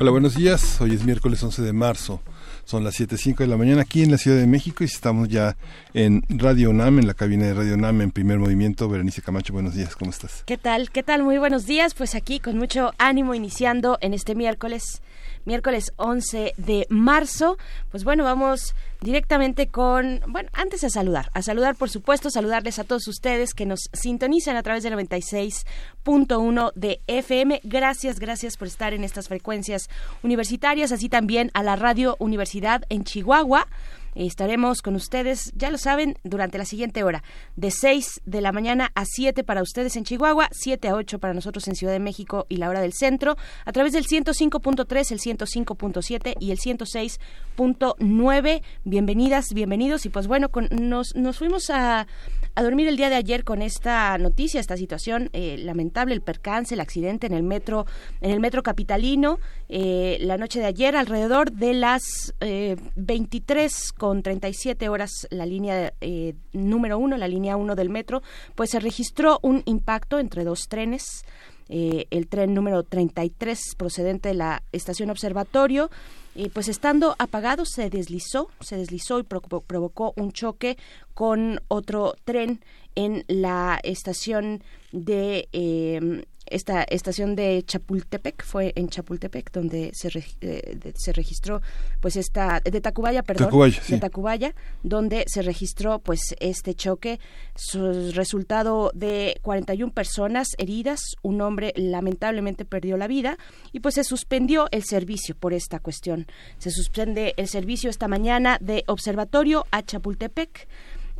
Hola, buenos días. Hoy es miércoles 11 de marzo. Son las 7.05 de la mañana aquí en la Ciudad de México y estamos ya en Radio UNAM, en la cabina de Radio UNAM en primer movimiento. Berenice Camacho, buenos días, ¿cómo estás? ¿Qué tal? ¿Qué tal? Muy buenos días. Pues aquí con mucho ánimo iniciando en este miércoles miércoles 11 de marzo. Pues bueno, vamos directamente con, bueno, antes a saludar, a saludar por supuesto, saludarles a todos ustedes que nos sintonizan a través del 96.1 de FM. Gracias, gracias por estar en estas frecuencias universitarias, así también a la Radio Universidad en Chihuahua Estaremos con ustedes, ya lo saben, durante la siguiente hora, de 6 de la mañana a 7 para ustedes en Chihuahua, 7 a 8 para nosotros en Ciudad de México y la hora del centro, a través del 105.3, el 105.7 y el 106.9. Bienvenidas, bienvenidos. Y pues bueno, nos, nos fuimos a, a dormir el día de ayer con esta noticia, esta situación eh, lamentable, el percance, el accidente en el metro, en el metro capitalino, eh, la noche de ayer, alrededor de las eh, 23 con 37 horas, la línea eh, número uno, la línea uno del metro, pues se registró un impacto entre dos trenes. el tren número 33 procedente de la estación Observatorio y pues estando apagado se deslizó, se deslizó y provocó un choque con otro tren en la estación de eh, esta estación de Chapultepec fue en Chapultepec donde se, eh, se registró pues esta de Tacubaya perdón de Tacubaya donde se registró pues este choque. Su resultado de 41 personas heridas un hombre lamentablemente perdió la vida y pues se suspendió el servicio por esta cuestión. Se suspende el servicio esta mañana de observatorio a Chapultepec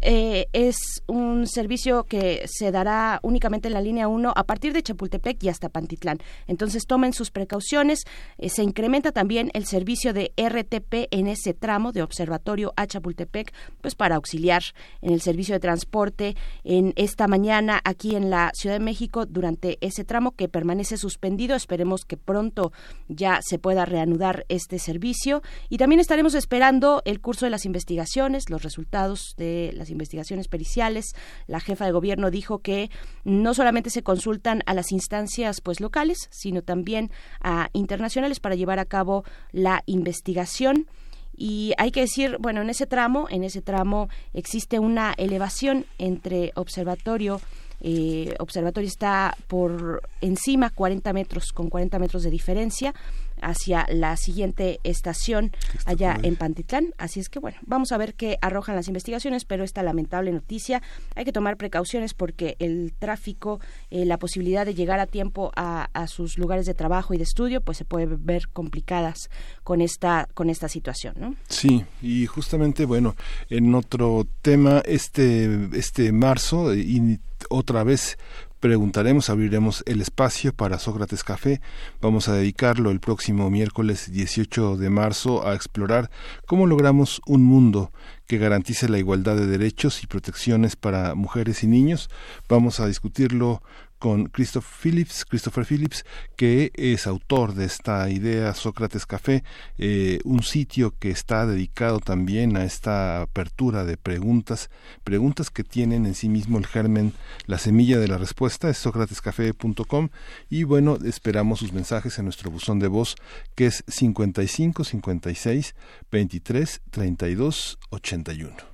eh, es un servicio que se dará únicamente en la línea 1 a partir de Chapultepec y hasta Pantitlán. Entonces tomen sus precauciones. Eh, se incrementa también el servicio de RTP en ese tramo de Observatorio a Chapultepec, pues para auxiliar en el servicio de transporte en esta mañana aquí en la Ciudad de México durante ese tramo que permanece suspendido. Esperemos que pronto ya se pueda reanudar este servicio y también estaremos esperando el curso de las investigaciones, los resultados de las investigaciones periciales. La jefa de gobierno dijo que no solamente se consultan a las instancias pues locales, sino también a internacionales para llevar a cabo la investigación y hay que decir, bueno, en ese tramo, en ese tramo existe una elevación entre observatorio eh, observatorio está por encima 40 metros con 40 metros de diferencia hacia la siguiente estación allá en Pantitlán. Así es que bueno, vamos a ver qué arrojan las investigaciones, pero esta lamentable noticia hay que tomar precauciones porque el tráfico, eh, la posibilidad de llegar a tiempo a, sus lugares de trabajo y de estudio, pues se puede ver complicadas con esta con esta situación, ¿no? Sí, y justamente bueno, en otro tema este este marzo y otra vez preguntaremos, abriremos el espacio para Sócrates Café. Vamos a dedicarlo el próximo miércoles 18 de marzo a explorar cómo logramos un mundo que garantice la igualdad de derechos y protecciones para mujeres y niños. Vamos a discutirlo con Christopher Phillips, Christopher Phillips, que es autor de esta idea Sócrates Café, eh, un sitio que está dedicado también a esta apertura de preguntas, preguntas que tienen en sí mismo el germen, la semilla de la respuesta, es sócratescafé.com y bueno, esperamos sus mensajes en nuestro buzón de voz que es 55 56 23 32 81.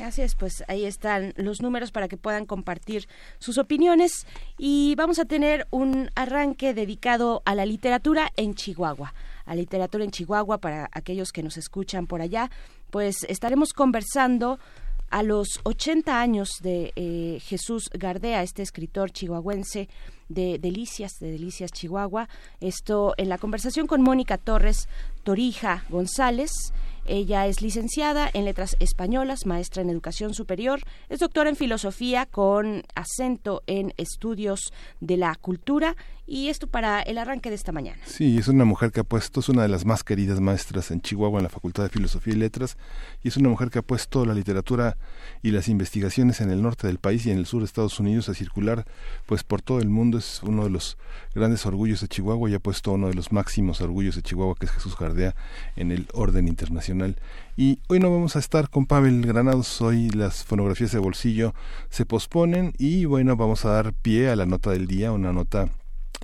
Así es, pues ahí están los números para que puedan compartir sus opiniones y vamos a tener un arranque dedicado a la literatura en Chihuahua. A literatura en Chihuahua para aquellos que nos escuchan por allá, pues estaremos conversando a los 80 años de eh, Jesús Gardea, este escritor chihuahuense de Delicias, de Delicias Chihuahua. Esto en la conversación con Mónica Torres Torija González Ella es licenciada en Letras Españolas, maestra en Educación Superior, es doctora en Filosofía con acento en Estudios de la Cultura y esto para el arranque de esta mañana. Sí, es una mujer que ha puesto, es una de las más queridas maestras en Chihuahua en la Facultad de Filosofía y Letras y es una mujer que ha puesto la literatura y las investigaciones en el norte del país y en el sur de Estados Unidos a circular pues por todo el mundo. Es uno de los grandes orgullos de Chihuahua y ha puesto uno de los máximos orgullos de Chihuahua que es Jesús Jardea en el orden internacional. Y hoy no vamos a estar con Pavel Granados, hoy las fonografías de bolsillo se posponen y bueno, vamos a dar pie a la nota del día, una nota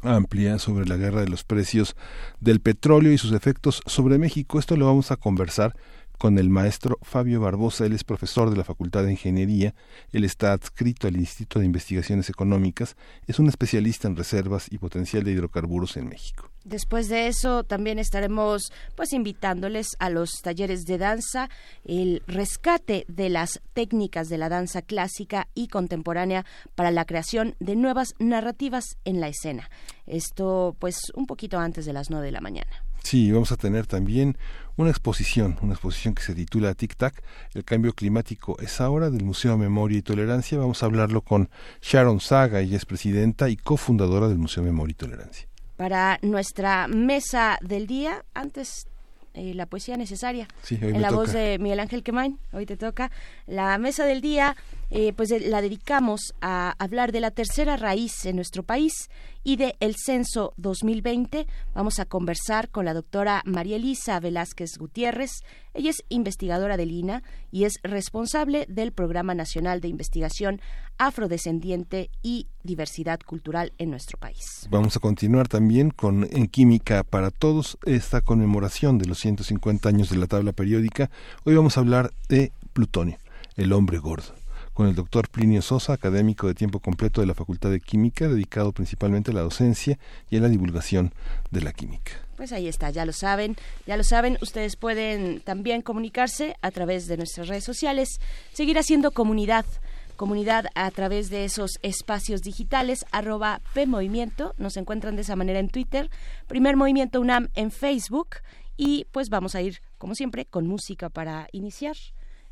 amplia sobre la guerra de los precios del petróleo y sus efectos sobre México. Esto lo vamos a conversar con el maestro Fabio Barbosa. Él es profesor de la Facultad de Ingeniería, él está adscrito al Instituto de Investigaciones Económicas, es un especialista en reservas y potencial de hidrocarburos en México. Después de eso también estaremos pues invitándoles a los talleres de danza, el rescate de las técnicas de la danza clásica y contemporánea para la creación de nuevas narrativas en la escena. Esto pues un poquito antes de las nueve de la mañana. Sí, vamos a tener también una exposición, una exposición que se titula Tic Tac, el cambio climático es ahora del Museo Memoria y Tolerancia. Vamos a hablarlo con Sharon Saga, ella es presidenta y cofundadora del Museo Memoria y Tolerancia. Para nuestra mesa del día, antes eh, la poesía necesaria. en la voz de Miguel Ángel Quemain, hoy te toca. La mesa del día, eh, pues la dedicamos a hablar de la tercera raíz en nuestro país y de el censo 2020. Vamos a conversar con la doctora María Elisa Velázquez Gutiérrez. Ella es investigadora del INA y es responsable del Programa Nacional de Investigación Afrodescendiente y Diversidad Cultural en nuestro país. Vamos a continuar también con En Química para Todos, esta conmemoración de los 150 años de la tabla periódica. Hoy vamos a hablar de plutonio, el hombre gordo con el doctor Plinio Sosa, académico de tiempo completo de la Facultad de Química, dedicado principalmente a la docencia y a la divulgación de la química. Pues ahí está, ya lo saben, ya lo saben, ustedes pueden también comunicarse a través de nuestras redes sociales, seguir haciendo comunidad comunidad a través de esos espacios digitales, arroba PMovimiento, nos encuentran de esa manera en Twitter, Primer Movimiento UNAM en Facebook y pues vamos a ir, como siempre, con música para iniciar.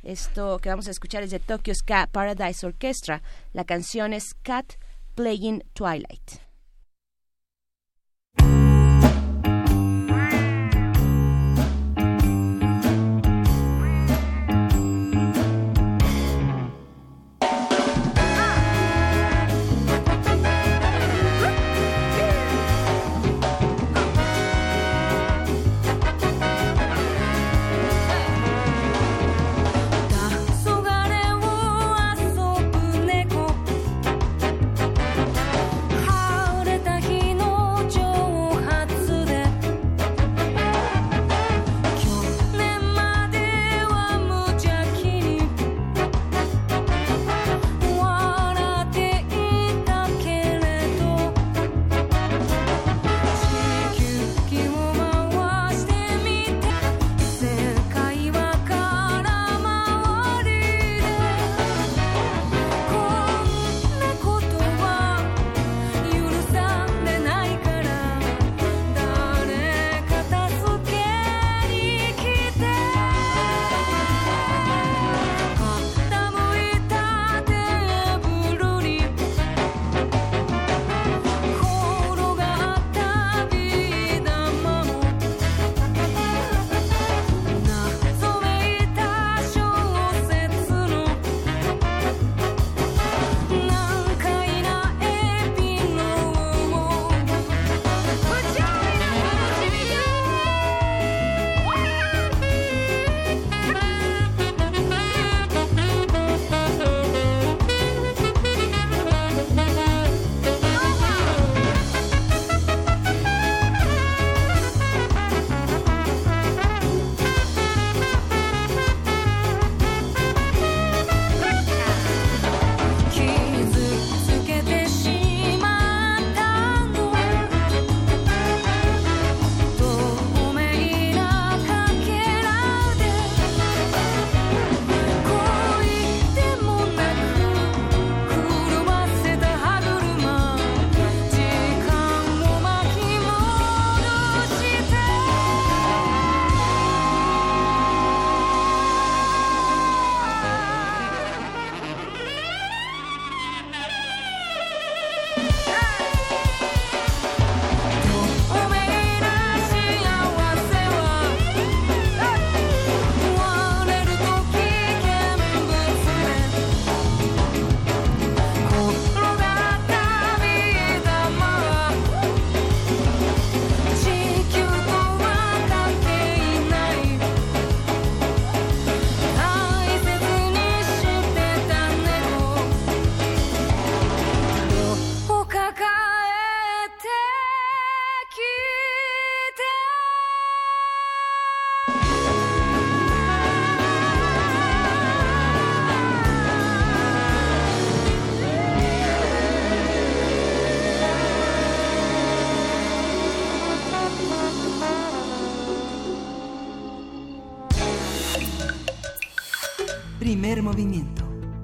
Esto que vamos a escuchar es de Tokyo Ska Paradise Orchestra. La canción es Cat Playing Twilight.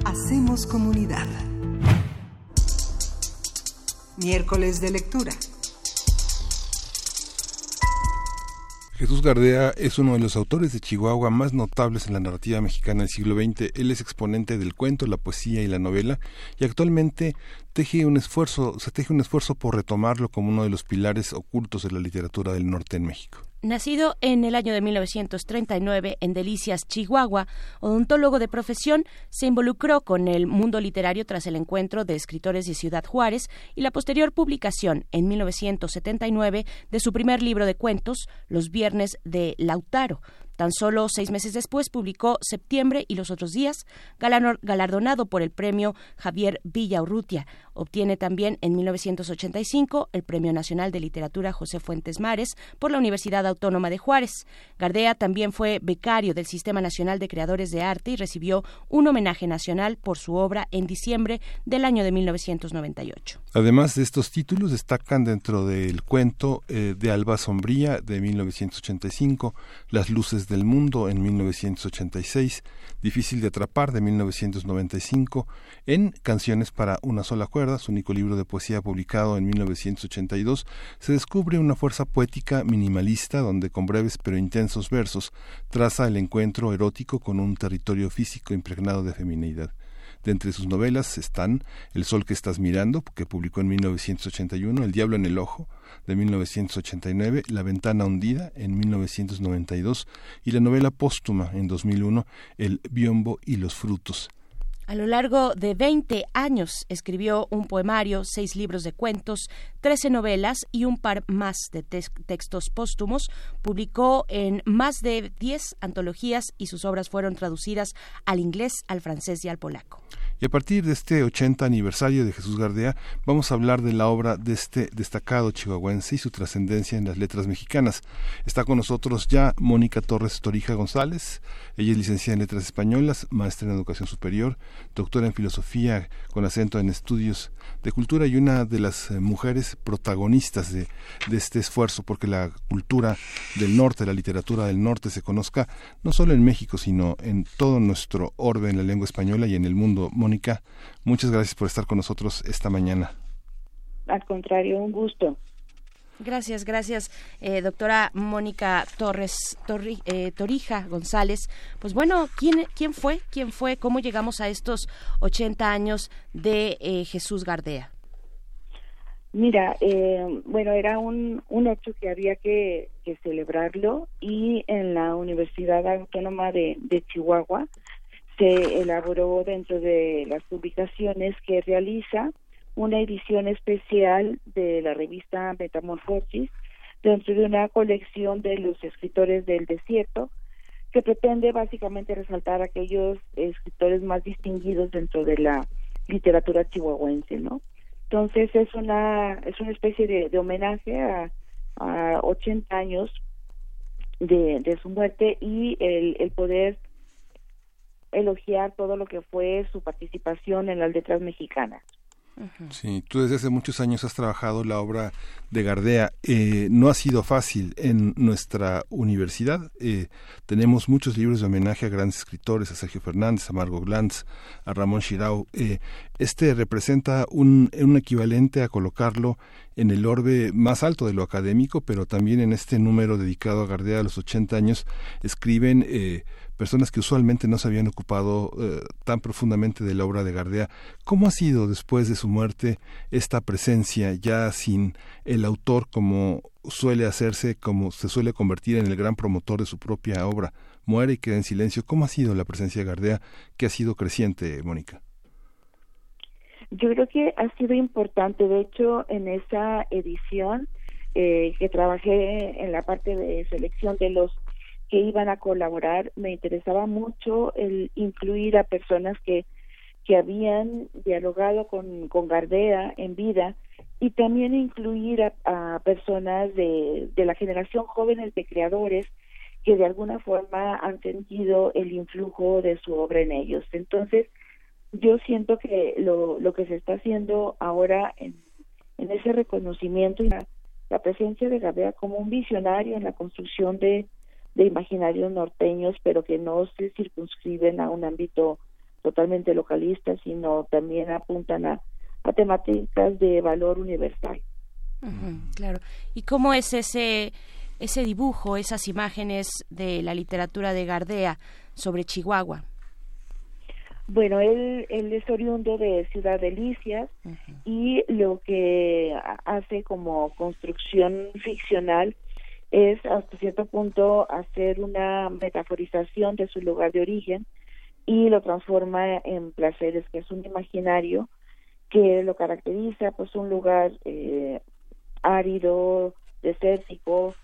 Hacemos comunidad. Miércoles de lectura. Jesús Gardea es uno de los autores de Chihuahua más notables en la narrativa mexicana del siglo XX. Él es exponente del cuento, la poesía y la novela y actualmente teje un esfuerzo, se teje un esfuerzo por retomarlo como uno de los pilares ocultos de la literatura del norte en México. Nacido en el año de 1939 en Delicias, Chihuahua, odontólogo de profesión, se involucró con el mundo literario tras el encuentro de escritores de Ciudad Juárez y la posterior publicación en 1979 de su primer libro de cuentos, Los Viernes de Lautaro, Tan solo seis meses después publicó Septiembre y los otros días, galardonado por el premio Javier Villaurrutia. Obtiene también en 1985 el Premio Nacional de Literatura José Fuentes Mares por la Universidad Autónoma de Juárez. Gardea también fue becario del Sistema Nacional de Creadores de Arte y recibió un homenaje nacional por su obra en diciembre del año de 1998. Además de estos títulos, destacan dentro del cuento eh, de Alba Sombría de 1985, Las Luces del Mundo en 1986, Difícil de Atrapar de 1995, en Canciones para una sola cuerda, su único libro de poesía publicado en 1982, se descubre una fuerza poética minimalista donde con breves pero intensos versos traza el encuentro erótico con un territorio físico impregnado de feminidad. De entre sus novelas están El sol que estás mirando, que publicó en 1981, El diablo en el ojo, de 1989, La ventana hundida, en 1992, y la novela póstuma, en 2001, El biombo y los frutos. A lo largo de 20 años escribió un poemario, seis libros de cuentos, 13 novelas y un par más de textos póstumos. Publicó en más de 10 antologías y sus obras fueron traducidas al inglés, al francés y al polaco. Y a partir de este 80 aniversario de Jesús Gardea, vamos a hablar de la obra de este destacado chihuahuense y su trascendencia en las letras mexicanas. Está con nosotros ya Mónica Torres Torija González. Ella es licenciada en Letras Españolas, maestra en Educación Superior, doctora en Filosofía con acento en Estudios de Cultura y una de las eh, mujeres protagonistas de, este esfuerzo porque la cultura del norte, la literatura del norte se conozca no solo en México, sino en todo nuestro orbe en la lengua española y en el mundo muchas gracias por estar con nosotros esta mañana. Al contrario, un gusto. Gracias, gracias, eh, doctora Mónica Torres eh, Torija González. Pues bueno, ¿quién, ¿quién fue? ¿Quién fue? ¿Cómo llegamos a estos 80 años de eh, Jesús Gardea? Mira, bueno, era un, hecho que había que, que, celebrarlo y en la Universidad Autónoma de, de Chihuahua se elaboró dentro de las publicaciones que realiza una edición especial de la revista Metamorfosis dentro de una colección de los escritores del desierto que pretende básicamente resaltar aquellos escritores más distinguidos dentro de la literatura chihuahuense, ¿no? Entonces es una es una especie de, homenaje a, a 80 años de, de su muerte y el, el poder elogiar todo lo que fue su participación en las letras mexicanas. Sí, tú desde hace muchos años has trabajado la obra de Gardea. Eh, no ha sido fácil en nuestra universidad. Eh, tenemos muchos libros de homenaje a grandes escritores, a Sergio Fernández, a Margot Glantz, a Ramón Shirao. Eh, este representa un, un equivalente a colocarlo en el orbe más alto de lo académico, pero también en este número dedicado a Gardea a los 80 años escriben personas que usualmente no se habían ocupado eh, tan profundamente de la obra de Gardea. ¿Cómo ha sido después de su muerte esta presencia ya sin el autor como suele hacerse, como se suele convertir en el gran promotor de su propia obra? Muere y queda en silencio. ¿Cómo ha sido la presencia de Gardea que ha sido creciente, Mónica? Yo creo que ha sido importante. De hecho, en esa edición eh, que trabajé en la parte de selección de los que iban a colaborar, me interesaba mucho el incluir a personas que, que habían dialogado con, con Gardea en vida y también incluir a, personas de, de la generación jóvenes de creadores que de alguna forma han sentido el influjo de su obra en ellos. Entonces, yo siento que lo, lo que se está haciendo ahora en, en ese reconocimiento y la, la presencia de Gardea como un visionario en la construcción de, de imaginarios norteños, pero que no se circunscriben a un ámbito totalmente localista, sino también apuntan a, a temáticas de valor universal. claro. ¿Y cómo es ese ese dibujo, esas imágenes de la literatura de Gardea sobre Chihuahua? Bueno, él, él es oriundo de Ciudad Delicias y lo que hace como construcción ficcional es hasta cierto punto hacer una metaforización de su lugar de origen y lo transforma en placeres, que es un imaginario que lo caracteriza, pues un lugar eh, árido, desértico,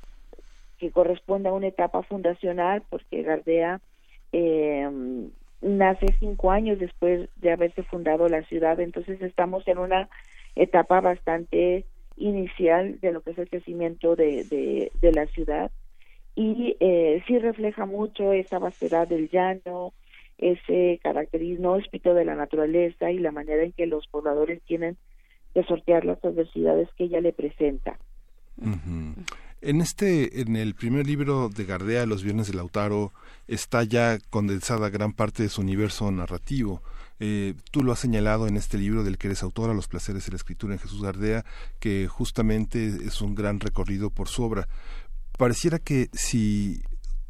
que corresponde a una etapa fundacional, porque Gardea eh, nace cinco años después de haberse fundado la ciudad, entonces estamos en una etapa bastante inicial de lo que es el crecimiento de, de, la ciudad y eh, sí refleja mucho esa vastedad del llano, ese caracterismo espíritu de la naturaleza y la manera en que los pobladores tienen de sortear las adversidades que ella le presenta. En este, en el primer libro de Gardea, Los Viernes de Lautaro, está ya condensada gran parte de su universo narrativo. Eh, tú lo has señalado en este libro del que eres autora, Los placeres de la escritura en Jesús Gardea, que justamente es un gran recorrido por su obra. Pareciera que si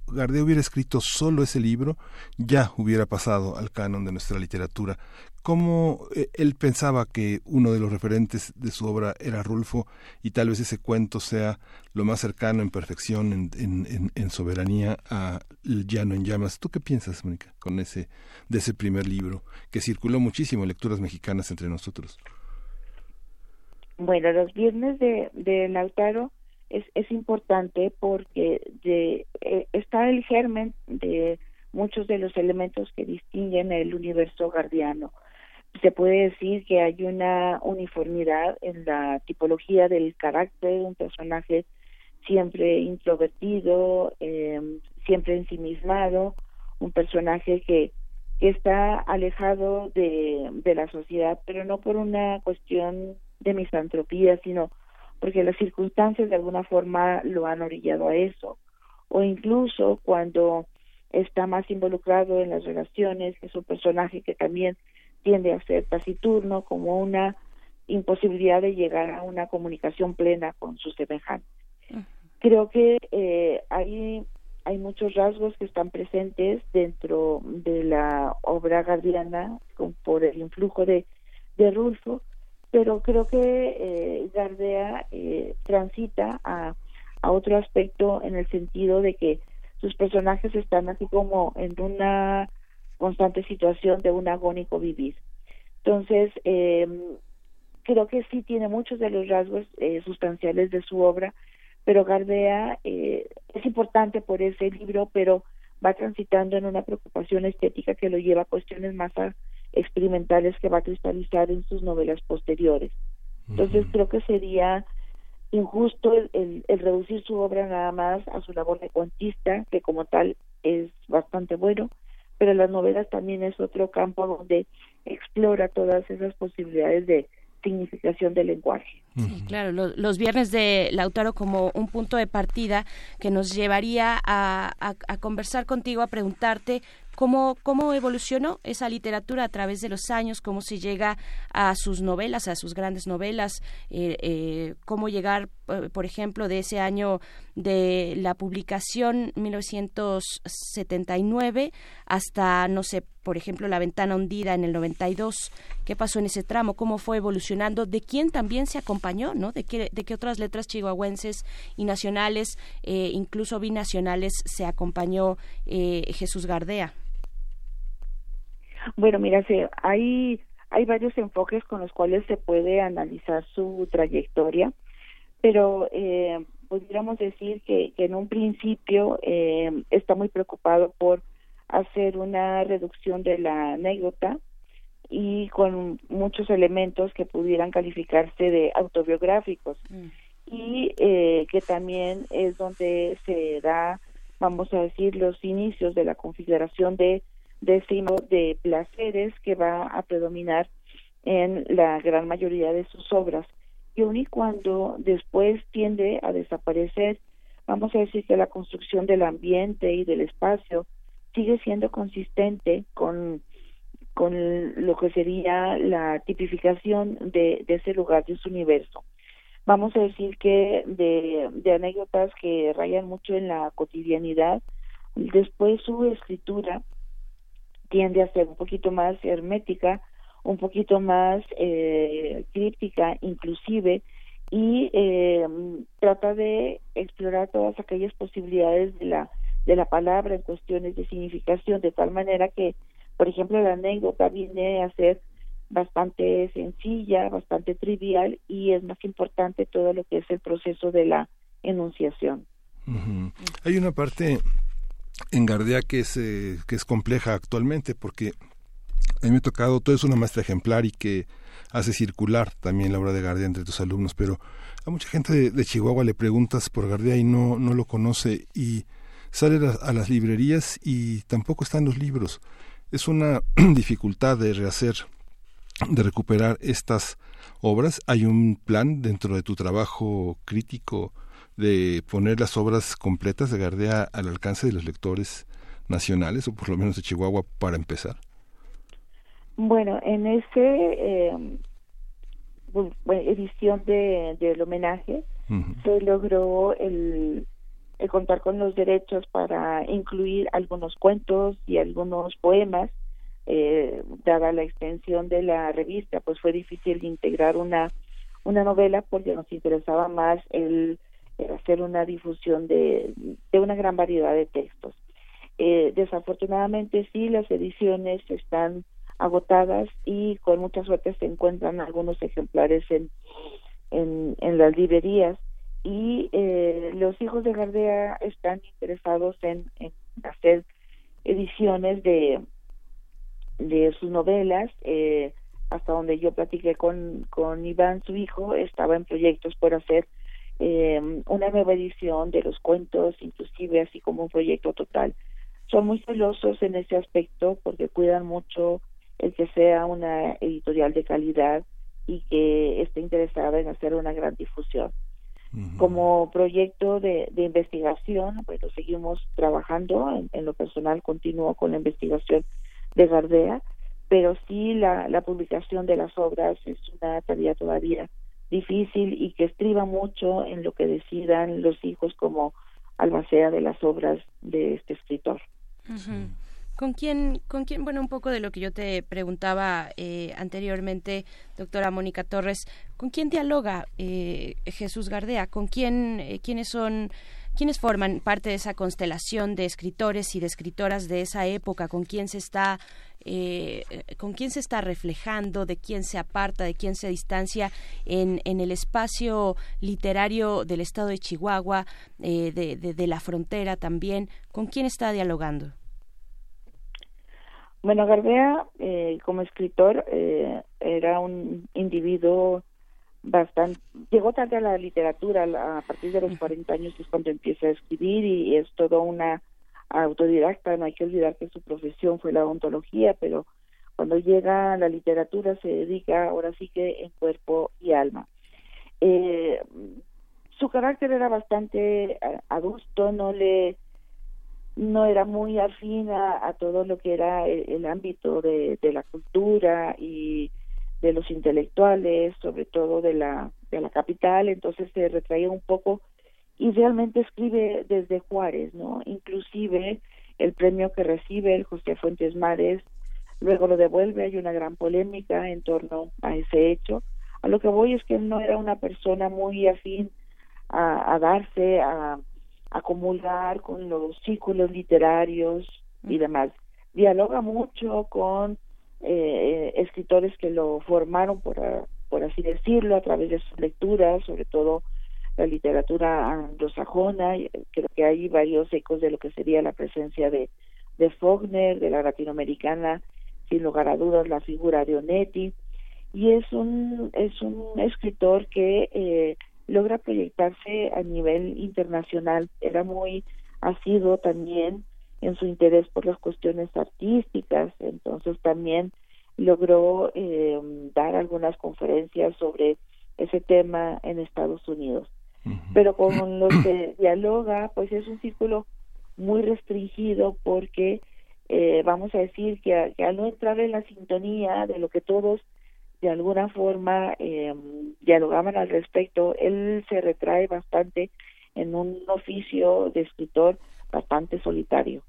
Gardea hubiera escrito solo ese libro, ya hubiera pasado al canon de nuestra literatura. ¿Cómo eh, él pensaba que uno de los referentes de su obra era Rulfo y tal vez ese cuento sea lo más cercano en perfección, en, soberanía a El llano en llamas? ¿Tú qué piensas, Mónica, con ese, de ese primer libro que circuló muchísimo en lecturas mexicanas entre nosotros? Bueno, los viernes de, de es, es importante porque de, eh, está el germen de muchos de los elementos que distinguen el universo guardiano. Se puede decir que hay una uniformidad en la tipología del carácter de un personaje siempre introvertido, eh, siempre ensimismado, un personaje que, que está alejado de, de la sociedad, pero no por una cuestión de misantropía, sino porque las circunstancias de alguna forma lo han orillado a eso, o incluso cuando está más involucrado en las relaciones, es un personaje que también tiende a ser taciturno, como una imposibilidad de llegar a una comunicación plena con sus semejantes. Creo que eh, hay, hay muchos rasgos que están presentes dentro de la obra gardiana por el influjo de, de Rulfo, pero creo que eh, Gardea eh, transita a, a otro aspecto en el sentido de que sus personajes están así como en una constante situación de un agónico vivir. Entonces, eh, creo que sí tiene muchos de los rasgos eh, sustanciales de su obra, pero Gardea eh, es importante por ese libro, pero va transitando en una preocupación estética que lo lleva a cuestiones más experimentales que va a cristalizar en sus novelas posteriores. Entonces creo que sería injusto el, el, reducir su obra nada más a su labor de cuentista, que como tal es bastante bueno, pero las novelas también es otro campo donde explora todas esas posibilidades de significación del lenguaje. Sí, claro, los viernes de Lautaro como un punto de partida que nos llevaría a, a, conversar contigo, a preguntarte cómo, cómo evolucionó esa literatura a través de los años, cómo se llega a sus novelas, a sus grandes novelas, eh, eh, cómo llegar, eh, por ejemplo, de ese año de la publicación 1979 hasta, no sé, por ejemplo, La ventana hundida en el 92. ¿Qué pasó en ese tramo? ¿Cómo fue evolucionando? ¿De quién también se acompañó? ¿no? ¿De qué, de qué otras letras chihuahuenses y nacionales, incluso binacionales, se acompañó Jesús Gardea? Bueno, mira, hay, hay varios enfoques con los cuales se puede analizar su trayectoria, pero eh, pudiéramos decir que, que, en un principio eh, está muy preocupado por hacer una reducción de la anécdota y con muchos elementos que pudieran calificarse de autobiográficos mm. y eh, que también es donde se da, vamos a decir, los inicios de la configuración de decimos de placeres que va a predominar en la gran mayoría de sus obras y aun y cuando después tiende a desaparecer vamos a decir que la construcción del ambiente y del espacio sigue siendo consistente con, con lo que sería la tipificación de, ese lugar, de ese universo. Vamos a decir que de, de anécdotas que rayan mucho en la cotidianidad, después su escritura tiende a ser un poquito más hermética, un poquito más eh, críptica inclusive y eh, trata de explorar todas aquellas posibilidades de la de la palabra en cuestiones de significación de tal manera que por ejemplo la anécdota viene a ser bastante sencilla bastante trivial y es más importante todo lo que es el proceso de la enunciación. Hay una parte en Gardea que es eh, que es compleja actualmente porque a mí me ha tocado, todo es una maestra ejemplar y que hace circular también la obra de Gardea entre tus alumnos, pero a mucha gente de, Chihuahua le preguntas por Gardea y no, no lo conoce y sale a, las librerías y tampoco están los libros. Es una dificultad de rehacer, de recuperar estas obras. Hay un plan dentro de tu trabajo crítico de poner las obras completas de Gardea al alcance de los lectores nacionales o por lo menos de Chihuahua para empezar. Bueno, en ese eh, edición de, del homenaje se logró el, contar con los derechos para incluir algunos cuentos y algunos poemas. Eh, dada la extensión de la revista, pues fue difícil integrar una una novela porque nos interesaba más el, hacer una difusión de, de una gran variedad de textos. Eh, desafortunadamente sí, las ediciones están agotadas y con mucha suerte se encuentran algunos ejemplares en, en, las librerías y eh, los hijos de Gardea están interesados en, hacer ediciones de de sus novelas eh, hasta donde yo platiqué con, con Iván su hijo estaba en proyectos por hacer eh, una nueva edición de los cuentos inclusive así como un proyecto total son muy celosos en ese aspecto porque cuidan mucho el que sea una editorial de calidad y que esté interesada en hacer una gran difusión. Como proyecto de, de, investigación, bueno, seguimos trabajando en, lo personal, continúo con la investigación de Gardea, pero sí la, la publicación de las obras es una tarea todavía difícil y que estriba mucho en lo que decidan los hijos como albacea de las obras de este escritor. ¿Con quién, con quién, bueno, un poco de lo que yo te preguntaba eh, anteriormente, doctora Mónica Torres, ¿con quién dialoga eh, Jesús Gardea? ¿Con quién, eh, quiénes son, quiénes forman parte de esa constelación de escritores y de escritoras de esa época? ¿Con quién se está, con quién se está reflejando? ¿De quién se aparta? ¿De quién se distancia en, en el espacio literario del estado de Chihuahua, de, de, de la frontera también? ¿Con quién está dialogando? Bueno, Gardea, eh, como escritor, eh, era un individuo bastante... Llegó tarde a la literatura, a partir de los 40 años es cuando empieza a escribir y es todo una autodidacta, no hay que olvidar que su profesión fue la odontología, pero cuando llega a la literatura se dedica ahora sí que en cuerpo y alma. Eh, su carácter era bastante adusto, no le no era muy afín a, todo lo que era el, ámbito de, la cultura y de los intelectuales, sobre todo de la, de la capital, entonces se retraía un poco y realmente escribe desde Juárez, ¿no? Inclusive el premio que recibe el José Fuentes Mares, luego lo devuelve, hay una gran polémica en torno a ese hecho. A lo que voy es que él no era una persona muy afín a darse a, a comulgar con los círculos literarios y demás. Dialoga mucho con eh, escritores que lo formaron, por, por así decirlo, a través de sus lecturas, sobre todo la literatura anglosajona. Creo que hay varios ecos de lo que sería la presencia de, de Faulkner, de la latinoamericana, sin lugar a dudas, la figura de Onetti. Y es un, es un escritor que eh, logra proyectarse a nivel internacional. Era muy asiduo también en su interés por las cuestiones artísticas, entonces también logró eh, dar algunas conferencias sobre ese tema en Estados Unidos. Pero con los que dialoga, pues es un círculo muy restringido porque eh, vamos a decir que, al no entrar en la sintonía de lo que todos de alguna forma eh, dialogaban al respecto, él se retrae bastante en un oficio de escritor bastante solitario.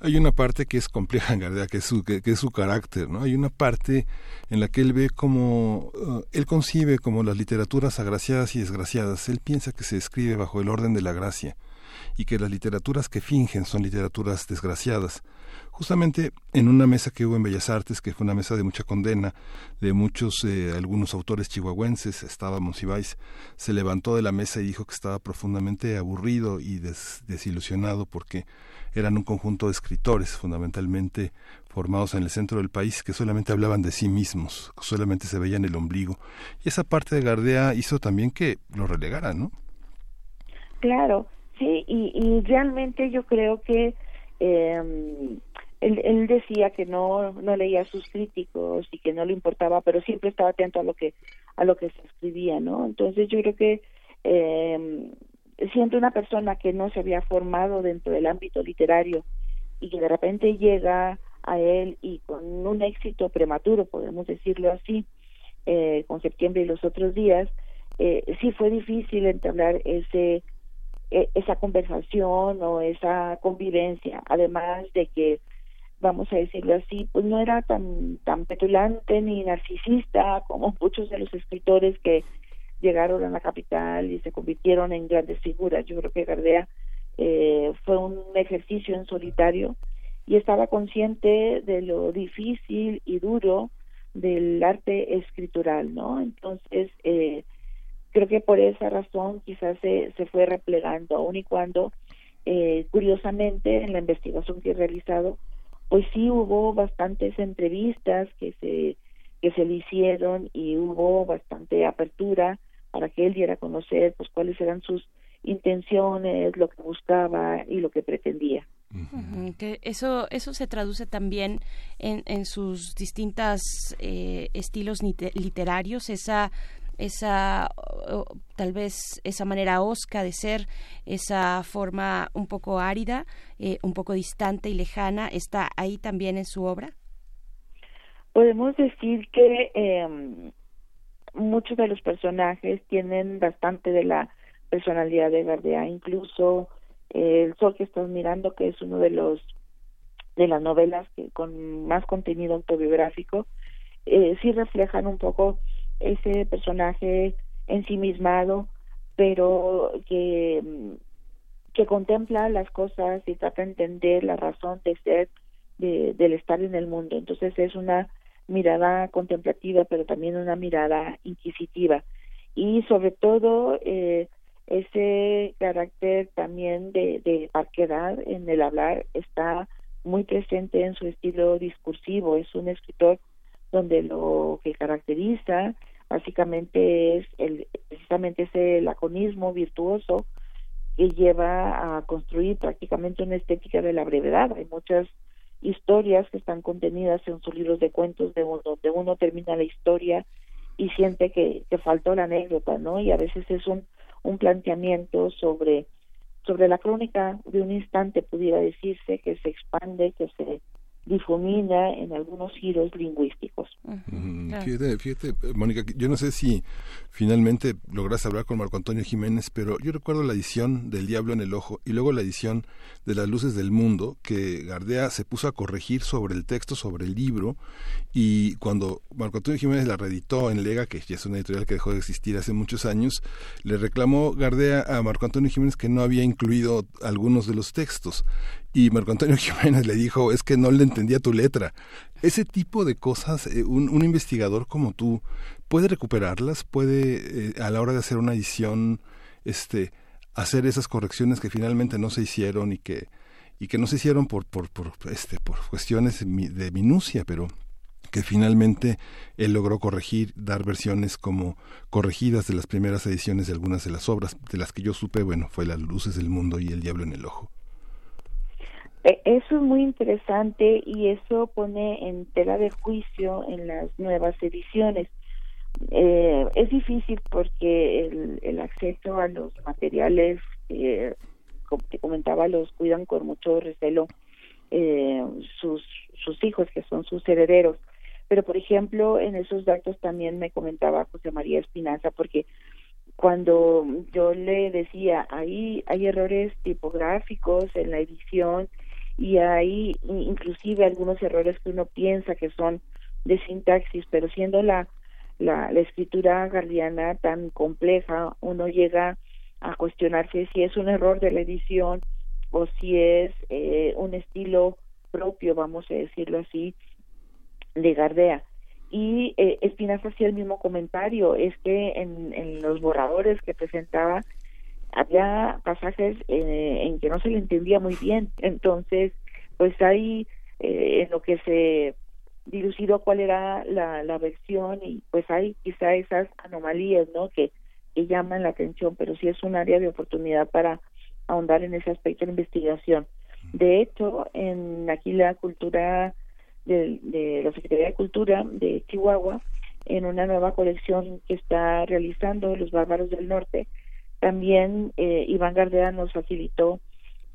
Hay una parte que es compleja en Gardea, que es su, que, es su carácter, ¿no? Hay una parte en la que él ve como, uh, él concibe como las literaturas agraciadas y desgraciadas. Él piensa que se escribe bajo el orden de la gracia y que las literaturas que fingen son literaturas desgraciadas. Justamente en una mesa que hubo en Bellas Artes, que fue una mesa de mucha condena de muchos, eh, algunos autores chihuahuenses, estaba Monsiváis, se levantó de la mesa y dijo que estaba profundamente aburrido y desilusionado porque eran un conjunto de escritores fundamentalmente formados en el centro del país que solamente hablaban de sí mismos, solamente se veían el ombligo. Y esa parte de Gardea hizo también que lo relegara, ¿no? Claro, sí, y, realmente yo creo que eh, él, decía que no, no leía sus críticos y que no le importaba, pero siempre estaba atento a lo que, a lo que se escribía, ¿no? Entonces yo creo que eh, siendo una persona que no se había formado dentro del ámbito literario y que de repente llega a él y con un éxito prematuro, podemos decirlo así, eh, con septiembre y los otros días, eh, sí fue difícil entablar ese e, esa conversación o esa convivencia, además de que vamos a decirlo así, pues no era tan tan petulante ni narcisista como muchos de los escritores que llegaron a la capital y se convirtieron en grandes figuras. Yo creo que Gardea eh, fue un ejercicio en solitario y estaba consciente de lo difícil y duro del arte escritural, ¿no? Entonces, eh, creo que por esa razón quizás se, se fue replegando, aun y cuando, eh, curiosamente, en la investigación que he realizado, pues sí hubo bastantes entrevistas que se que se le hicieron y hubo bastante apertura para que él diera a conocer pues cuáles eran sus intenciones, lo que buscaba y lo que pretendía. que eso eso se traduce también en, en sus distintas eh, estilos literarios esa esa tal vez esa manera osca de ser esa forma un poco árida eh, un poco distante y lejana está ahí también en su obra podemos decir que eh, muchos de los personajes tienen bastante de la personalidad de Gardea, incluso eh, El Sol que estás mirando, que es uno de los de las novelas que con más contenido autobiográfico, eh, sí reflejan un poco ese personaje ensimismado, pero que, que contempla las cosas y trata de entender la razón de ser de, del estar en el mundo. Entonces es una mirada contemplativa, pero también una mirada inquisitiva. Y sobre todo eh, ese carácter también de, parquedad en el hablar está muy presente en su estilo discursivo. Es un escritor donde lo que caracteriza básicamente es el, precisamente ese laconismo virtuoso que lleva a construir prácticamente una estética de la brevedad. Hay muchas historias que están contenidas en sus libros de cuentos de uno, de uno termina la historia y siente que, que faltó la anécdota, ¿no? Y a veces es un, un planteamiento sobre, sobre la crónica de un instante, pudiera decirse, que se expande, que se difumina en algunos giros lingüísticos. Fíjate, fíjate, Mónica, yo no sé si finalmente logras hablar con Marco Antonio Jiménez, pero yo recuerdo la edición del Diablo en el Ojo y luego la edición de Las Luces del Mundo, que Gardea se puso a corregir sobre el texto, sobre el libro, y cuando Marco Antonio Jiménez la reeditó en Lega, que ya es una editorial que dejó de existir hace muchos años, le reclamó Gardea a Marco Antonio Jiménez que no había incluido algunos de los textos y Marco Antonio Jiménez le dijo, es que no le entendía tu letra. Ese tipo de cosas, eh, un, investigador como tú, ¿puede recuperarlas? ¿Puede, eh, a la hora de hacer una edición, este, hacer esas correcciones que finalmente no se hicieron y que, y que no se hicieron por, por, por, este, por cuestiones de minucia, pero que finalmente él logró corregir, dar versiones como corregidas de las primeras ediciones de algunas de las obras, de las que yo supe, bueno, fue Las Luces del Mundo y El Diablo en el Ojo. E, eso es muy interesante y eso pone en tela de juicio en las nuevas ediciones, Eh, es difícil porque el, acceso a los materiales, eh, como te comentaba, los cuidan con mucho recelo eh, sus, sus hijos, que son sus herederos. Pero, por ejemplo, en esos datos también me comentaba José María Espinaza, porque cuando yo le decía, ahí hay errores tipográficos en la edición y hay inclusive algunos errores que uno piensa que son de sintaxis, pero siendo la, la, la escritura gardiana tan compleja, uno llega a cuestionarse si es un error de la edición o si es eh, un estilo propio, vamos a decirlo así, de Gardea. Y eh, Espinaza hacía el mismo comentario, es que en, en los borradores que presentaba había pasajes eh, en que no se le entendía muy bien. Entonces, pues hay eh, en lo que se dilucidó cuál era la, la versión y pues hay quizá esas anomalías, ¿no? Que, que llaman la atención, pero sí es un área de oportunidad para ahondar en ese aspecto de investigación. De hecho, en aquí la cultura de, de la Secretaría de Cultura de Chihuahua, en una nueva colección que está realizando Los Bárbaros del Norte, también eh, Iván Gardea nos facilitó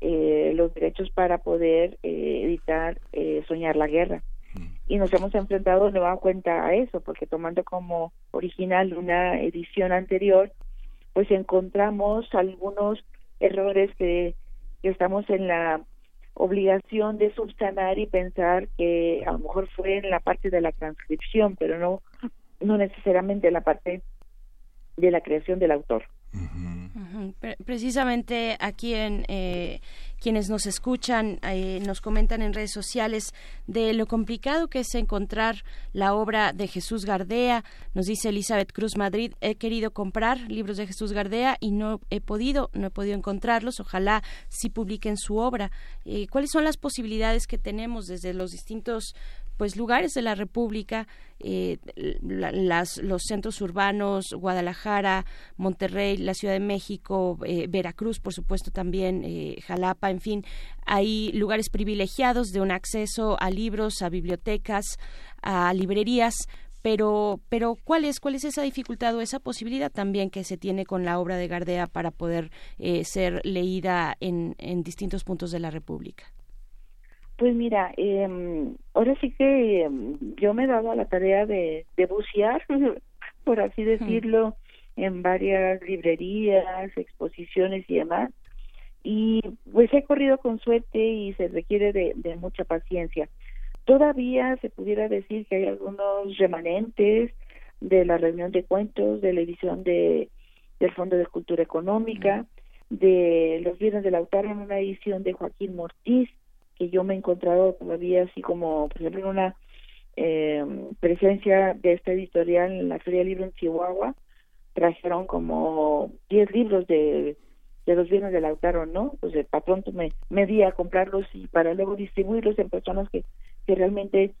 eh, los derechos para poder eh, editar eh, Soñar la Guerra. Mm. Y nos hemos enfrentado de nueva cuenta a eso, porque tomando como original una edición anterior, pues encontramos algunos errores que estamos en la obligación de subsanar y pensar que a lo mejor fue en la parte de la transcripción, pero no, no necesariamente en la parte de la creación del autor. Precisamente aquí en eh, quienes nos escuchan eh, nos comentan en redes sociales de lo complicado que es encontrar la obra de Jesús Gardea. Nos dice Elizabeth Cruz Madrid, he querido comprar libros de Jesús Gardea y no he podido, no he podido encontrarlos. Ojalá sí publiquen su obra. Eh, ¿Cuáles son las posibilidades que tenemos desde los distintos pues lugares de la República, eh, las, los centros urbanos, Guadalajara, Monterrey, la Ciudad de México, eh, Veracruz, por supuesto también, eh, Jalapa, en fin, hay lugares privilegiados de un acceso a libros, a bibliotecas, a librerías, pero pero cuál es cuál es esa dificultad o esa posibilidad también que se tiene con la obra de Gardea para poder ser leída en, en distintos puntos de la República pues mira, eh, ahora sí que em, yo me he dado a la tarea de, de bucear, por así decirlo, en varias librerías, exposiciones y demás. Y pues he corrido con suerte y se requiere de, de mucha paciencia. Todavía se pudiera decir que hay algunos remanentes de la reunión de cuentos, de la edición de, del Fondo de Cultura Económica, de los bienes del autor en una edición de Joaquín Mortiz, que yo me he encontrado todavía así como, por ejemplo, en una eh, presencia de esta editorial en la Feria Libro en Chihuahua, trajeron como 10 libros de, de los bienes del Lautaro, ¿no? Pues el patrón me, me di a comprarlos y para luego distribuirlos en personas que, que realmente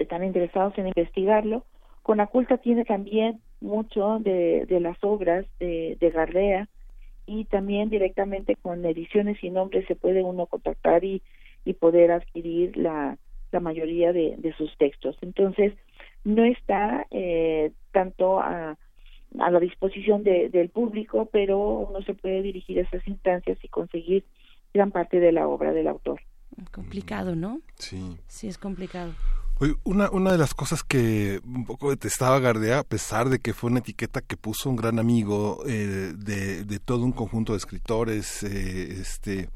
están interesados en investigarlo. Con Aculta tiene también mucho de, de las obras de, de Gardea, y también directamente con ediciones y nombres se puede uno contactar y, y poder adquirir la, la mayoría de, de sus textos. Entonces, no está eh, tanto a, a la disposición de, del público, pero uno se puede dirigir a esas instancias y conseguir gran parte de la obra del autor. Complicado, ¿no? Sí. Sí, es complicado una, una de las cosas que un poco detestaba Gardea, a pesar de que fue una etiqueta que puso un gran amigo eh, de, de, todo un conjunto de escritores eh, este,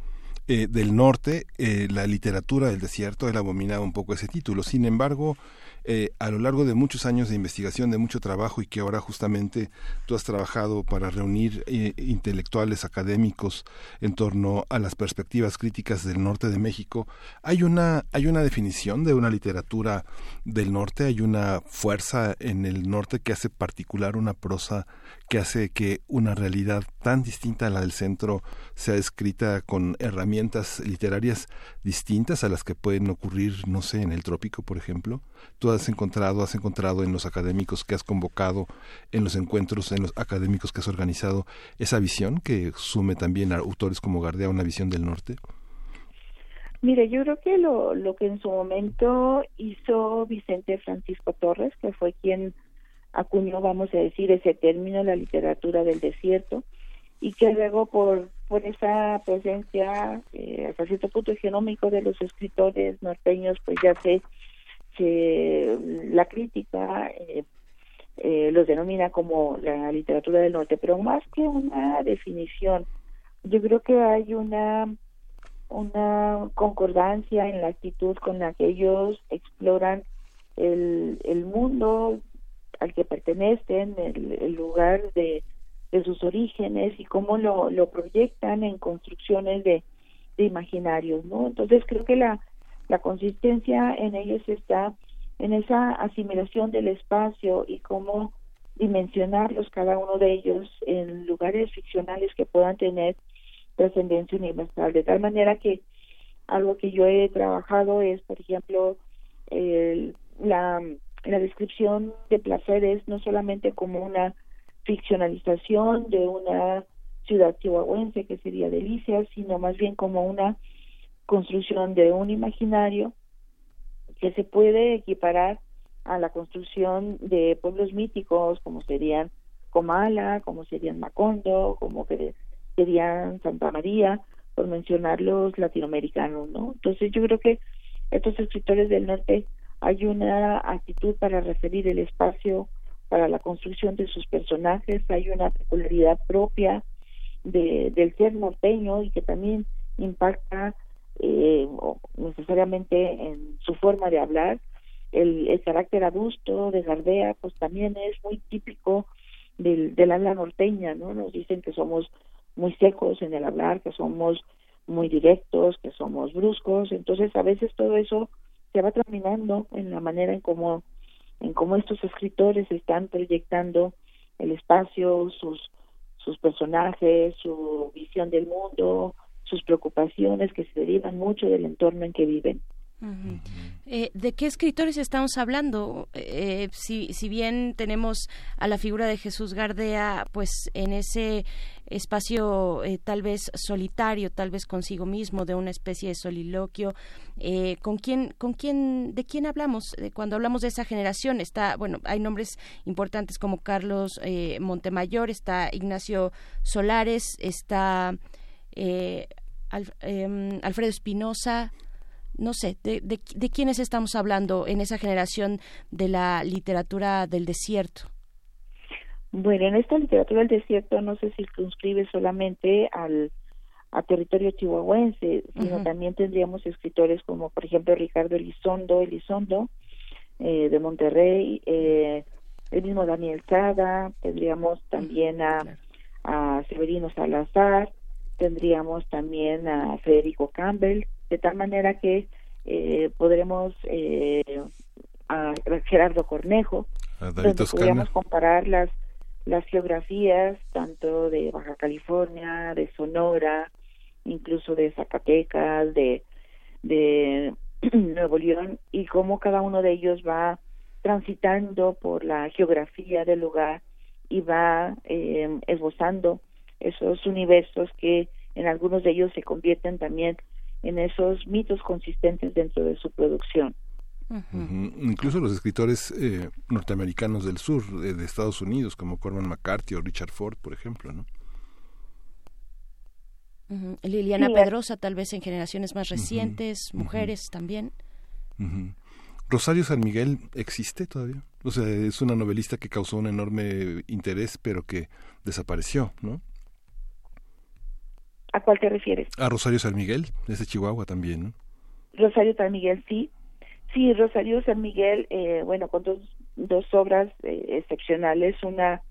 eh, del norte, la literatura del desierto, él abominaba un poco ese título. Sin embargo, eh, a lo largo de muchos años de investigación, de mucho trabajo y que ahora justamente tú has trabajado para reunir eh, intelectuales académicos en torno a las perspectivas críticas del norte de México, hay una, hay una definición de una literatura del norte, hay una fuerza en el norte que hace particular una prosa que hace que una realidad tan distinta a la del centro sea escrita con herramientas literarias distintas a las que pueden ocurrir, no sé, en el trópico, por ejemplo. Tú has encontrado, has encontrado en los académicos que has convocado, en los encuentros, en los académicos que has organizado, esa visión que sume también a autores como Gardea una visión del norte. Mire, yo creo que lo, lo que en su momento hizo Vicente Francisco Torres, que fue quien acuñó, vamos a decir, ese término, la literatura del desierto, y que luego por, por esa presencia eh, hasta cierto punto genómico de los escritores norteños, pues ya se, se la crítica eh, eh, los denomina como la literatura del norte, pero más que una definición, yo creo que hay una una concordancia en la actitud con la que ellos exploran el, el mundo al que pertenecen, el, lugar de, de, sus orígenes y cómo lo, lo proyectan en construcciones de, de imaginarios, ¿no? Entonces creo que la, la consistencia en ellos está en esa asimilación del espacio y cómo dimensionarlos cada uno de ellos en lugares ficcionales que puedan tener trascendencia universal, de tal manera que algo que yo he trabajado es, por ejemplo, la, la descripción de placeres no solamente como una ficcionalización de una ciudad chihuahuense que sería Delicias, sino más bien como una construcción de un imaginario que se puede equiparar a la construcción de pueblos míticos como serían Comala, como serían Macondo, como serían Santa María, por mencionar los latinoamericanos, ¿no? Entonces yo creo que estos escritores del norte hay una actitud para referir el espacio para la construcción de sus personajes, hay una peculiaridad propia de, del ser norteño y que también impacta eh, necesariamente en su forma de hablar. El, el, carácter adusto de Gardea, pues también es muy típico del, del habla norteña, ¿no? Nos dicen que somos muy secos en el hablar, que somos muy directos, que somos bruscos, entonces a veces todo eso se va terminando en la manera en cómo en cómo estos escritores están proyectando el espacio, sus sus personajes, su visión del mundo, sus preocupaciones que se derivan mucho del entorno en que viven. Eh, ¿De qué escritores estamos hablando? Eh, si, si bien tenemos a la figura de Jesús Gardea, pues en ese espacio eh, tal vez solitario, tal vez consigo mismo, de una especie de soliloquio, ¿con quién, con quién, de quién hablamos cuando hablamos de esa generación? Está, bueno, hay nombres importantes como Carlos Montemayor, está Ignacio Solares, está Em, Alfredo Espinosa, no sé, de, de, quiénes estamos hablando en esa generación de la literatura del desierto? Bueno, en esta literatura del desierto no se circunscribe solamente al a territorio chihuahuense, sino también tendríamos escritores como, por ejemplo, Ricardo Elizondo, Elizondo, eh, de Monterrey, eh, el mismo Daniel Sada, tendríamos también a, a Severino Salazar, tendríamos también a Federico Campbell, de tal manera que eh, podremos eh, a Gerardo Cornejo, donde podríamos comparar las las geografías tanto de Baja California, de Sonora, incluso de Zacatecas, de, de Nuevo León, y cómo cada uno de ellos va transitando por la geografía del lugar y va eh, esbozando esos universos que en algunos de ellos se convierten también en esos mitos consistentes dentro de su producción. Incluso los escritores eh, norteamericanos del sur, de, Estados Unidos, como Corman McCarthy o Richard Ford, por ejemplo, ¿no? Liliana Pedrosa, tal vez en generaciones más recientes, mujeres también. Rosario San Miguel existe todavía. O sea, es una novelista que causó un enorme interés, pero que desapareció, ¿no? ¿A cuál te refieres? A Rosario San Miguel, es de Chihuahua también, ¿no? Rosario San Miguel, sí. Sí, Rosario San Miguel, eh, bueno, con dos, dos obras eh, excepcionales, una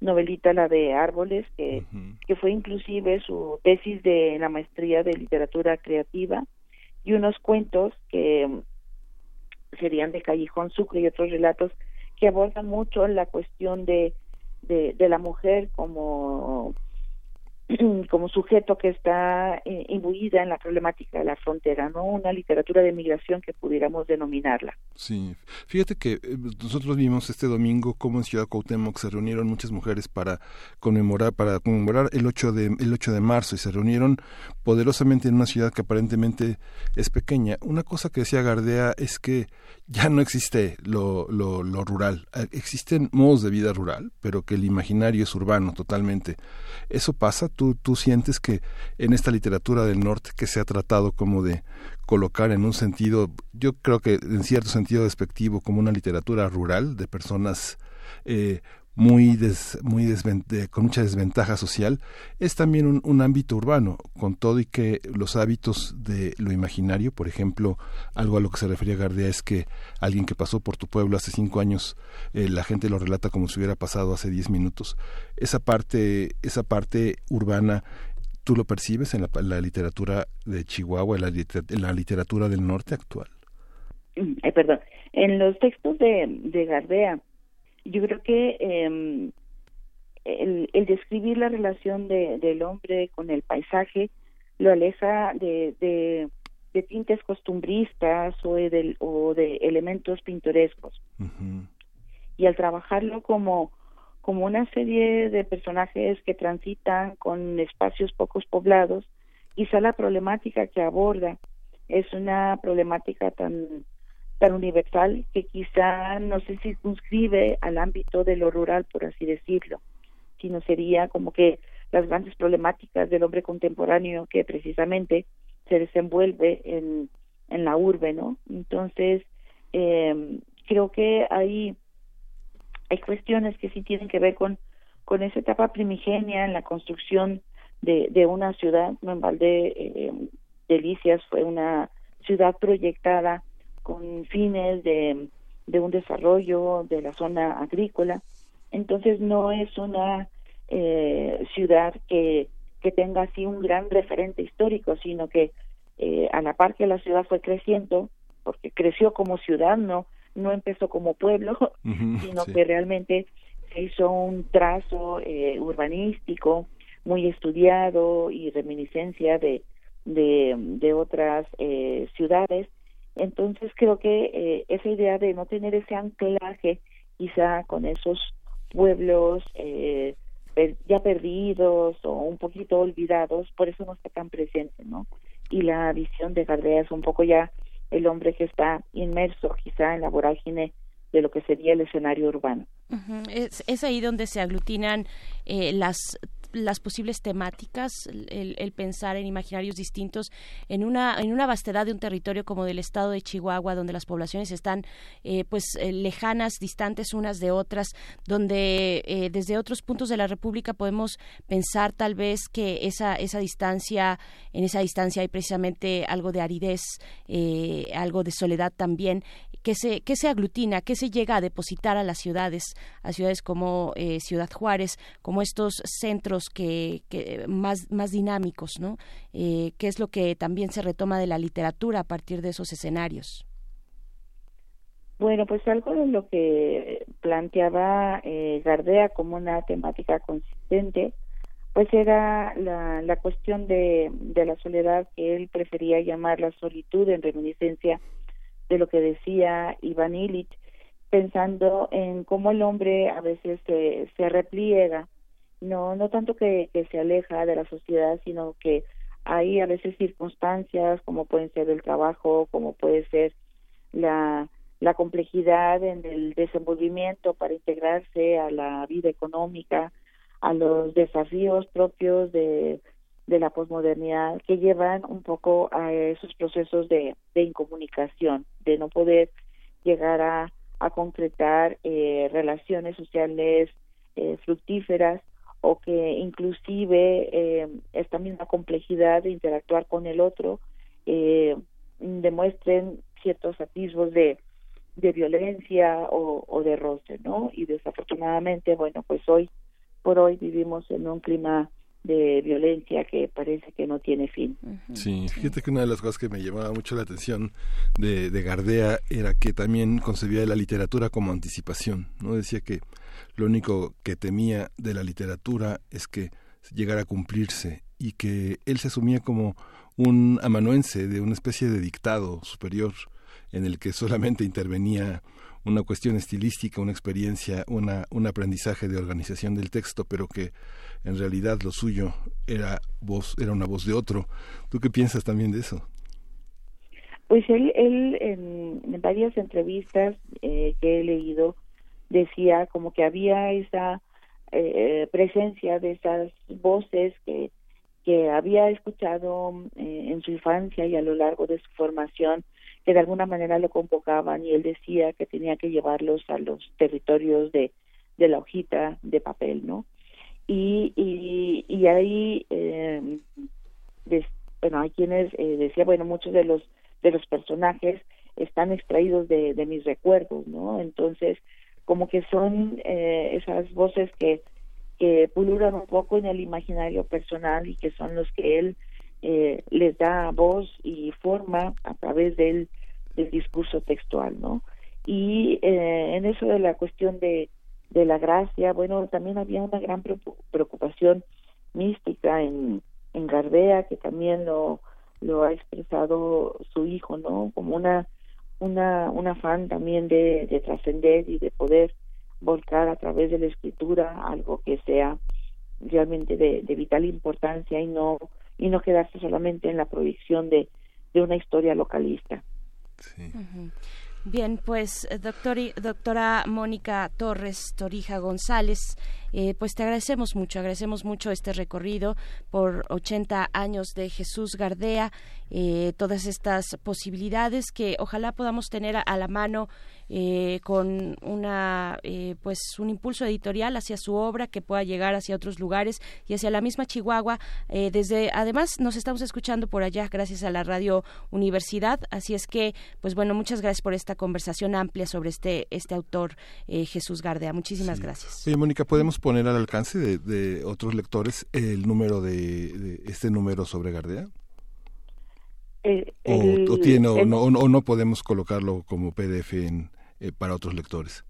novelita, la de Árboles, que, que fue inclusive su tesis de la maestría de literatura creativa, y unos cuentos que serían de Callejón Sucre y otros relatos que abordan mucho la cuestión de, de, de la mujer como como sujeto que está eh, imbuida en la problemática de la frontera, no una literatura de migración que pudiéramos denominarla. Sí, fíjate que eh, nosotros vimos este domingo cómo en Ciudad Cuauhtémoc se reunieron muchas mujeres para conmemorar para conmemorar el 8 de el 8 de marzo y se reunieron poderosamente en una ciudad que aparentemente es pequeña. Una cosa que decía Gardea es que ya no existe lo, lo, lo rural, eh, existen modos de vida rural, pero que el imaginario es urbano totalmente. Eso pasa ¿Tú, tú sientes que en esta literatura del norte que se ha tratado como de colocar en un sentido, yo creo que en cierto sentido despectivo, como una literatura rural de personas eh, muy, des, muy con mucha desventaja social, es también un, un, ámbito urbano, con todo y que los hábitos de lo imaginario, por ejemplo, algo a lo que se refería Gardea es que alguien que pasó por tu pueblo hace cinco años, eh, la gente lo relata como si hubiera pasado hace diez minutos. Esa parte, esa parte urbana ¿Tú lo percibes en la, literatura de Chihuahua, en la, en la, literatura del norte actual? Eh, perdón, en los textos de, de Gardea yo creo que eh, el, el, describir la relación de, del hombre con el paisaje lo aleja de, de, de tintes costumbristas o de, o de elementos pintorescos. Y al trabajarlo como, como una serie de personajes que transitan con espacios pocos poblados, quizá la problemática que aborda es una problemática tan tan universal que quizá no se circunscribe al ámbito de lo rural, por así decirlo, sino sería como que las grandes problemáticas del hombre contemporáneo que precisamente se desenvuelve en, en la urbe, ¿no? Entonces, eh, creo que hay, hay cuestiones que sí tienen que ver con, con esa etapa primigenia en la construcción de, de una ciudad. No en balde, eh, Delicias fue una ciudad proyectada con fines de, de un desarrollo de la zona agrícola. Entonces no es una eh, ciudad que, que tenga así un gran referente histórico, sino que eh, a la par que la ciudad fue creciendo, porque creció como ciudad, no, no empezó como pueblo, sino que realmente se hizo un trazo eh, urbanístico muy estudiado y reminiscencia de, de, de otras eh, ciudades entonces creo que eh, esa idea de no tener ese anclaje quizá con esos pueblos eh, ya perdidos o un poquito olvidados, por eso no está tan presente, ¿no? Y la visión de Gardea es un poco ya el hombre que está inmerso quizá en la vorágine de lo que sería el escenario urbano. es, es, ahí donde se aglutinan eh, las las posibles temáticas, el, pensar en imaginarios distintos en una, en una vastedad de un territorio como del estado de Chihuahua, donde las poblaciones están eh, pues eh, lejanas, distantes unas de otras, donde eh, desde otros puntos de la República podemos pensar tal vez que esa, esa distancia, en esa distancia hay precisamente algo de aridez, algo de soledad también, que se, que se aglutina, que se llega a depositar a las ciudades, a ciudades como Ciudad Juárez, como estos centros que, más, más dinámicos, ¿no? Eh, ¿Qué es lo que también se retoma de la literatura a partir de esos escenarios? Bueno, pues algo de lo que planteaba eh, Gardea como una temática consistente, pues era la, la cuestión de, de la soledad que él prefería llamar la solitud en reminiscencia de lo que decía Iván Illich, pensando en cómo el hombre a veces se, se repliega no no tanto que, que se aleja de la sociedad sino que hay a veces circunstancias como pueden ser el trabajo como puede ser la la complejidad en el desenvolvimiento para integrarse a la vida económica a los desafíos propios de de la posmodernidad que llevan un poco a esos procesos de, incomunicación, de no poder llegar a, concretar eh, relaciones sociales eh, fructíferas o que inclusive eh, esta misma complejidad de interactuar con el otro eh, demuestren ciertos atisbos de, violencia o de roce, ¿no? Y desafortunadamente, bueno, pues hoy por hoy vivimos en un clima de violencia que parece que no tiene fin. Sí, fíjate que una de las cosas que me llamaba mucho la atención de, de Gardea era que también concebía la literatura como anticipación, ¿no? Decía que lo único que temía de la literatura es que llegara a cumplirse y que él se asumía como un amanuense de una especie de dictado superior en el que solamente intervenía una cuestión estilística, una experiencia, una, un aprendizaje de organización del texto, pero que en realidad lo suyo era voz, era una voz de otro. ¿Tú qué piensas también de eso? Pues él, él en, varias entrevistas eh, que he leído decía como que había esa eh, presencia de esas voces que, que había escuchado eh, en su infancia y a lo largo de su formación que de alguna manera lo convocaban y él decía que tenía que llevarlos a los territorios de, de la hojita de papel, ¿no? Y, y, y ahí, eh, bueno, hay quienes eh, decía, bueno, muchos de los de los personajes están extraídos de, de mis recuerdos, ¿no? Entonces, como que son eh, esas voces que, que pululan un poco en el imaginario personal y que son los que él eh, les da voz y forma a través del, del discurso textual, ¿no? Y eh, en eso de la cuestión de, de la gracia, bueno, también había una gran preocupación mística en, Gardea, que también lo, ha expresado su hijo, ¿no? Como una, una, un afán también de, de trascender y de poder volcar a través de la escritura algo que sea realmente de, vital importancia y no y no quedarse solamente en la proyección de una historia localista. Bien, pues eh, doctora Mónica Torres Torija González, eh, pues te agradecemos mucho, agradecemos mucho este recorrido por 80 años de Jesús Gardea, eh, todas estas posibilidades que ojalá podamos tener a la mano eh, con una eh, pues un impulso editorial hacia su obra que pueda llegar hacia otros lugares y hacia la misma Chihuahua. Eh, desde además nos estamos escuchando por allá gracias a la radio Universidad. Así es que pues bueno muchas gracias por esta conversación amplia sobre este este autor Jesús Gardea. Muchísimas gracias. Oye, Mónica podemos poner al alcance de, otros lectores el número de, este número sobre Gardea o, tiene o, no, o no podemos colocarlo como PDF en, eh, para otros lectores.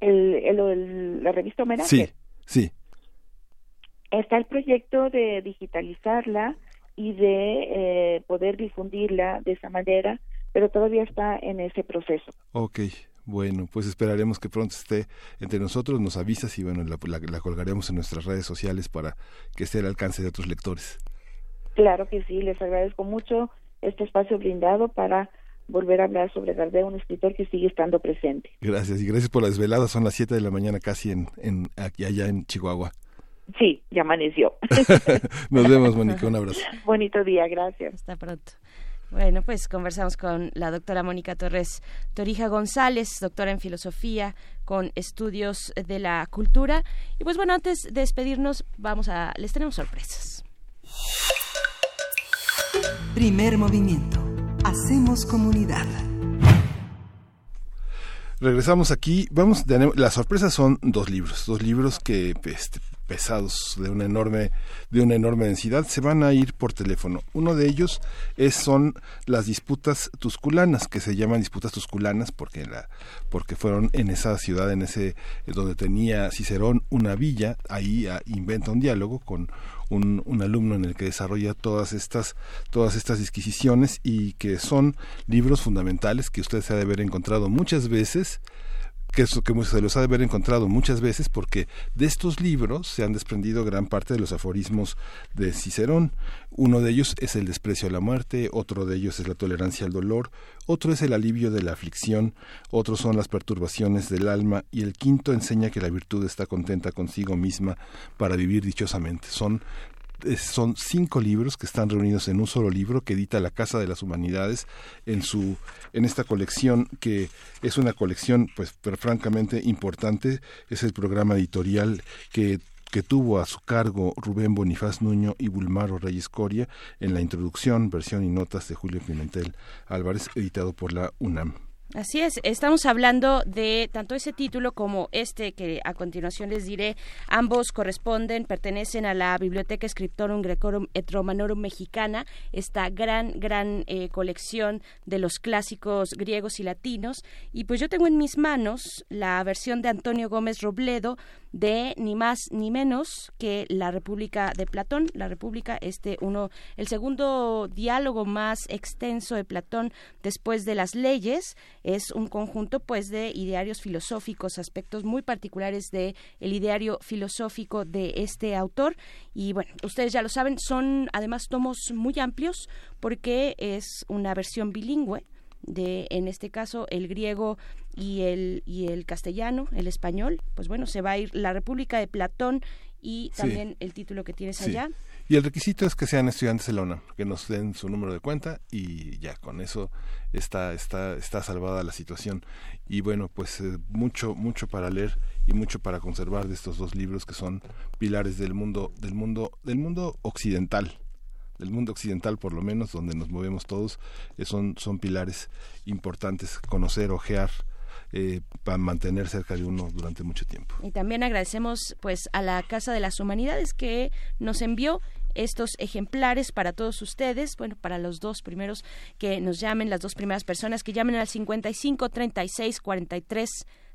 El, la revista Homenaje. Sí, sí. Está el proyecto de digitalizarla y de eh, poder difundirla de esa manera, pero todavía está en ese proceso. Ok, bueno, pues esperaremos que pronto esté entre nosotros, nos avisas y bueno, la, la, colgaremos en nuestras redes sociales para que esté al alcance de otros lectores. Claro que sí, les agradezco mucho este espacio brindado para volver a hablar sobre Gardea, un escritor que sigue estando presente. Gracias, y gracias por la desvelada. Son las 7 de la mañana casi en, en aquí allá en Chihuahua. Sí, ya amaneció. Nos vemos, Mónica. Un abrazo. Bonito día, gracias. Hasta pronto. Bueno, pues conversamos con la doctora Mónica Torres Torija González, doctora en filosofía con estudios de la cultura. Y pues bueno, antes de despedirnos, vamos a les tenemos sorpresas. Primer movimiento Hacemos comunidad. Regresamos aquí. Vamos, las sorpresas son dos libros, dos libros que este, pesados de una enorme de una enorme densidad se van a ir por teléfono. Uno de ellos es son las disputas tusculanas que se llaman disputas tusculanas porque la porque fueron en esa ciudad en ese donde tenía Cicerón una villa ahí inventa un diálogo con un, un, alumno en el que desarrolla todas estas, todas estas disquisiciones y que son libros fundamentales que usted se ha de haber encontrado muchas veces que, que se los ha de haber encontrado muchas veces porque de estos libros se han desprendido gran parte de los aforismos de Cicerón. Uno de ellos es el desprecio a la muerte, otro de ellos es la tolerancia al dolor, otro es el alivio de la aflicción, otros son las perturbaciones del alma y el quinto enseña que la virtud está contenta consigo misma para vivir dichosamente. Son son cinco libros que están reunidos en un solo libro que edita la Casa de las Humanidades en su en esta colección que es una colección pues pero francamente importante es el programa editorial que que tuvo a su cargo Rubén Bonifaz Nuño y Bulmaro Reyes Coria en la introducción, versión y notas de Julio Pimentel Álvarez, editado por la UNAM. Así es, estamos hablando de tanto ese título como este que a continuación les diré. Ambos corresponden, pertenecen a la Biblioteca Scriptorum Grecorum et Romanorum Mexicana, esta gran, gran eh, colección de los clásicos griegos y latinos. Y pues yo tengo en mis manos la versión de Antonio Gómez Robledo de ni más ni menos que la República de Platón, la República, este uno, el segundo diálogo más extenso de Platón después de las leyes, es un conjunto pues de idearios filosóficos, aspectos muy particulares de el ideario filosófico de este autor. Y bueno, ustedes ya lo saben, son además tomos muy amplios porque es una versión bilingüe de en este caso el griego y el y el castellano, el español, pues bueno, se va a ir la República de Platón y también el título que tienes allá. Y el requisito es que sean estudiantes de la UNAM, que nos den su número de cuenta y ya con eso está está está salvada la situación. Y bueno, pues eh, mucho mucho para leer y mucho para conservar de estos dos libros que son pilares del mundo del mundo del mundo occidental del mundo occidental por lo menos, donde nos movemos todos, eh, son, son pilares importantes, conocer, ojear, eh, para mantener cerca de uno durante mucho tiempo. Y también agradecemos pues a la Casa de las Humanidades que nos envió estos ejemplares para todos ustedes, bueno, para los dos primeros que nos llamen, las dos primeras personas que llamen al 55 36 43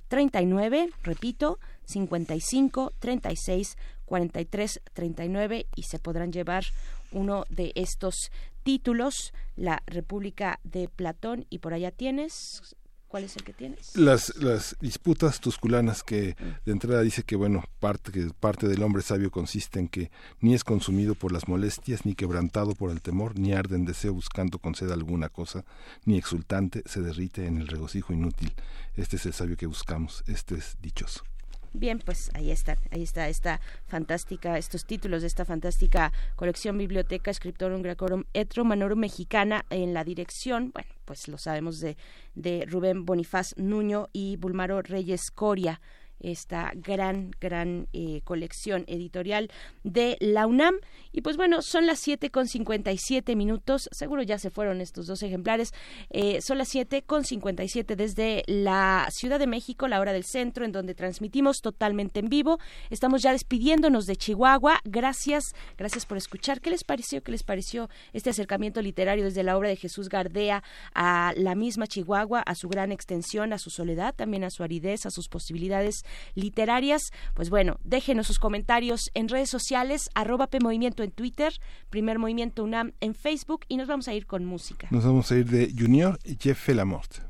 39, repito, 55 36 43 39 y se podrán llevar uno de estos títulos, la República de Platón, y por allá tienes ¿Cuál es el que tienes? Las, las disputas tusculanas que mm. de entrada dice que bueno parte que parte del hombre sabio consiste en que ni es consumido por las molestias ni quebrantado por el temor ni arde en deseo buscando conceda alguna cosa ni exultante se derrite en el regocijo inútil. Este es el sabio que buscamos. Este es dichoso. Bien, pues ahí está, ahí está esta fantástica, estos títulos de esta fantástica colección Biblioteca Scriptorum Gracorum Etro Manorum Mexicana en la dirección, bueno, pues lo sabemos de, de Rubén Bonifaz Nuño y Bulmaro Reyes Coria esta gran, gran eh, colección editorial de la UNAM. Y pues bueno, son las siete con 57 minutos, seguro ya se fueron estos dos ejemplares, eh, son las siete con 57 desde la Ciudad de México, la hora del centro, en donde transmitimos totalmente en vivo. Estamos ya despidiéndonos de Chihuahua. Gracias, gracias por escuchar. ¿Qué les pareció? ¿Qué les pareció este acercamiento literario desde la obra de Jesús Gardea a la misma Chihuahua, a su gran extensión, a su soledad, también a su aridez, a sus posibilidades literarias. Pues bueno, déjenos sus comentarios en redes sociales, arroba Movimiento en Twitter, Primer Movimiento UNAM en Facebook y nos vamos a ir con música. Nos vamos a ir de Junior y Jeff Lamort.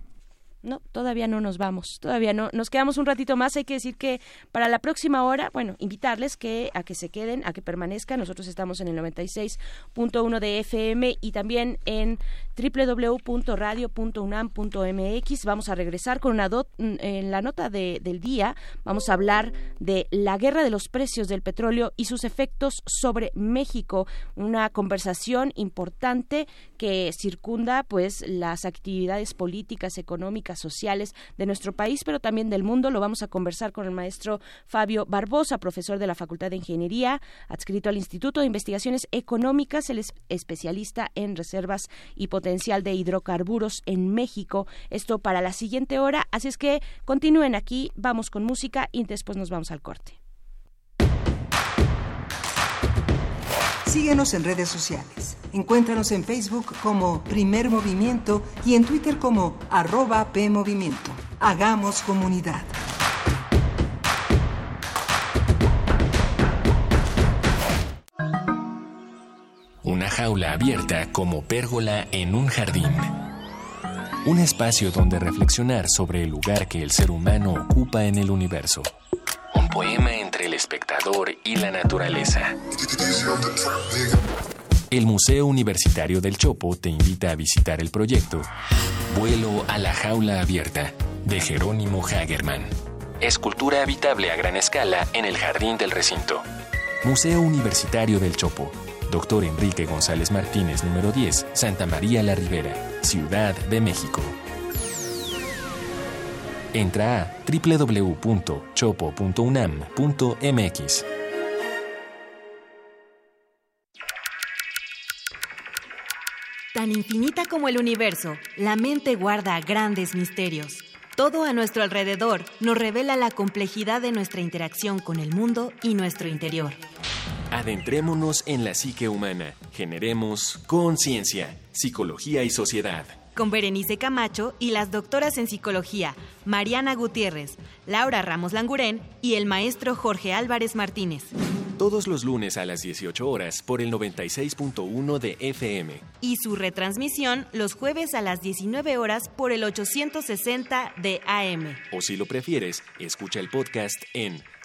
No, todavía no nos vamos, todavía no. Nos quedamos un ratito más. Hay que decir que para la próxima hora, bueno, invitarles que a que se queden, a que permanezcan. Nosotros estamos en el 96.1 de FM y también en www.radio.unam.mx. Vamos a regresar con una en la nota del día. Vamos a hablar de la guerra de los precios del petróleo y sus efectos sobre México. Una conversación importante que circunda, pues, las actividades políticas, económicas sociales de nuestro país, pero también del mundo. Lo vamos a conversar con el maestro Fabio Barbosa, profesor de la Facultad de Ingeniería, adscrito al Instituto de Investigaciones Económicas. Él es especialista en reservas y potencial de hidrocarburos en México. Esto para la siguiente hora. Así es que continúen aquí, vamos con música y después nos vamos al corte. Síguenos en redes sociales. Encuéntranos en Facebook como Primer Movimiento y en Twitter como arroba PMovimiento. Hagamos comunidad. Jaula abierta como pérgola en un jardín. Un espacio donde reflexionar sobre el lugar que el ser humano ocupa en el universo. Un poema entre el espectador y la naturaleza. El Museo Universitario del Chopo te invita a visitar el proyecto Vuelo a la jaula abierta de Jerónimo Hagerman. Escultura habitable a gran escala en el jardín del recinto. Museo Universitario del Chopo. Doctor Enrique González Martínez, número 10, Santa María la Ribera, Ciudad de México. Entra a www.chopo.unam.mx. Tan infinita como el universo, la mente guarda grandes misterios. Todo a nuestro alrededor nos revela la complejidad de nuestra interacción con el mundo y nuestro interior. Adentrémonos en la psique humana. Generemos conciencia, psicología y sociedad. con Berenice Camacho y las doctoras en psicología, Mariana Gutiérrez, Laura Ramos Langurén y el maestro Jorge Álvarez Martínez. Todos los lunes a las 18 horas por el 96.1 de FM. Y su retransmisión los jueves a las 19 horas por el 860 de AM. O si lo prefieres, escucha el podcast en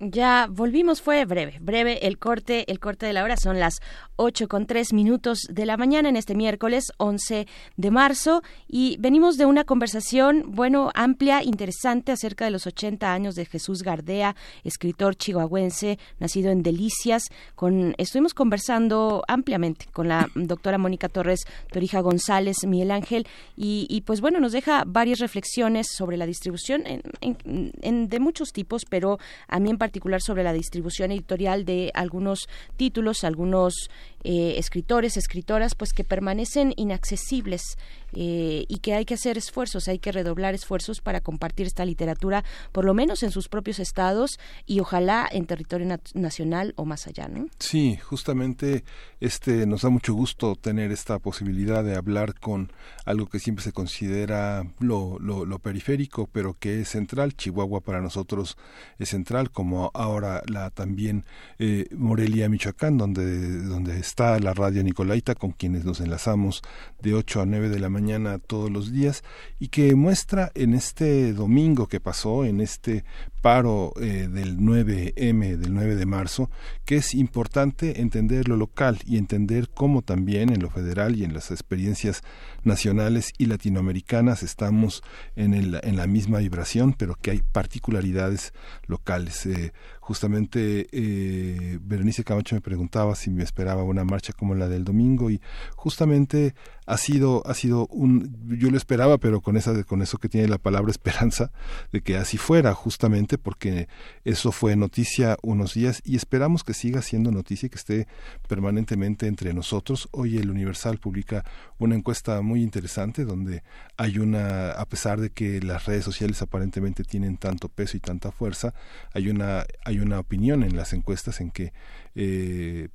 Ya volvimos, fue breve, breve el corte, el corte de la hora. Son las 8 con 3 minutos de la mañana en este miércoles 11 de marzo y venimos de una conversación, bueno, amplia, interesante acerca de los 80 años de Jesús Gardea, escritor chihuahuense, nacido en Delicias, con, estuvimos conversando ampliamente con la doctora Mónica Torres Torija González, Miguel Ángel, y, y, pues bueno, nos deja varias reflexiones sobre la distribución en, de muchos tipos, pero a mí en particular sobre la distribución editorial de algunos títulos, algunos eh, escritores, escritoras, pues que permanecen inaccesibles eh, y que hay que hacer esfuerzos, hay que redoblar esfuerzos para compartir esta literatura, por lo menos en sus propios estados y ojalá en territorio na- nacional o más allá, ¿no? Sí, justamente este nos da mucho gusto tener esta posibilidad de hablar con algo que siempre se considera lo, lo, lo periférico, pero que es central. Chihuahua para nosotros es central, como ahora la también eh, Morelia, Michoacán, donde, donde está la radio Nicolaita, con quienes nos enlazamos de 8 a 9 de la mañana todos los días, y que muestra en este domingo que pasó, en este paro eh, del 9M, del 9 de marzo, que es importante entender lo local y entender cómo también en lo federal y en las experiencias nacionales y latinoamericanas estamos en, el, en la misma vibración, pero que hay particularidades locales. Eh, justamente eh, Berenice Camacho me preguntaba si me esperaba una marcha como la del domingo y justamente ha sido ha sido un yo lo esperaba pero con esa con eso que tiene la palabra esperanza de que así fuera justamente porque eso fue noticia unos días y esperamos que siga siendo noticia y que esté permanentemente entre nosotros. Hoy el Universal publica una encuesta muy interesante donde hay una a pesar de que las redes sociales aparentemente tienen tanto peso y tanta fuerza hay una hay una opinión en las encuestas en que eh,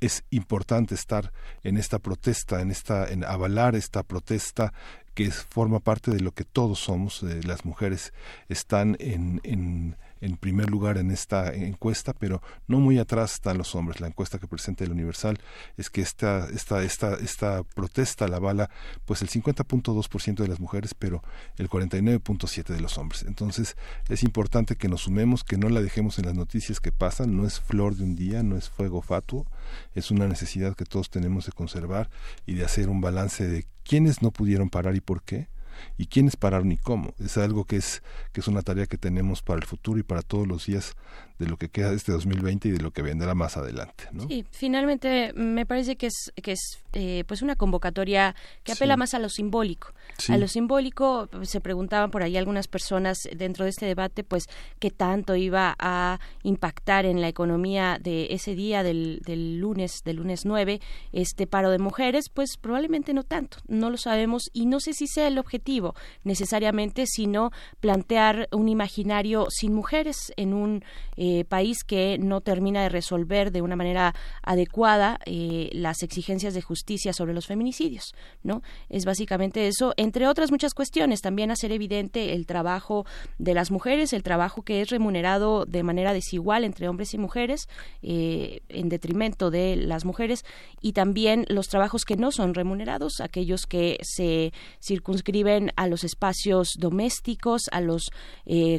es importante estar en esta protesta, en esta, en avalar esta protesta que forma parte de lo que todos somos. Las mujeres están en, en en primer lugar en esta encuesta, pero no muy atrás están los hombres. La encuesta que presenta el Universal es que esta, esta, esta, esta protesta la bala pues el 50.2% de las mujeres, pero el 49.7% de los hombres. Entonces es importante que nos sumemos, que no la dejemos en las noticias que pasan, no es flor de un día, no es fuego fatuo, es una necesidad que todos tenemos de conservar y de hacer un balance de quiénes no pudieron parar y por qué y quiénes pararon y cómo. Es algo que es, que es una tarea que tenemos para el futuro y para todos los días de lo que queda de este 2020 y de lo que vendrá más adelante. ¿no? Sí, finalmente me parece que es, que es eh, pues una convocatoria que apela más a lo simbólico. A lo simbólico, se preguntaban por ahí algunas personas dentro de este debate, pues, qué tanto iba a impactar en la economía de ese día del, del lunes, del lunes 9, este paro de mujeres, pues probablemente no tanto, no lo sabemos y no sé si sea el objetivo necesariamente, sino plantear un imaginario sin mujeres en un eh, país que no termina de resolver de una manera adecuada eh, las exigencias de justicia sobre los feminicidios, ¿no? Es básicamente eso, entre otras muchas cuestiones, también hacer evidente el trabajo de las mujeres, el trabajo que es remunerado de manera desigual entre hombres y mujeres, eh, en detrimento de las mujeres, y también los trabajos que no son remunerados, aquellos que se circunscriben a los espacios domésticos, a los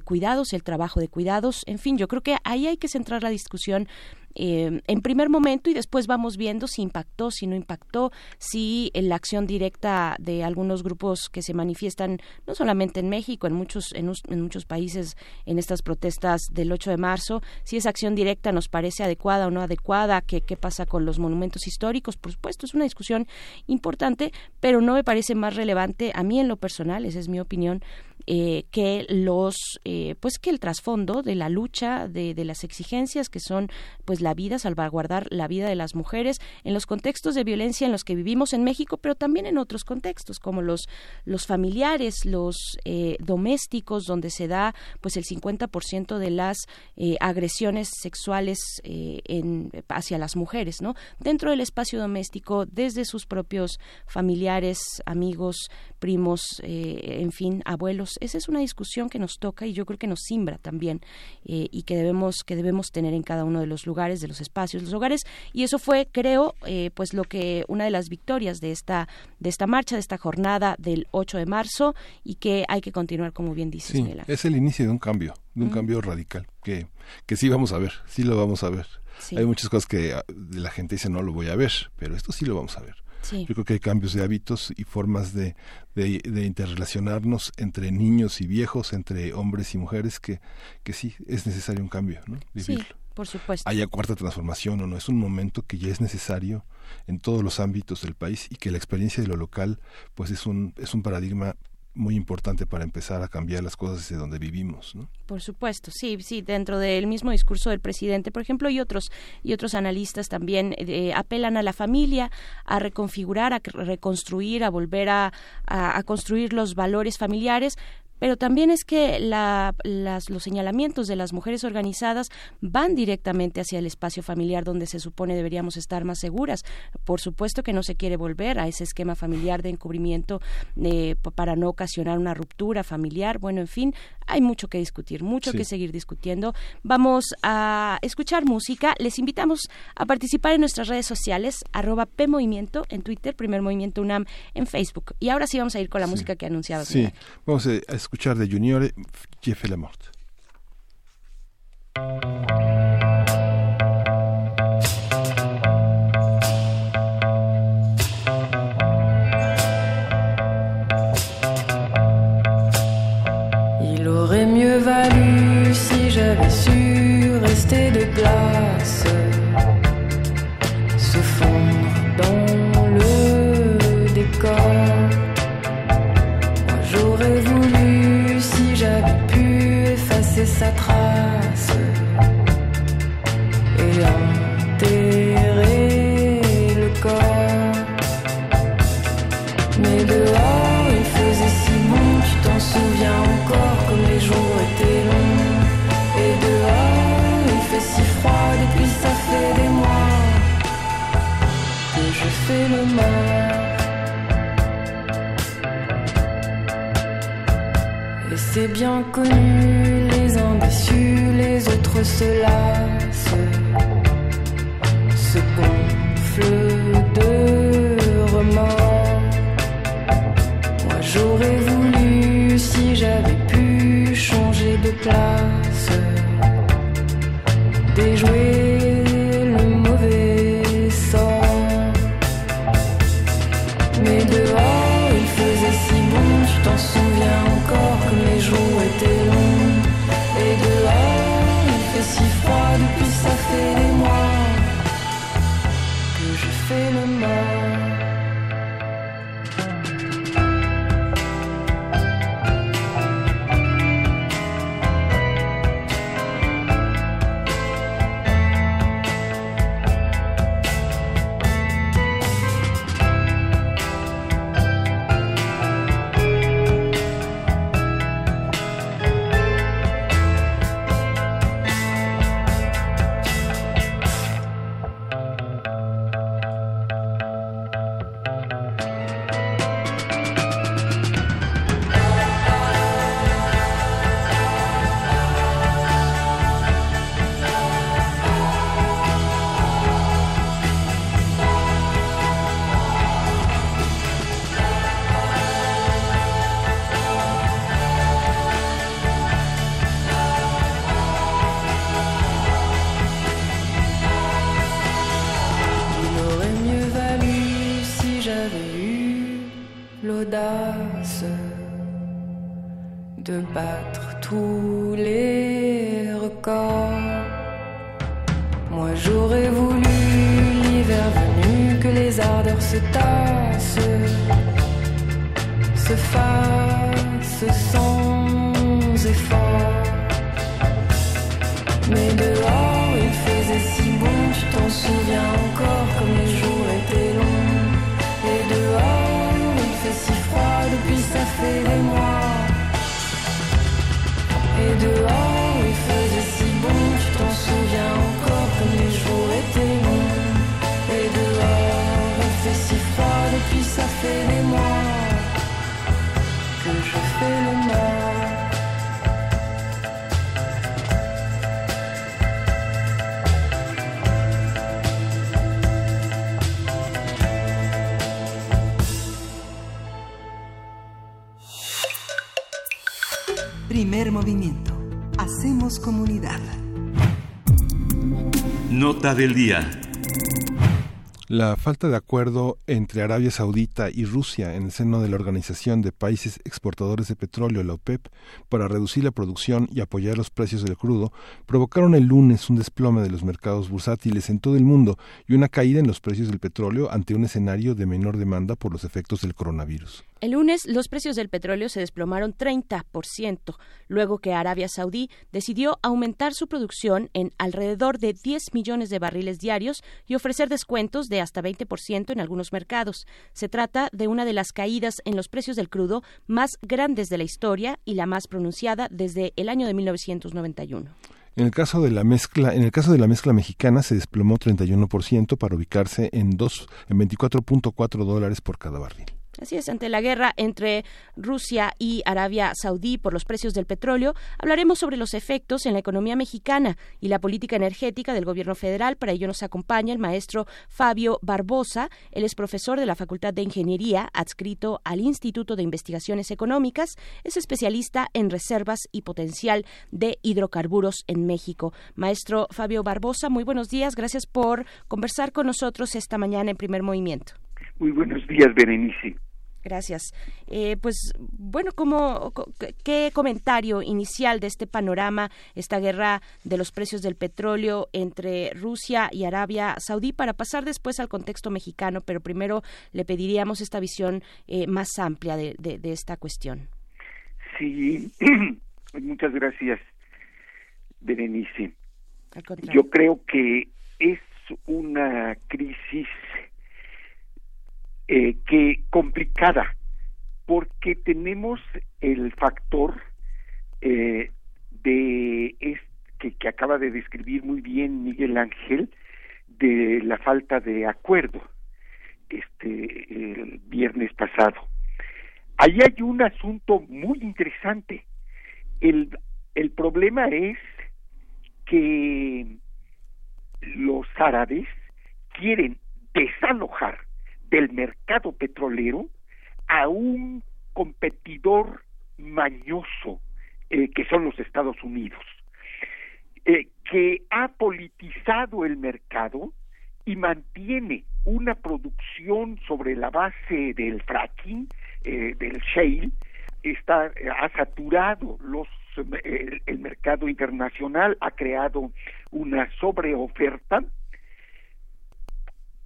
cuidados, el trabajo de cuidados, en fin, yo creo que ahí hay que centrar la discusión eh, en primer momento y después vamos viendo si impactó, si no impactó, si la acción directa de algunos grupos que se manifiestan no solamente en México, en muchos, en, muchos países en estas protestas del 8 de marzo, si esa acción directa nos parece adecuada o no adecuada, qué, qué pasa con los monumentos históricos, por supuesto, es una discusión importante, pero no me parece más relevante a mí en lo personal, esa es mi opinión, eh, que los eh, pues que el trasfondo de la lucha de, de, las exigencias que son pues la vida salvaguardar la vida de las mujeres en los contextos de violencia en los que vivimos en México pero también en otros contextos como los los familiares los eh, domésticos donde se da pues el 50% de las agresiones sexuales en, hacia las mujeres no dentro del espacio doméstico desde sus propios familiares amigos primos en fin abuelos. Esa es una discusión que nos toca y yo creo que nos simbra también eh, y que debemos que debemos tener en cada uno de los lugares, de los espacios, los hogares. Y eso fue, creo, eh, pues lo que una de las victorias de esta de esta marcha, de esta jornada del 8 de marzo y que hay que continuar, como bien dices, sí, Es el inicio de un cambio, de un cambio radical que que sí vamos a ver, sí lo vamos a ver. Hay muchas cosas que ah, la gente dice no lo voy a ver, pero esto sí lo vamos a ver. Yo creo que hay cambios de hábitos y formas de, de, interrelacionarnos entre niños y viejos, entre hombres y mujeres, que, que sí, es necesario un cambio, ¿no? Sí, por supuesto. Haya cuarta transformación o no, es un momento que ya es necesario en todos los ámbitos del país y que la experiencia de lo local, pues es un, es un paradigma muy importante para empezar a cambiar las cosas desde donde vivimos, ¿no? Por supuesto, sí, sí, dentro del mismo discurso del presidente, por ejemplo, y otros y otros analistas también eh, apelan a la familia a reconfigurar, a reconstruir, a volver a, a construir los valores familiares, pero también es que los señalamientos de las mujeres organizadas van directamente hacia el espacio familiar donde se supone deberíamos estar más seguras. Por supuesto que no se quiere volver a ese esquema familiar de encubrimiento eh, para no ocasionar una ruptura familiar. Bueno, en fin, hay mucho que discutir, mucho que seguir discutiendo. Vamos a escuchar música. Les invitamos a participar en nuestras redes sociales, arroba PMovimiento en Twitter, Primer Movimiento UNAM en Facebook. Y ahora sí vamos a ir con la música que anunciaba. Sí, vamos a escuchar de Junior Jeff Lamort. Il aurait mieux valu si j'avais su rester de place, Bien connu, les uns déçus, les autres se fit in. Del día. La falta de acuerdo entre Arabia Saudita y Rusia en el seno de la Organización de Países Exportadores de Petróleo, la OPEP, para reducir la producción y apoyar los precios del crudo, provocaron el lunes un desplome de los mercados bursátiles en todo el mundo y una caída en los precios del petróleo ante un escenario de menor demanda por los efectos del coronavirus. El lunes los precios del petróleo se desplomaron 30%, luego que Arabia Saudí decidió aumentar su producción en alrededor de 10 millones de barriles diarios y ofrecer descuentos de hasta 20% en algunos mercados. Se trata de una de las caídas en los precios del crudo más grandes de la historia y la más pronunciada desde el año de 1991. En el caso de la mezcla, en el caso de la mezcla mexicana se desplomó 31% para ubicarse en en 24.4 dólares por cada barril. Así es, ante la guerra entre Rusia y Arabia Saudí por los precios del petróleo, hablaremos sobre los efectos en la economía mexicana y la política energética del gobierno federal. Para ello nos acompaña el maestro Fabio Barbosa. Él es profesor de la Facultad de Ingeniería, adscrito al Instituto de Investigaciones Económicas. Es especialista en reservas y potencial de hidrocarburos en México. Maestro Fabio Barbosa, muy buenos días. Gracias por conversar con nosotros esta mañana en primer movimiento. Muy buenos días, Berenice. Gracias. Eh, pues bueno, ¿cómo, ¿qué comentario inicial de este panorama, esta guerra de los precios del petróleo entre Rusia y Arabia Saudí, para pasar después al contexto mexicano, pero primero le pediríamos esta visión eh, más amplia de, de, de esta cuestión. Sí, muchas gracias, Berenice. Yo creo que es una crisis eh, que complicada porque tenemos el factor eh, de es, que, que acaba de describir muy bien Miguel Ángel de la falta de acuerdo este el viernes pasado. Ahí hay un asunto muy interesante. El, el problema es que los árabes quieren desalojar del mercado petrolero a un competidor mañoso eh, que son los Estados Unidos, eh, que ha politizado el mercado y mantiene una producción sobre la base del fracking, eh, del shale, está, ha saturado los el, el, mercado internacional, ha creado una sobreoferta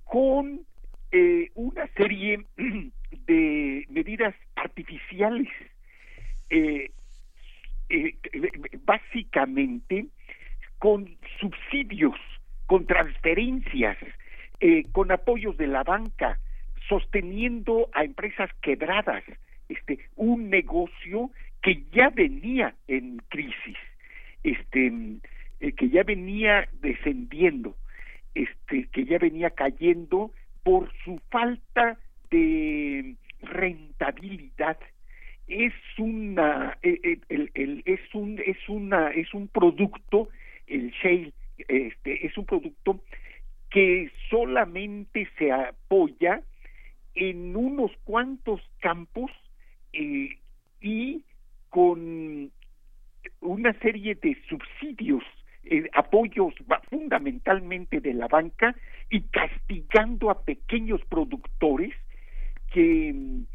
con eh, una serie de medidas artificiales. Eh, eh, básicamente con subsidios, con transferencias, eh, con apoyos de la banca, sosteniendo a empresas quebradas, este, un negocio que ya venía en crisis, este, eh, que ya venía descendiendo, este, que ya venía cayendo por su falta de rentabilidad. Es una eh, eh, el, es un es una es un producto el shale este es un producto que solamente se apoya en unos cuantos campos eh, y con una serie de subsidios apoyos fundamentalmente de la banca y castigando a pequeños productores que en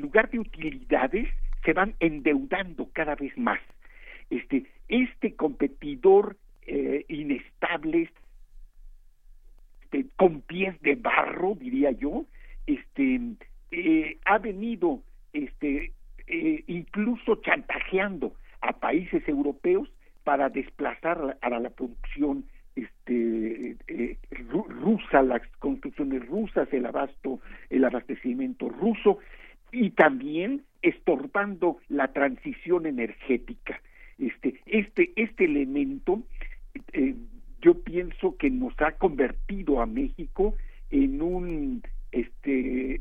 lugar de utilidades se van endeudando cada vez más. Este, este competidor eh, inestable, este, con pies de barro, diría yo, este, eh, ha venido este, eh, incluso chantajeando a países europeos para desplazar a la producción este, eh, rusa, las construcciones rusas, el abasto, el abastecimiento ruso y también estorbando la transición energética. Este, este, este elemento, eh, yo pienso que nos ha convertido a México en un, este,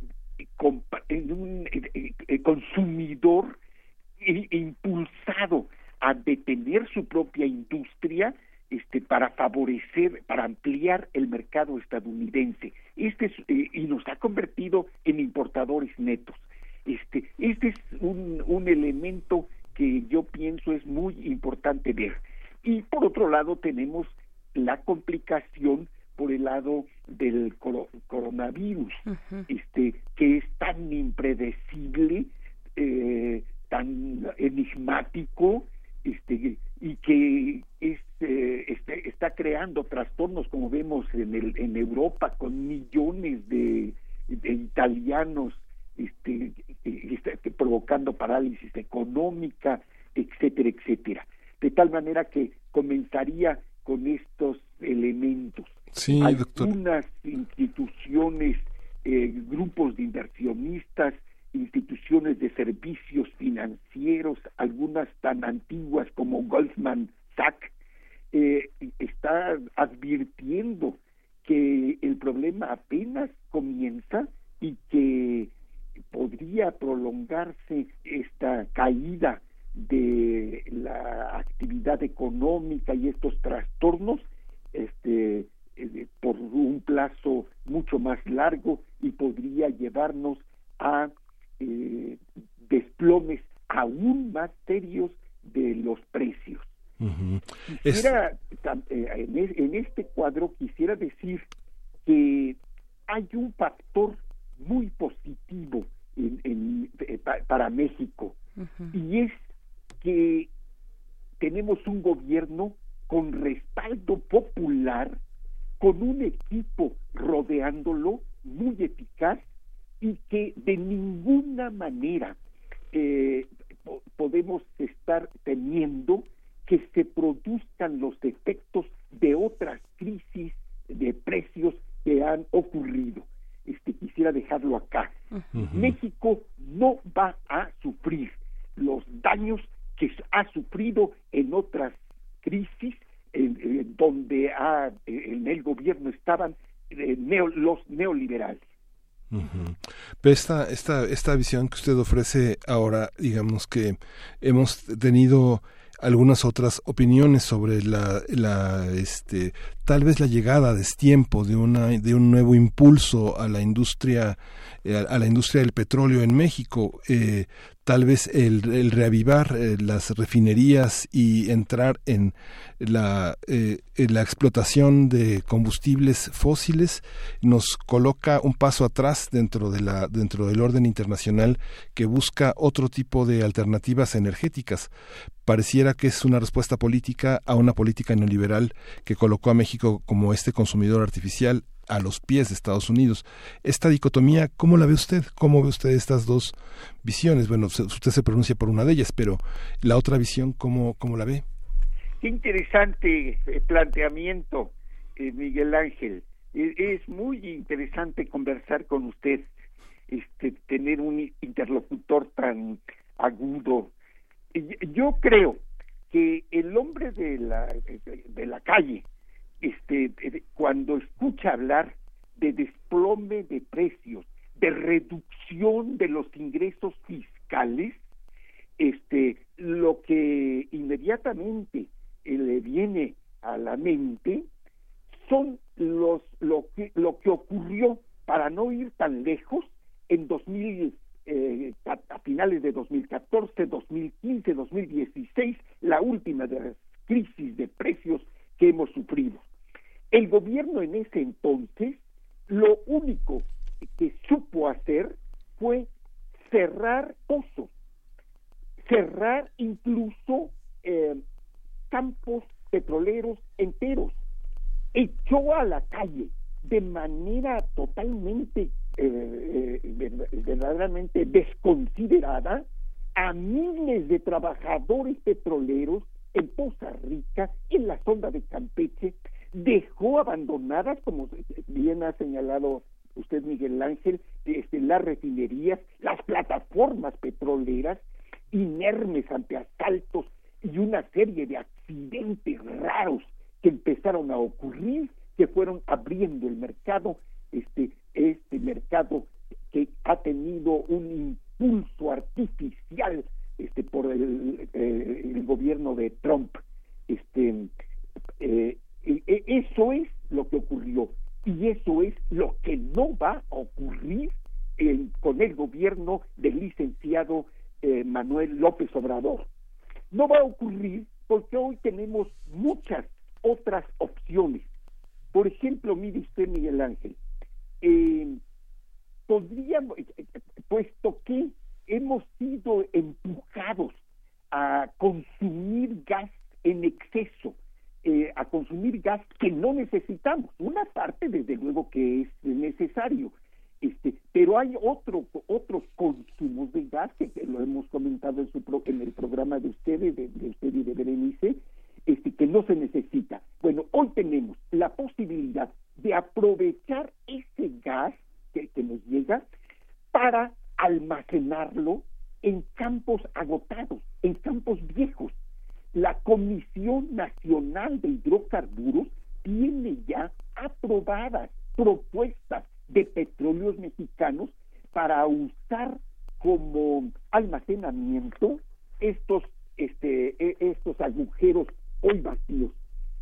en un eh, consumidor impulsado a detener su propia industria este, para favorecer, para ampliar el mercado estadounidense. Este es, eh, y nos ha convertido en importadores netos. Este, este es un, un elemento que yo pienso es muy importante ver. Y por otro lado tenemos la complicación por el lado del coronavirus, este, que es tan impredecible, eh, tan enigmático, este, y que es, eh, este, está creando trastornos como vemos en, el, en Europa con millones de, de italianos este, este, provocando parálisis económica, etcétera, etcétera. De tal manera que comenzaría con estos elementos. Sí, Hay doctor. unas instituciones, eh, grupos de inversionistas, instituciones de servicios financieros, algunas tan antiguas como Goldman Sachs, eh, está advirtiendo que el problema apenas comienza y que podría prolongarse esta caída de la actividad económica y estos trastornos este eh, por un plazo mucho más largo y podría llevarnos a eh, desplomes aún más serios de los precios. Quisiera, eh, en, es- en este cuadro quisiera decir que hay un factor muy positivo en- en- eh, pa- para México y es que tenemos un gobierno con respaldo popular, con un equipo rodeándolo muy eficaz y que de ninguna manera eh, po- podemos estar temiendo que se produzcan los efectos de otras crisis de precios que han ocurrido. Este, quisiera dejarlo acá. México no va a sufrir los daños que ha sufrido en otras crisis en, en donde ha- en el gobierno estaban eh, neo, los neoliberales. Pero esta, esta, esta visión que usted ofrece ahora, digamos que hemos tenido algunas otras opiniones sobre la, la este tal vez la llegada a destiempo de una de un nuevo impulso a la industria a la industria del petróleo en México. Eh, tal vez el, reavivar eh, las refinerías y entrar en la, eh, en la explotación de combustibles fósiles nos coloca un paso atrás dentro de la dentro del orden internacional que busca otro tipo de alternativas energéticas. Pareciera que es una respuesta política a una política neoliberal que colocó a México como este consumidor artificial a los pies de Estados Unidos. Esta dicotomía, ¿cómo la ve usted? ¿Cómo ve usted estas dos visiones? Bueno, usted se pronuncia por una de ellas, pero la otra visión, ¿cómo, cómo la ve? Qué interesante eh, planteamiento, eh, Miguel Ángel. E, es muy interesante conversar con usted, este, tener un interlocutor tan agudo. Yo creo que el hombre de la, de la calle, este, eh, cuando escucha hablar de desplome de precios, de reducción de los ingresos fiscales, este, lo que inmediatamente eh, le viene a la mente son los lo que lo que ocurrió para no ir tan lejos en 2000 eh, a, finales de 2014, 2015, 2016, la última de las crisis de precios que hemos sufrido. El gobierno en ese entonces lo único que supo hacer fue cerrar pozos, cerrar incluso eh, campos petroleros enteros, echó a la calle de manera totalmente, eh, eh, verdaderamente desconsiderada a miles de trabajadores petroleros en Poza Rica, en la sonda de Campeche, dejó abandonadas, como bien ha señalado usted Miguel Ángel, desde las refinerías, las plataformas petroleras, inermes ante asaltos y una serie de accidentes raros que empezaron a ocurrir, que fueron abriendo el mercado, este, este mercado que ha tenido un impulso artificial este, por el, eh, el gobierno de Trump. Este, eh, e, e, eso es lo que ocurrió y eso es lo que no va a ocurrir con el gobierno del licenciado eh, Manuel López Obrador. No va a ocurrir porque hoy tenemos muchas otras opciones. Por ejemplo, mire usted, Miguel Ángel, eh, podríamos, puesto que hemos sido empujados a consumir gas en exceso, eh, a consumir gas que no necesitamos. Una parte, desde luego, que es necesario, este, pero hay otro, otros consumos de gas que, lo hemos comentado en, su en el programa de ustedes, de, de usted y de Berenice, este, que no se necesita. Bueno, hoy tenemos la posibilidad de aprovechar ese gas que nos llega para almacenarlo en campos agotados, en campos viejos la Comisión Nacional de Hidrocarburos tiene ya aprobadas propuestas de petróleos mexicanos para usar como almacenamiento estos este, e, estos agujeros hoy vacíos.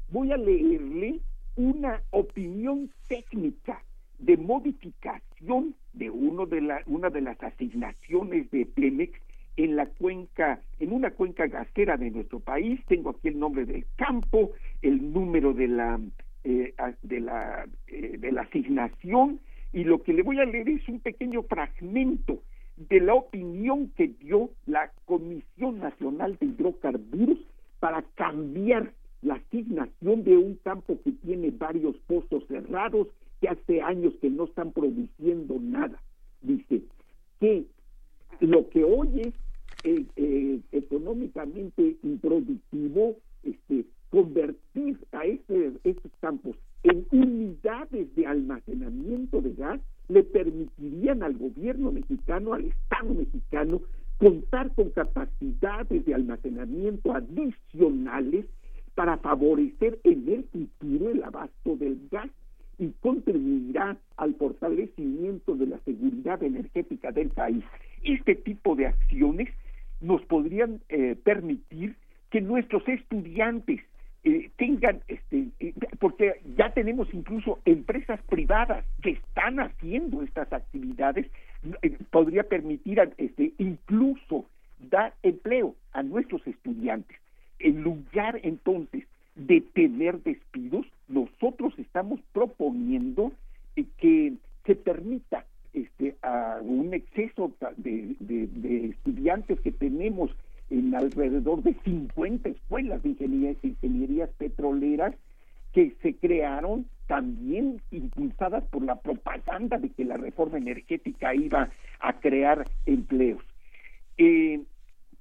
Voy a leerle una opinión técnica de modificación de uno de la, una de las asignaciones de Pemex en la cuenca, en una cuenca gasera de nuestro país. Tengo aquí el nombre del campo, el número de la eh, de la eh, de la asignación y lo que le voy a leer es un pequeño fragmento de la opinión que dio la Comisión Nacional de Hidrocarburos para cambiar la asignación de un campo que tiene varios pozos cerrados que hace años que no están produciendo nada. Dice que lo que hoy es eh, eh, económicamente improductivo, este, convertir a ese, estos campos en unidades de almacenamiento de gas le permitirían al gobierno mexicano, al Estado mexicano, contar con capacidades de almacenamiento adicionales para favorecer en el futuro el abasto del gas. Y contribuirá al fortalecimiento de la seguridad energética del país. Este tipo de acciones nos podrían eh, permitir que nuestros estudiantes eh, tengan, este, eh, porque ya tenemos incluso empresas privadas que están haciendo estas actividades, podría permitir este, incluso dar empleo a nuestros estudiantes. En lugar entonces de tener despidos, nosotros estamos proponiendo que se permita este, a un exceso de, de, estudiantes que tenemos en alrededor de 50 escuelas de ingeniería, ingenierías petroleras que se crearon también impulsadas por la propaganda de que la reforma energética iba a crear empleos. Eh,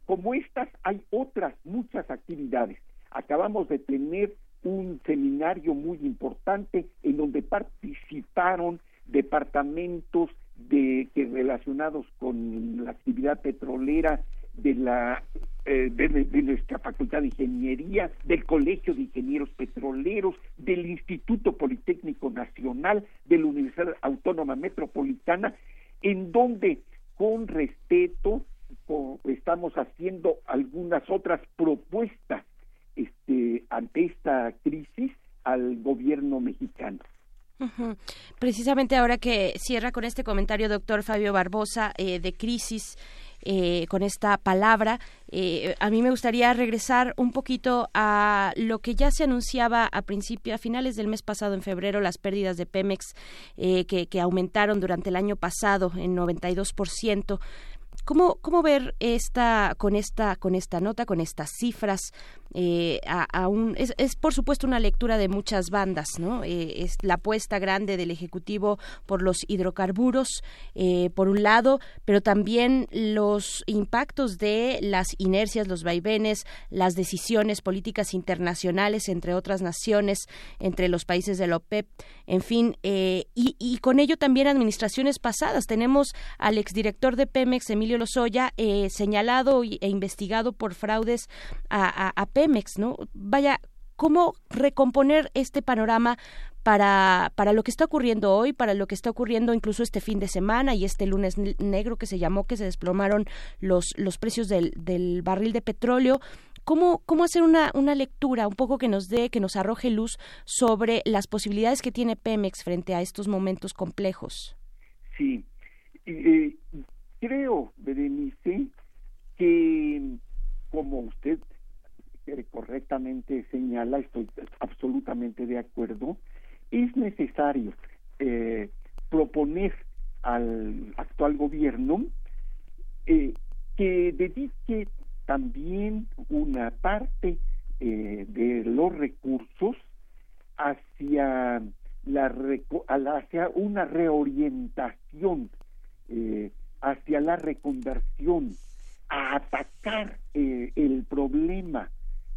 como estas hay otras muchas actividades. Acabamos de tener un seminario muy importante en donde participaron departamentos de que relacionados con la actividad petrolera de la eh, de, nuestra facultad de ingeniería del colegio de ingenieros petroleros del instituto politécnico nacional de la universidad autónoma metropolitana en donde con respeto estamos haciendo algunas otras propuestas este, ante esta crisis al gobierno mexicano. Precisamente ahora que cierra con este comentario, doctor Fabio Barbosa, eh, de crisis, eh, con esta palabra. Eh, a mí me gustaría regresar un poquito a lo que ya se anunciaba a principio, a finales del mes pasado, en febrero, las pérdidas de Pemex que, que, aumentaron durante el año pasado en 92%. ¿Cómo, ¿Cómo ver esta con esta con esta nota, con estas cifras? Eh, a, es, es, por supuesto una lectura de muchas bandas, ¿no? Eh, es la apuesta grande del ejecutivo por los hidrocarburos, eh, por un lado, pero también los impactos de las inercias, los vaivenes, las decisiones políticas internacionales entre otras naciones, entre los países de la OPEP, en fin, y, y con ello también administraciones pasadas. Tenemos al exdirector de Pemex, Emilio Lozoya, señalado e investigado por fraudes a, a, a Pemex, ¿no? Vaya, ¿cómo recomponer este panorama para, para lo que está ocurriendo hoy, para lo que está ocurriendo incluso este fin de semana y este lunes negro que se llamó, que se desplomaron los, los precios del, del barril de petróleo? ¿Cómo, ¿Cómo hacer una, una lectura un poco que nos dé, que nos arroje luz sobre las posibilidades que tiene Pemex frente a estos momentos complejos? Sí, eh, creo, Berenice, que como usted correctamente señala, estoy absolutamente de acuerdo, es necesario eh, proponer al actual gobierno eh, que dedique también una parte eh, de los recursos hacia la hacia una reorientación hacia la reconversión a atacar el problema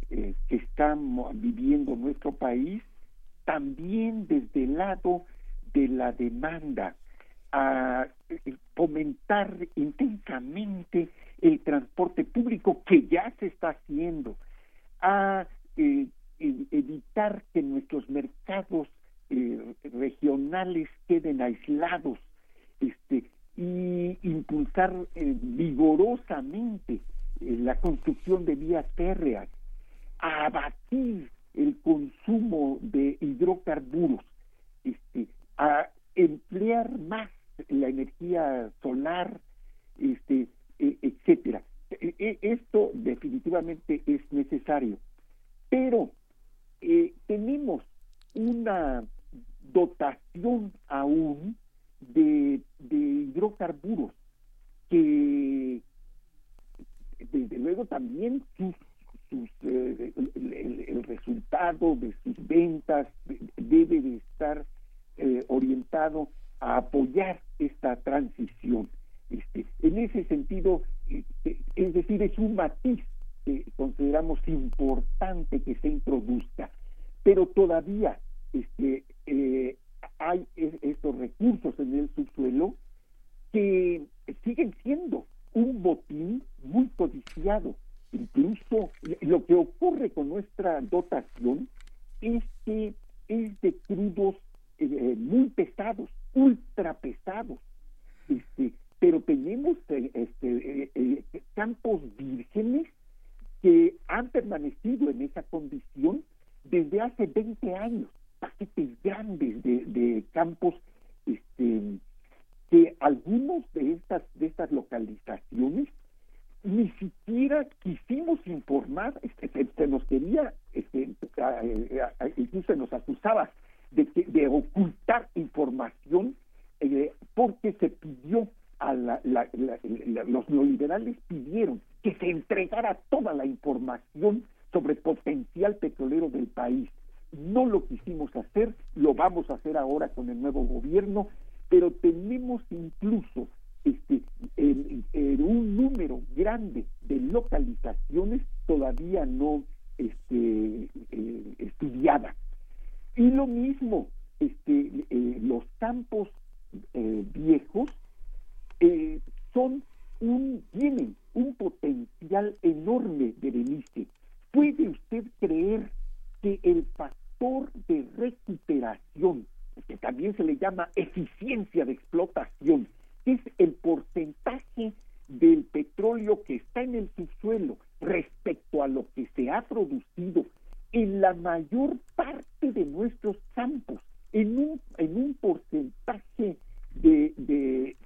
eh, que estamos viviendo nuestro país, también desde el lado de la demanda, a eh, fomentar intensamente el transporte público que ya se está haciendo, a eh, evitar que nuestros mercados regionales queden aislados, este, y impulsar vigorosamente la construcción de vías férreas, a abatir el consumo de hidrocarburos, este, a emplear más la energía solar, este, e, etcétera. E, e, esto definitivamente es necesario, pero eh, tenemos una dotación aún de, de hidrocarburos que desde luego también sus eh, el, resultado de sus ventas debe de estar eh, orientado a apoyar esta transición. Este, en ese sentido, este, es decir, es un matiz que consideramos importante que se introduzca, pero todavía este, eh, hay estos recursos en el subsuelo que siguen siendo un botín muy codiciado incluso lo que ocurre con nuestra dotación es que es de crudos eh, eh muy pesados, ultra pesados, este, pero tenemos eh, este, eh, campos vírgenes que han permanecido en esa condición desde hace 20 años, paquetes grandes de, de campos este, que algunos de estas, de estas localizaciones ni siquiera quisimos informar, este, se, nos quería, este, incluso se nos acusaba de, que- de ocultar información eh, porque se pidió a la- la- la- los neoliberales pidieron que se entregara toda la información sobre potencial petrolero del país. No lo quisimos hacer, lo vamos a hacer ahora con el nuevo gobierno, pero tenemos incluso este, el- un número grande de localizaciones todavía no este, eh, estudiadas. Y lo mismo, este, eh, los campos eh, viejos eh, son un, tienen un potencial enorme, Berenice. ¿Puede usted creer que el factor de recuperación, que también se le llama eficiencia de explotación, es el porcentaje del petróleo que está en el subsuelo respecto a lo que se ha producido en la mayor parte de nuestros campos, en un, en un porcentaje de, de,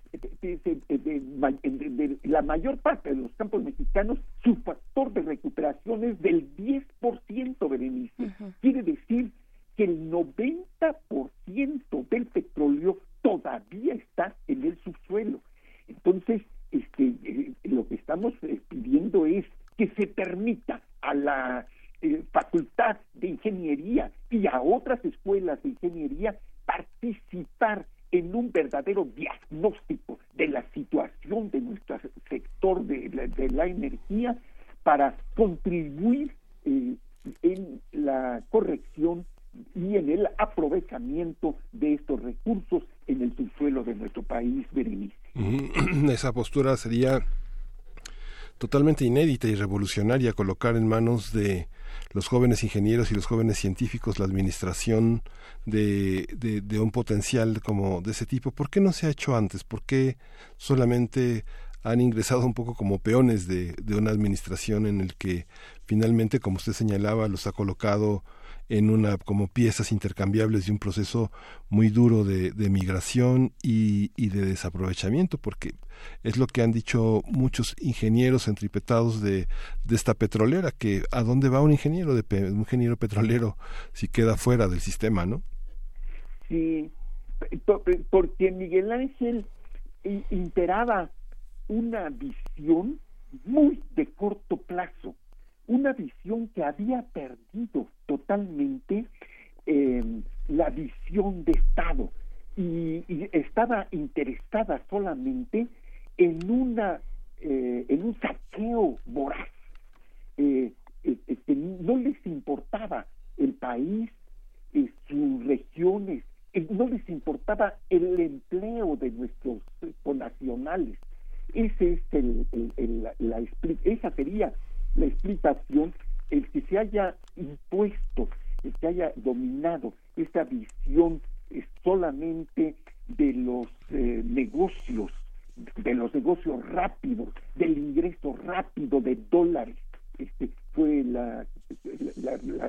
la mayor parte de los campos mexicanos, su factor de recuperación es del 10%, Berenice. Quiere decir que el 90% del petróleo todavía está en el subsuelo. Entonces, este, eh, lo que estamos eh, pidiendo es que se permita a la eh, Facultad de Ingeniería y a otras escuelas de ingeniería participar en un verdadero diagnóstico de la situación de nuestro sector de la energía para contribuir eh, en la corrección y en el aprovechamiento de estos recursos en el subsuelo de nuestro país, Berenice. Ujú. Esa postura sería totalmente inédita y revolucionaria colocar en manos de los jóvenes ingenieros y los jóvenes científicos la administración de, un potencial como de ese tipo. ¿Por qué no se ha hecho antes? ¿Por qué solamente han ingresado un poco como peones de, de una administración en el que finalmente, como usted señalaba, los ha colocado en una como piezas intercambiables de un proceso muy duro de, migración y, y de desaprovechamiento, porque es lo que han dicho muchos ingenieros centripetados de, esta petrolera, que a dónde va un ingeniero de un ingeniero petrolero si queda fuera del sistema, ¿no? Sí, po- porque Miguel Ángel imperaba una visión muy de corto plazo, una visión que había perdido totalmente eh, la visión de Estado y, estaba interesada solamente en una eh, en un saqueo voraz eh, que no les importaba el país, sus regiones, no les importaba el empleo de nuestros connacionales. Ese es el, el- el- la, la esa sería la explicación, el que se haya impuesto, el que haya dominado esa visión eh, solamente de los eh, negocios, de los negocios rápidos, del ingreso rápido de dólares. Este, fue la-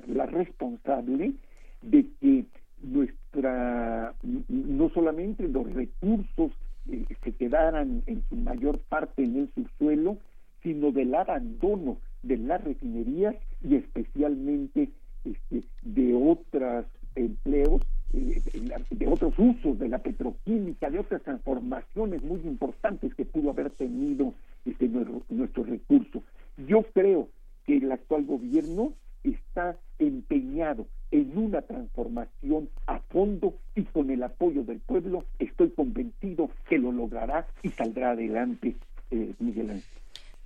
la responsable de que nuestra, no solamente los recursos eh, se quedaran en su mayor parte en el subsuelo, sino del abandono de las refinerías y especialmente este, de otros empleos, eh, de, otros usos de la petroquímica, de otras transformaciones muy importantes que pudo haber tenido este, nuestro, nuestro recurso. Yo creo que el actual gobierno está empeñado en una transformación a fondo y con el apoyo del pueblo estoy convencido que lo logrará y saldrá adelante, eh, Miguel Ángel.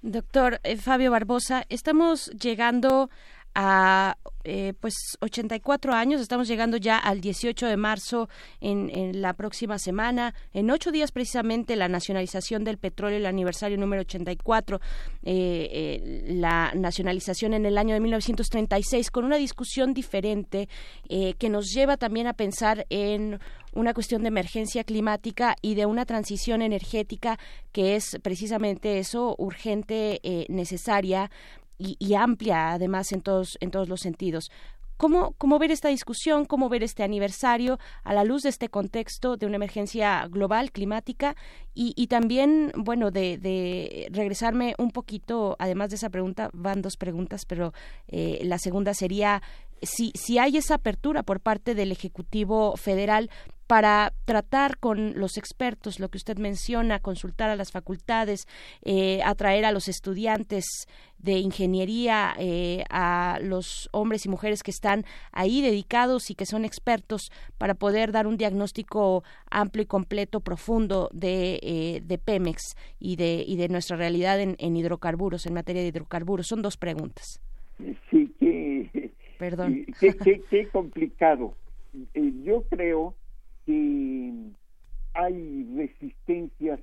Doctor eh, Fabio Barbosa, estamos llegando a eh, pues 84 años, estamos llegando ya al 18 de marzo en, la próxima semana, en ocho días precisamente la nacionalización del petróleo, el aniversario número 84, eh, eh, la nacionalización en el año de 1936 con una discusión diferente eh, que nos lleva también a pensar en una cuestión de emergencia climática y de una transición energética que es precisamente eso, urgente, eh, necesaria y, amplia además en todos, en todos los sentidos. ¿Cómo, ¿Cómo ver esta discusión, cómo ver este aniversario a la luz de este contexto de una emergencia global, climática y, y también, bueno, de, de, regresarme un poquito, además de esa pregunta, van dos preguntas, pero eh, la segunda sería si, si hay esa apertura por parte del Ejecutivo Federal para tratar con los expertos, lo que usted menciona, consultar a las facultades, eh, atraer a los estudiantes de ingeniería, eh, a los hombres y mujeres que están ahí dedicados y que son expertos para poder dar un diagnóstico amplio y completo, profundo de, eh, de Pemex y de, y de nuestra realidad en, en, hidrocarburos, en materia de hidrocarburos. Son dos preguntas. Sí, Perdón. qué, complicado. yo creo que hay resistencias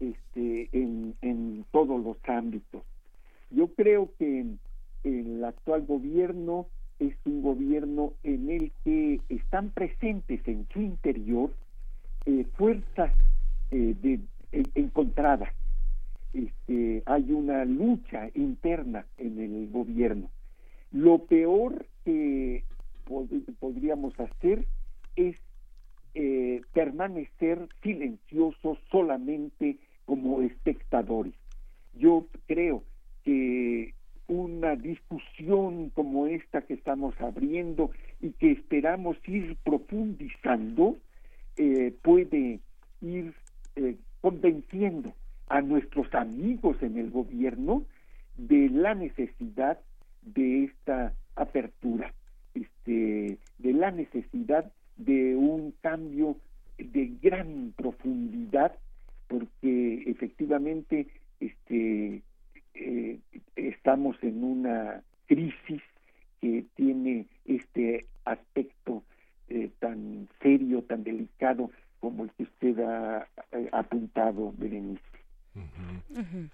este, en, todos los ámbitos. Yo creo que el actual gobierno es un gobierno en el que están presentes en su interior eh, fuerzas eh, encontradas. Este, hay una lucha interna en el gobierno. Lo peor que pod podríamos hacer es eh, permanecer silenciosos solamente como espectadores. Yo creo que una discusión como esta que estamos abriendo y que esperamos ir profundizando eh, puede ir eh, convenciendo a nuestros amigos en el gobierno de la necesidad de esta apertura, este, de la necesidad de un cambio de gran profundidad, porque efectivamente este, eh, estamos en una crisis que tiene este aspecto eh, tan serio, tan delicado como el que usted ha eh, apuntado, Berenice. Uh -huh. Uh -huh.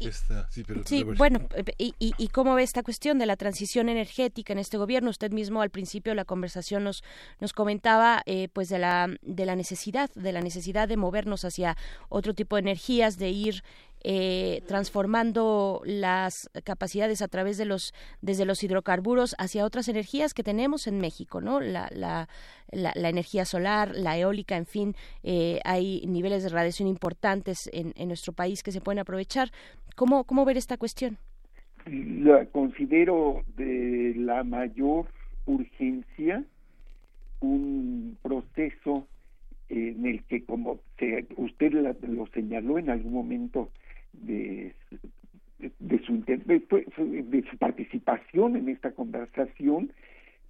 Esta, sí, pero sí bueno, y, y, y, cómo ve esta cuestión de la transición energética en este gobierno? Usted mismo al principio de la conversación nos, nos comentaba eh, pues de la, de la necesidad, de la necesidad de movernos hacia otro tipo de energías, de ir eh, transformando las capacidades a través de los desde los hidrocarburos hacia otras energías que tenemos en México, ¿no? La, la, la, la energía solar, la eólica, en fin, eh, hay niveles de radiación importantes en, en, nuestro país que se pueden aprovechar. ¿Cómo, cómo ver esta cuestión? La considero de la mayor urgencia un proceso en el que, como se, usted lo señaló en algún momento, de, de, su, de, de su participación en esta conversación,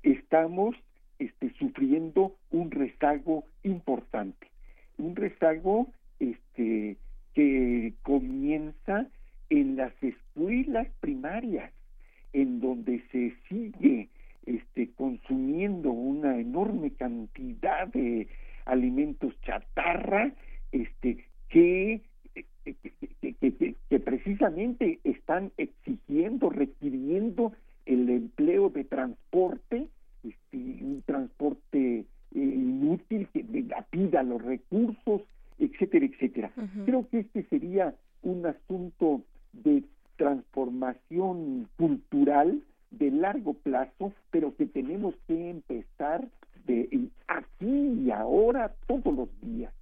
estamos este, sufriendo un rezago importante, un rezago este, que comienza en las escuelas primarias, en donde se sigue este, consumiendo una enorme cantidad de alimentos chatarra, este, que que, que, que, que, precisamente están exigiendo, requiriendo el empleo de transporte, este, un transporte eh, inútil que pida los recursos, etcétera, etcétera. Uh -huh. Creo que este sería un asunto de transformación cultural de largo plazo, pero que tenemos que empezar de aquí y ahora todos los días.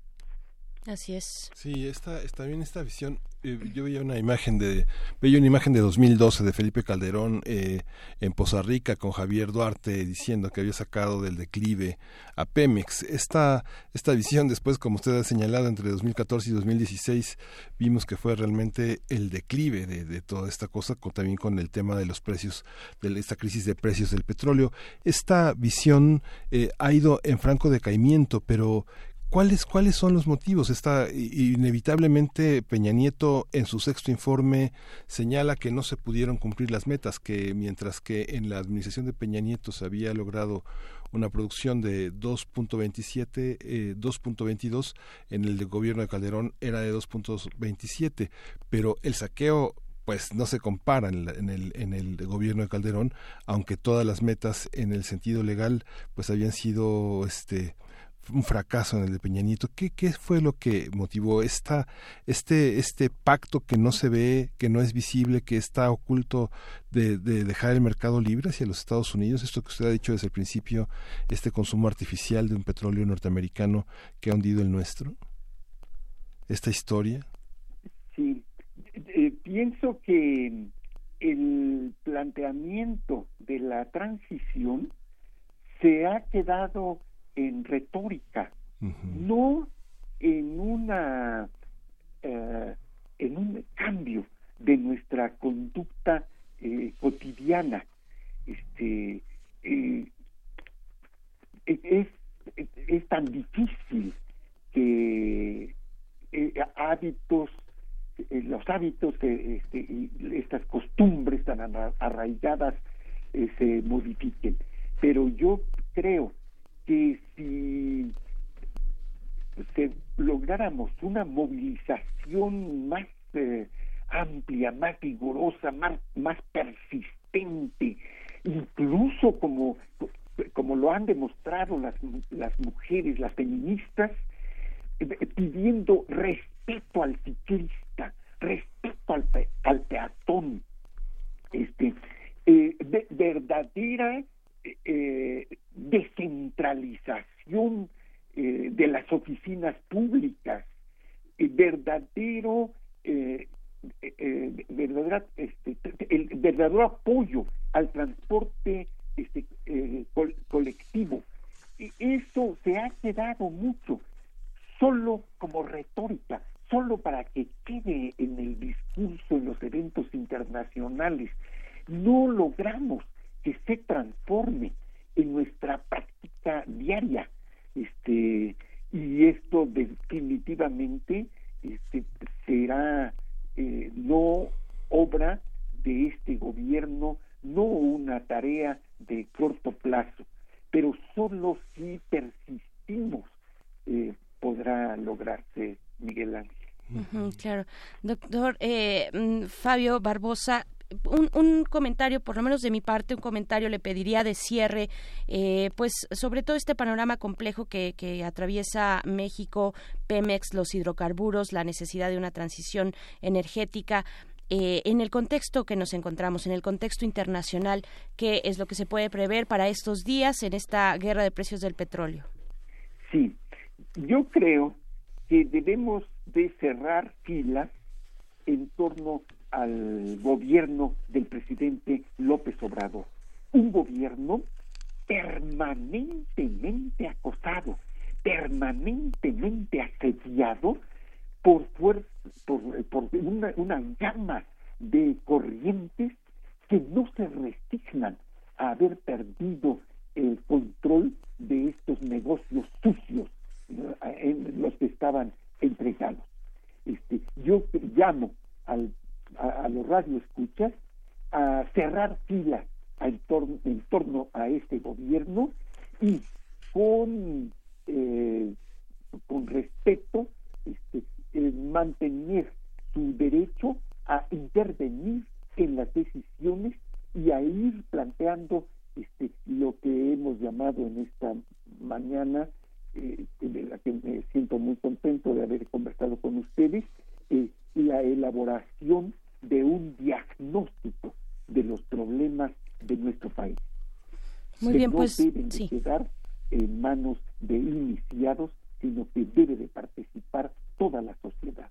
Así es. Sí, esta, está bien esta visión. Eh, yo veía una imagen de veía una imagen de 2012 de Felipe Calderón eh, en Poza Rica con Javier Duarte diciendo que había sacado del declive a Pemex. Esta esta visión después, como usted ha señalado, entre 2014 y 2016 vimos que fue realmente el declive de, de toda esta cosa, con, también con el tema de los precios, de esta crisis de precios del petróleo. Esta visión eh, ha ido en franco decaimiento, pero ¿Cuáles, ¿Cuáles son los motivos? Está inevitablemente Peña Nieto en su sexto informe señala que no se pudieron cumplir las metas, que mientras que en la administración de Peña Nieto se había logrado una producción de 2.27, eh, 2.22, en el de gobierno de Calderón era de 2.27, pero el saqueo pues no se compara en, el, en el gobierno de Calderón, aunque todas las metas en el sentido legal pues habían sido este un fracaso en el de Peña Nieto. ¿Qué, qué fue lo que motivó esta, este, este pacto que no se ve, que no es visible, que está oculto de, de dejar el mercado libre hacia los Estados Unidos? Esto que usted ha dicho desde el principio, este consumo artificial de un petróleo norteamericano que ha hundido el nuestro. Esta historia. Sí, eh, pienso que el planteamiento de la transición se ha quedado en retórica, no en una eh, en un cambio de nuestra conducta eh, cotidiana. Este eh, es, es tan difícil que hábitos los hábitos este, y estas costumbres tan arraigadas se modifiquen pero yo creo que si lográramos una movilización más eh, amplia, más vigorosa, más, persistente, incluso como, como lo han demostrado las, las mujeres, las feministas, eh, pidiendo respeto al ciclista, respeto al, al peatón, este, eh, verdadera eh, descentralización eh, de las oficinas públicas, eh, verdadero, este, el verdadero apoyo al transporte este, colectivo. Eso se ha quedado mucho, solo como retórica, solo para que quede en el discurso, en los eventos internacionales. No logramos que se transforme en nuestra práctica diaria. Este, y esto definitivamente este, será eh, no obra de este gobierno, no una tarea de corto plazo, pero solo si persistimos eh, podrá lograrse, Miguel Ángel. claro. Doctor eh, mm, Fabio Barbosa, un, un, comentario, por lo menos de mi parte, un comentario le pediría de cierre, eh, pues sobre todo este panorama complejo que, que atraviesa México, Pemex, los hidrocarburos, la necesidad de una transición energética. Eh, en el contexto que nos encontramos, en el contexto internacional, ¿qué es lo que se puede prever para estos días en esta guerra de precios del petróleo? Sí, yo creo que debemos de cerrar filas en torno al gobierno del presidente López Obrador. Un gobierno permanentemente acosado, permanentemente asediado por, por, por una, una de corrientes que no se resignan a haber perdido el control de estos negocios sucios en los que estaban entregados. Este, yo llamo al a, los radioescuchas a cerrar filas en torno, en torno a este gobierno y con, eh, con respeto este, mantener su derecho a intervenir en las decisiones y a ir planteando este, lo que hemos llamado en esta mañana, eh, de la que me siento muy contento de haber conversado con ustedes, eh, la elaboración de un diagnóstico de los problemas de nuestro país. Muy bien, pues deben quedar en manos de iniciados, sino que debe de participar toda la sociedad.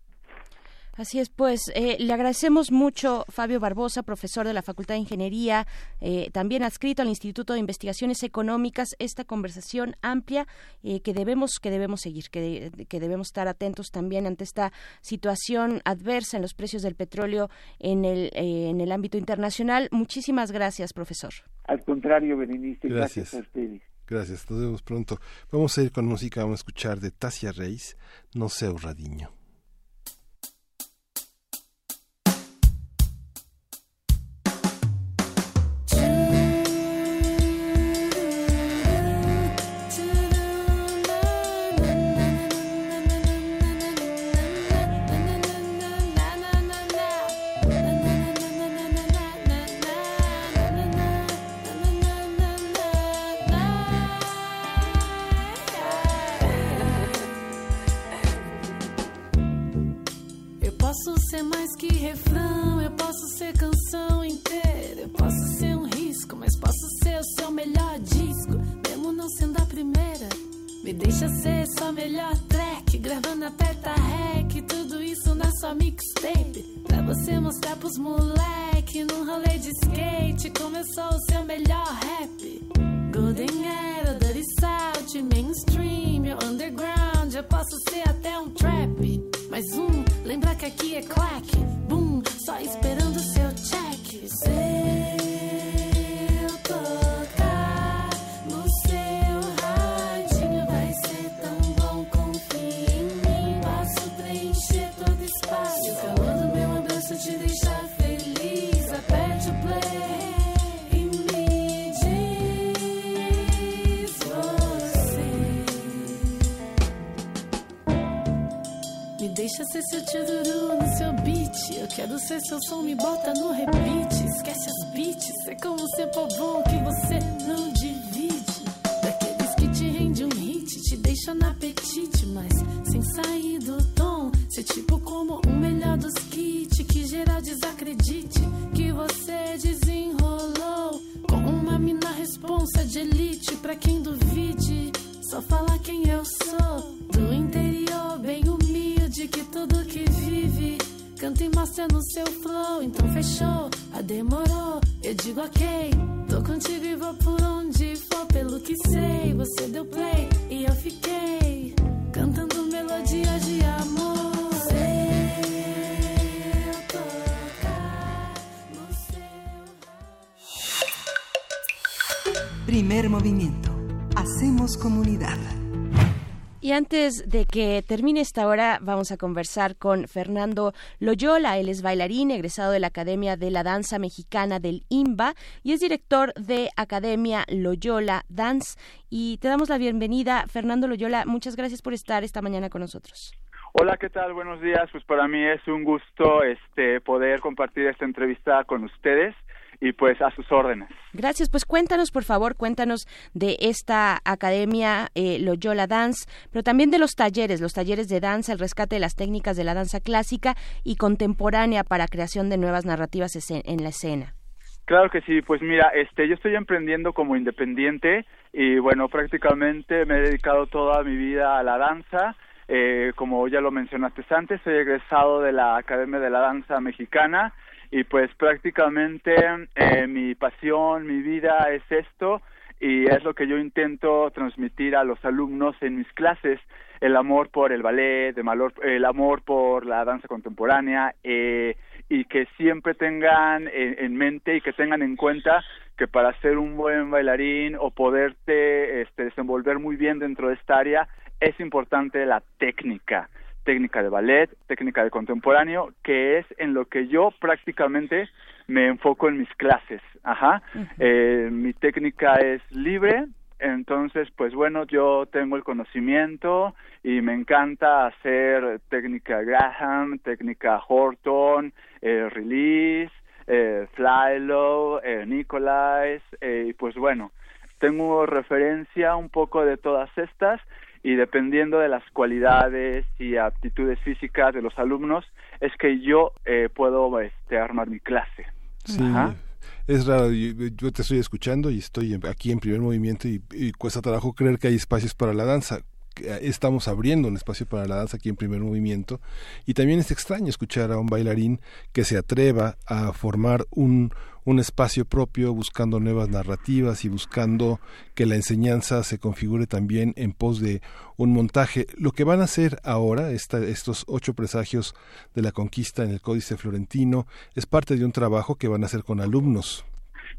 Así es, pues eh, le agradecemos mucho Fabio Barbosa, profesor de la Facultad de Ingeniería, eh, también adscrito al Instituto de Investigaciones Económicas, esta conversación amplia eh, que debemos que debemos seguir, que, que, debemos estar atentos también ante esta situación adversa en los precios del petróleo en el en el ámbito internacional. Muchísimas gracias, profesor. Al contrario, Berenice, gracias, a ustedes. Gracias, nos vemos pronto. Vamos a ir con música, vamos a escuchar de Tasia Reis, No sé, Radiño. Mais que refrão, eu posso ser canção inteira. Eu posso ser um risco, mas posso ser o seu melhor disco, mesmo não sendo a primeira. Me deixa ser sua melhor track, gravando aperta rec, tudo isso na sua mixtape. Pra você mostrar pros moleque num rolê de skate, sou o seu melhor rap. Golden Era, Dirty South, mainstream, underground, eu posso ser até um trap. Mais um, lembra que aqui é clack, boom, só esperando seu check. Sei deixa ser seu tchururu no seu beat. Eu quero ser seu som, me bota no repeat. Esquece as beats, é como ser bom que você não divide. Daqueles que te rende um hit, te deixa no apetite, mas sem sair do tom. Ser tipo como o melhor dos kits, que geral desacredite que você desenrolou. Com uma mina responsa de elite, pra quem duvide, só falar quem eu sou. Do interior, bem humilde, que tudo que vive. Canta e mostra no seu flow, então fechou, a demorou, eu digo ok. Tô contigo e vou por onde for, pelo que sei. Você deu play e eu fiquei cantando melodias de amor. Eu tocar no Primer movimiento. Hacemos comunidad. Y antes de que termine esta hora, vamos a conversar con Fernando Loyola. Él es bailarín, egresado de la Academia de la Danza Mexicana del IMBA y es director de Academia Loyola Dance. Y te damos la bienvenida, Fernando Loyola. Muchas gracias por estar esta mañana con nosotros. Hola, ¿qué tal? Buenos días. Pues para mí es un gusto este poder compartir esta entrevista con ustedes y pues a sus órdenes. Gracias. Pues cuéntanos, por favor, cuéntanos de esta academia eh, Loyola Dance, pero también de los talleres, los talleres de danza, el rescate de las técnicas de la danza clásica y contemporánea para creación de nuevas narrativas en la escena. Claro que sí, pues mira, este, yo estoy emprendiendo como independiente y bueno, prácticamente me he dedicado toda mi vida a la danza. Eh, como ya lo mencionaste antes, soy egresado de la Academia de la Danza Mexicana y pues prácticamente eh, mi pasión, mi vida es esto y es lo que yo intento transmitir a los alumnos en mis clases. El amor por el ballet, el amor por la danza contemporánea eh, y que siempre tengan en, en mente y que tengan en cuenta que para ser un buen bailarín o poderte este, desenvolver muy bien dentro de esta área es importante la técnica, técnica de ballet, técnica de contemporáneo, que es en lo que yo prácticamente me enfoco en mis clases. Ajá. Eh, mi técnica es libre, entonces, pues bueno, yo tengo el conocimiento y me encanta hacer técnica Graham, técnica Horton, eh, release, eh, fly low, eh, Nicolais, eh, y pues bueno, tengo referencia un poco de todas estas y dependiendo de las cualidades y aptitudes físicas de los alumnos es que yo eh, puedo este, armar mi clase. Sí, Ajá. es raro, yo, yo te estoy escuchando y estoy aquí en primer movimiento y, y cuesta trabajo creer que hay espacios para la danza. Eh, Estamos abriendo un espacio para la danza aquí en primer movimiento y también es extraño escuchar a un bailarín que se atreva a formar un, un espacio propio buscando nuevas narrativas y buscando que la enseñanza se configure también en pos de un montaje. Lo que van a hacer ahora, esta- estos ocho presagios de la conquista en el Códice Florentino, es parte de un trabajo que van a hacer con alumnos.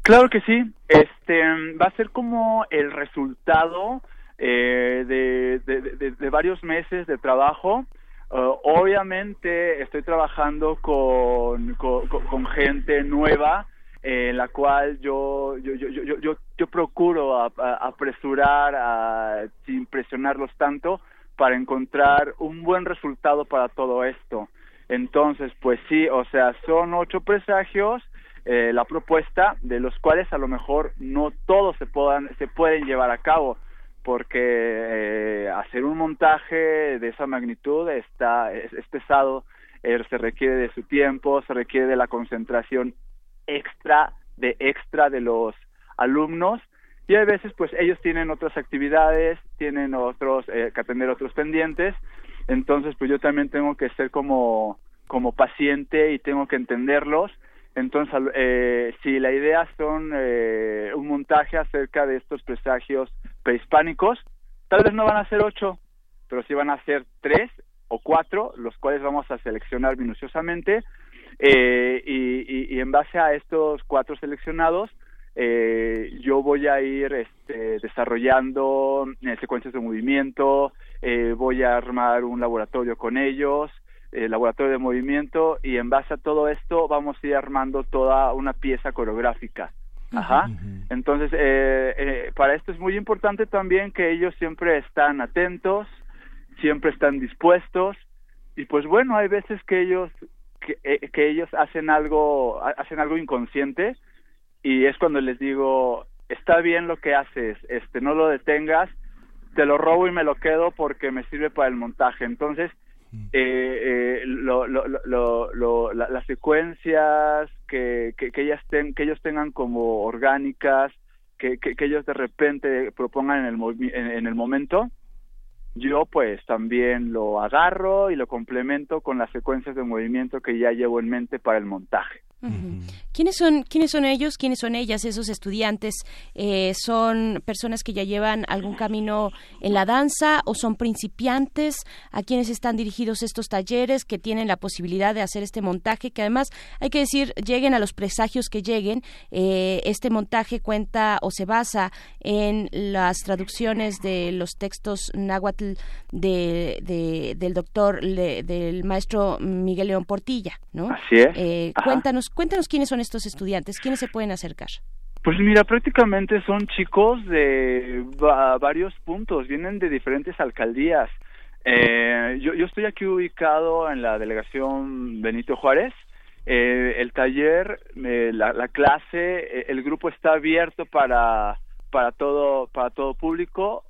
Claro que sí. Este va a ser como el resultado eh, de, de, varios meses de trabajo. Uh, obviamente estoy trabajando con, con, gente nueva eh, en la cual yo yo yo yo, yo, yo procuro a- apresurar a- sin presionarlos tanto para encontrar un buen resultado para todo esto. Entonces, pues sí, o sea, son ocho presagios eh, la propuesta, de los cuales a lo mejor no todos se puedan se pueden llevar a cabo, porque eh, hacer un montaje de esa magnitud está es, es pesado eh, se requiere de su tiempo, se requiere de la concentración extra de extra de los alumnos y a veces pues ellos tienen otras actividades, tienen otros eh, que atender otros pendientes, entonces pues yo también tengo que ser como como paciente y tengo que entenderlos. Entonces, eh, si la idea son eh, un montaje acerca de estos presagios prehispánicos, tal vez no van a ser ocho, pero sí van a ser tres o cuatro, los cuales vamos a seleccionar minuciosamente. Eh, y, en base a estos cuatro seleccionados, eh, yo voy a ir este, desarrollando eh, secuencias de movimiento, eh, voy a armar un laboratorio con ellos, el laboratorio de movimiento y en base a todo esto vamos a ir armando toda una pieza coreográfica. Ajá. Entonces, eh, eh, para esto es muy importante también que ellos siempre están atentos, siempre están dispuestos y pues bueno, hay veces que ellos que, que ellos hacen algo hacen algo inconsciente y es cuando les digo está bien lo que haces, este no lo detengas, te lo robo y me lo quedo porque me sirve para el montaje. Entonces, eh, eh, lo, lo, lo, lo la, las secuencias que, que, que, ellas ten, que ellos tengan como orgánicas, que, que, que ellos de repente propongan en el, en, en el momento, yo pues también lo agarro y lo complemento con las secuencias de movimiento que ya llevo en mente para el montaje. Uh-huh. ¿Quiénes son quiénes son ellos? ¿Quiénes son ellas? Esos estudiantes eh, son personas que ya llevan algún camino en la danza o son principiantes a quienes están dirigidos estos talleres que tienen la posibilidad de hacer este montaje que además hay que decir lleguen a los presagios que lleguen eh, este montaje cuenta o se basa en las traducciones de los textos náhuatl de, de, del doctor le, del maestro Miguel León Portilla, ¿no? Así es. Eh, cuéntanos cuéntanos quiénes son estos estudiantes, quiénes se pueden acercar. Pues mira, prácticamente son chicos de va, varios puntos, vienen de diferentes alcaldías. Eh, yo, yo estoy aquí ubicado en la delegación Benito Juárez. Eh, el taller, eh, la, la, clase, el grupo está abierto para para todo para todo público.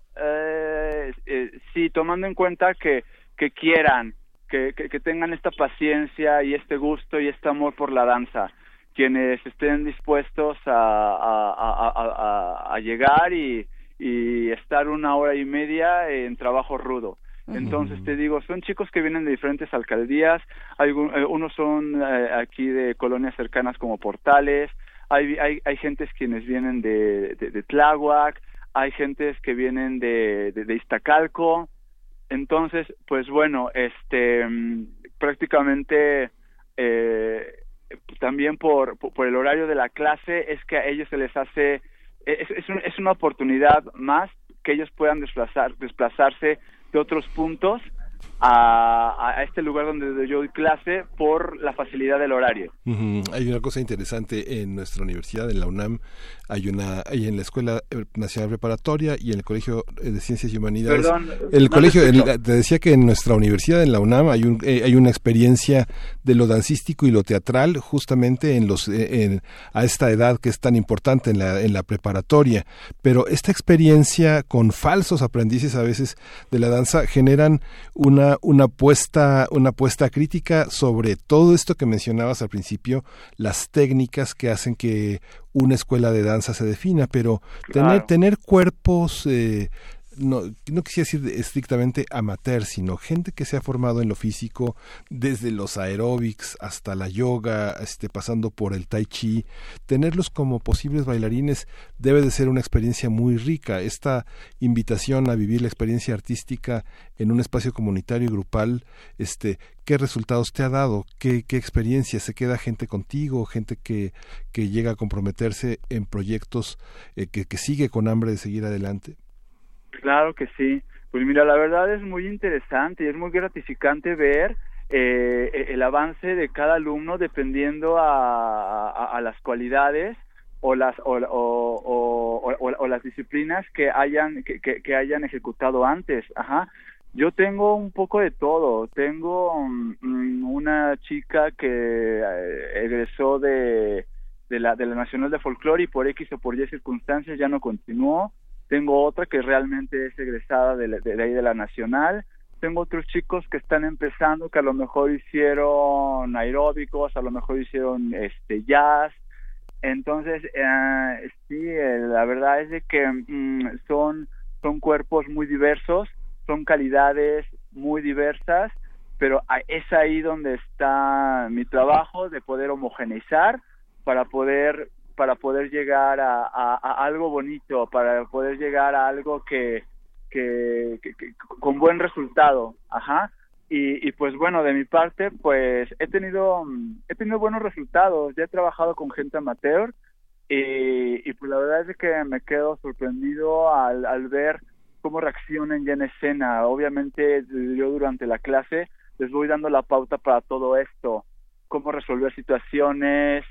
sí, tomando en cuenta que que quieran que, que, que, tengan esta paciencia y este gusto y este amor por la danza. Quienes estén dispuestos a, a, a, a llegar y, y, estar una hora y media en trabajo rudo. Entonces te digo, son chicos que vienen de diferentes alcaldías, hay, unos son eh, aquí de colonias cercanas como Portales, hay, hay, hay gentes quienes vienen de, de, de Tláhuac, hay gentes que vienen de, de, de Iztacalco, entonces, pues bueno, este prácticamente eh, también por, por el horario de la clase es que a ellos se les hace es, es, un, es una oportunidad más que ellos puedan desplazar desplazarse de otros puntos a, a, este lugar donde yo doy clase por la facilidad del horario. Uh -huh. Hay una cosa interesante en nuestra universidad, en la UNAM, hay una, hay en la Escuela Nacional Preparatoria y en el Colegio de Ciencias y Humanidades. Perdón, el no colegio, el, te decía que en nuestra universidad, en la UNAM, hay, un, eh, hay una experiencia de lo dancístico y lo teatral justamente en los, eh, en, a esta edad que es tan importante en la, en la preparatoria. Pero esta experiencia con falsos aprendices a veces de la danza generan una, una puesta, una puesta crítica sobre todo esto que mencionabas al principio, las técnicas que hacen que una escuela de danza se defina, pero Claro. tener, tener cuerpos eh, no, no quisiera decir estrictamente amateur, sino gente que se ha formado en lo físico, desde los aeróbics hasta la yoga, este, pasando por el tai chi, tenerlos como posibles bailarines debe de ser una experiencia muy rica. Esta invitación a vivir la experiencia artística en un espacio comunitario y grupal, este, ¿qué resultados te ha dado? ¿Qué, qué experiencia? ¿Se queda gente contigo? ¿Gente que, que llega a comprometerse en proyectos eh, que, que sigue con hambre de seguir adelante? Claro que sí. Pues mira, la verdad es muy interesante y es muy gratificante ver eh, el avance de cada alumno dependiendo a, a, las cualidades o las o, las disciplinas que hayan que, hayan ejecutado antes. Ajá. Yo tengo un poco de todo. Tengo um, una chica que eh, egresó de de la de la Nacional de Folclore y por X o por Y circunstancias ya no continuó tengo otra que realmente es egresada de, de, de ahí de la Nacional, tengo otros chicos que están empezando que a lo mejor hicieron aeróbicos, a lo mejor hicieron este jazz. Entonces, eh, sí, eh, la verdad es que mm, son, son cuerpos muy diversos, son calidades muy diversas, pero es ahí donde está mi trabajo de poder homogeneizar para poder para poder llegar a, algo bonito, para poder llegar a algo que, con buen resultado, ajá. Y, y, pues bueno, de mi parte, pues he tenido, he tenido buenos resultados, ya he trabajado con gente amateur y, y pues la verdad es que me quedo sorprendido al, al ver cómo reaccionan ya en escena. Obviamente yo durante la clase les voy dando la pauta para todo esto, cómo resolver situaciones,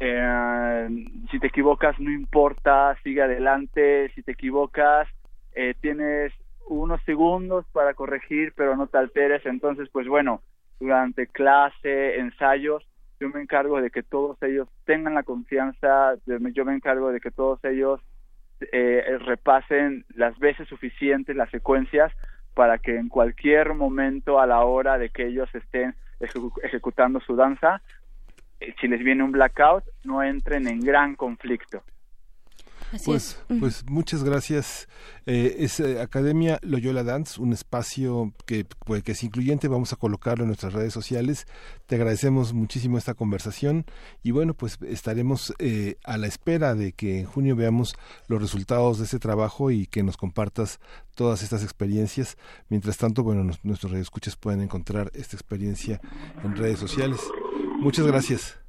eh, si te equivocas no importa, sigue adelante, si te equivocas eh, tienes unos segundos para corregir, pero no te alteres. Entonces, pues bueno, durante clase, ensayos, yo me encargo de que todos ellos tengan la confianza, yo me encargo de que todos ellos eh, repasen las veces suficientes las secuencias para que en cualquier momento a la hora de que ellos estén ejecutando su danza, si les viene un blackout, no entren en gran conflicto pues, pues muchas gracias. Eh, es eh, Academia Loyola Dance, un espacio que, pues, que es incluyente. Vamos a colocarlo en nuestras redes sociales. Te agradecemos muchísimo esta conversación y bueno, pues estaremos eh, a la espera de que en junio veamos los resultados de este trabajo y que nos compartas todas estas experiencias. Mientras tanto, bueno, nuestros radioescuchas pueden encontrar esta experiencia en redes sociales. Muchas gracias.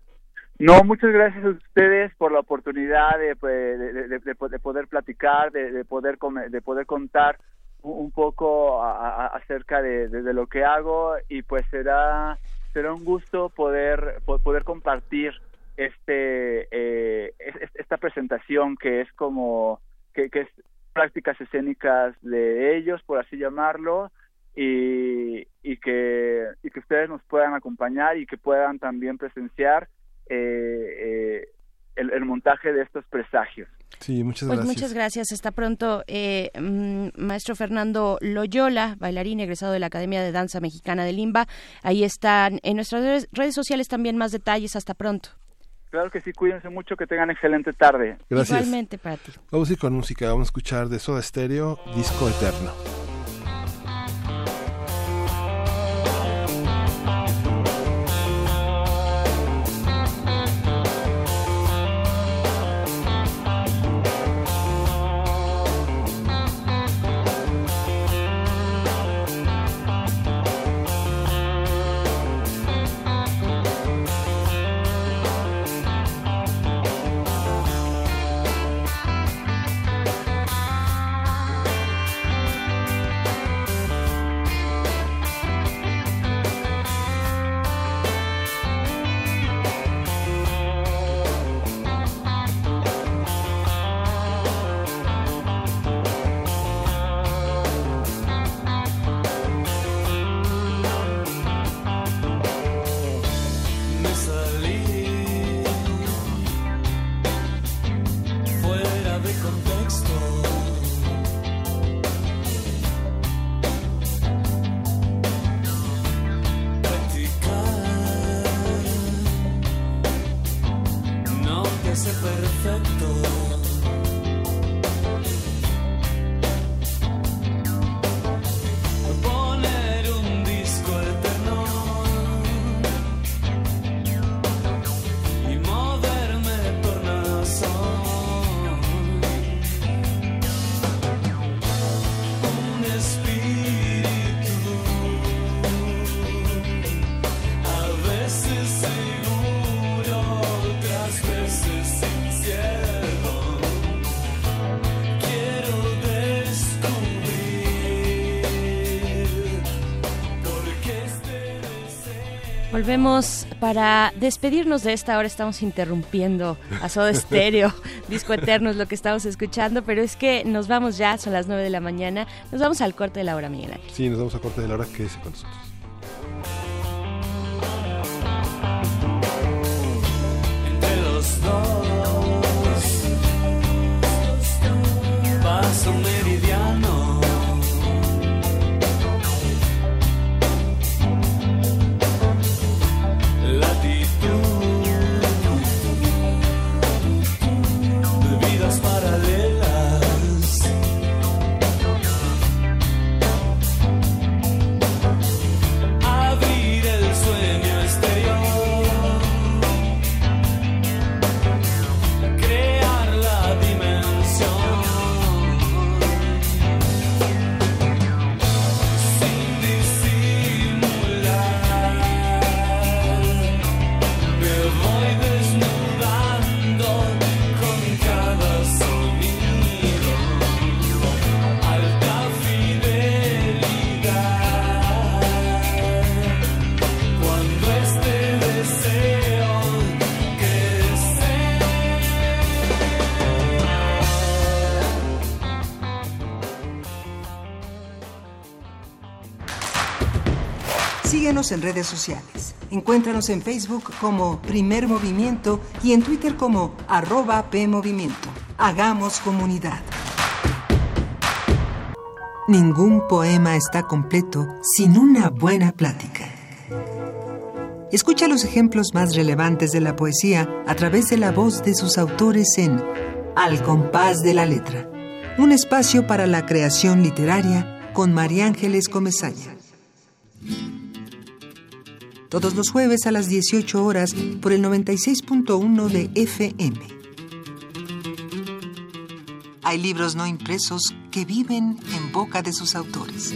No, muchas gracias a ustedes por la oportunidad de, pues, de, poder platicar, de, poder de poder contar un poco acerca de, lo que hago y pues será será un gusto poder poder compartir este eh, esta presentación que es como que, que es prácticas escénicas de ellos por así llamarlo y, y que y que ustedes nos puedan acompañar y que puedan también presenciar eh, eh, el, montaje de estos presagios. Sí, muchas pues gracias. Muchas gracias. Hasta pronto, eh, mm, maestro Fernando Loyola, bailarín egresado de la Academia de Danza Mexicana de Limba. Ahí están en nuestras redes sociales también más detalles. Hasta pronto. Claro que sí, cuídense mucho, que tengan excelente tarde. Gracias. Igualmente para ti. Vamos a ir con música, vamos a escuchar de Soda Stereo, Disco Eterno. Volvemos para despedirnos de esta hora. Estamos interrumpiendo a Soda Stereo. Disco Eterno es lo que estamos escuchando, pero es que nos vamos ya, son las 9 de la mañana. Nos vamos al corte de la hora, Miguel Ángel. Sí, nos vamos al corte de la hora. Quédese con nosotros. Entre los dos pasa En redes sociales. Encuéntranos en Facebook como Primer Movimiento y en Twitter como arroba PMovimiento. Hagamos comunidad. Ningún poema está completo sin una buena plática. Escucha los ejemplos más relevantes de la poesía a través de la voz de sus autores en Al compás de la letra, un espacio para la creación literaria con María Ángeles Comezaña. Todos los jueves a las 18 horas por el 96.1 de FM. Hay libros no impresos que viven en boca de sus autores.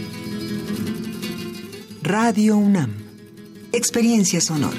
Radio UNAM. Experiencia sonora.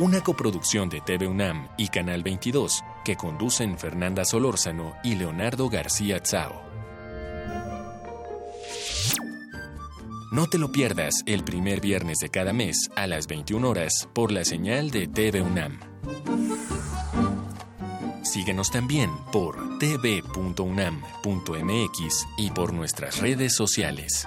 Una coproducción de TV UNAM y Canal 22 que conducen Fernanda Solórzano y Leonardo García Tsao. No te lo pierdas el primer viernes de cada mes a las 21 horas por la señal de TV UNAM. Síguenos también por tv.unam.mx y por nuestras redes sociales.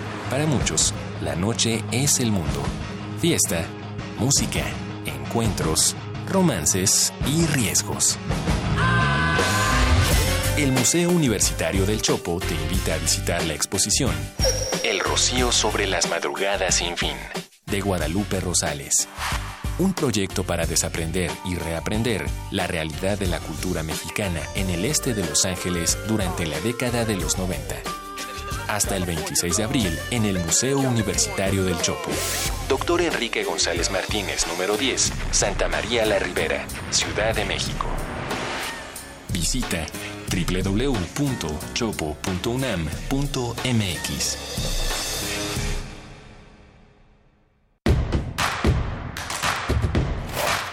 Para muchos, la noche es el mundo. Fiesta, música, encuentros, romances y riesgos. El Museo Universitario del Chopo te invita a visitar la exposición El Rocío sobre las madrugadas sin fin, de Guadalupe Rosales. Un proyecto para desaprender y reaprender la realidad de la cultura mexicana en el este de Los Ángeles durante la década de los 90 hasta el 26 de abril en el Museo Universitario del Chopo. Doctor Enrique González Martínez, número 10, Santa María la Ribera, Ciudad de México. Visita www.chopo.unam.mx.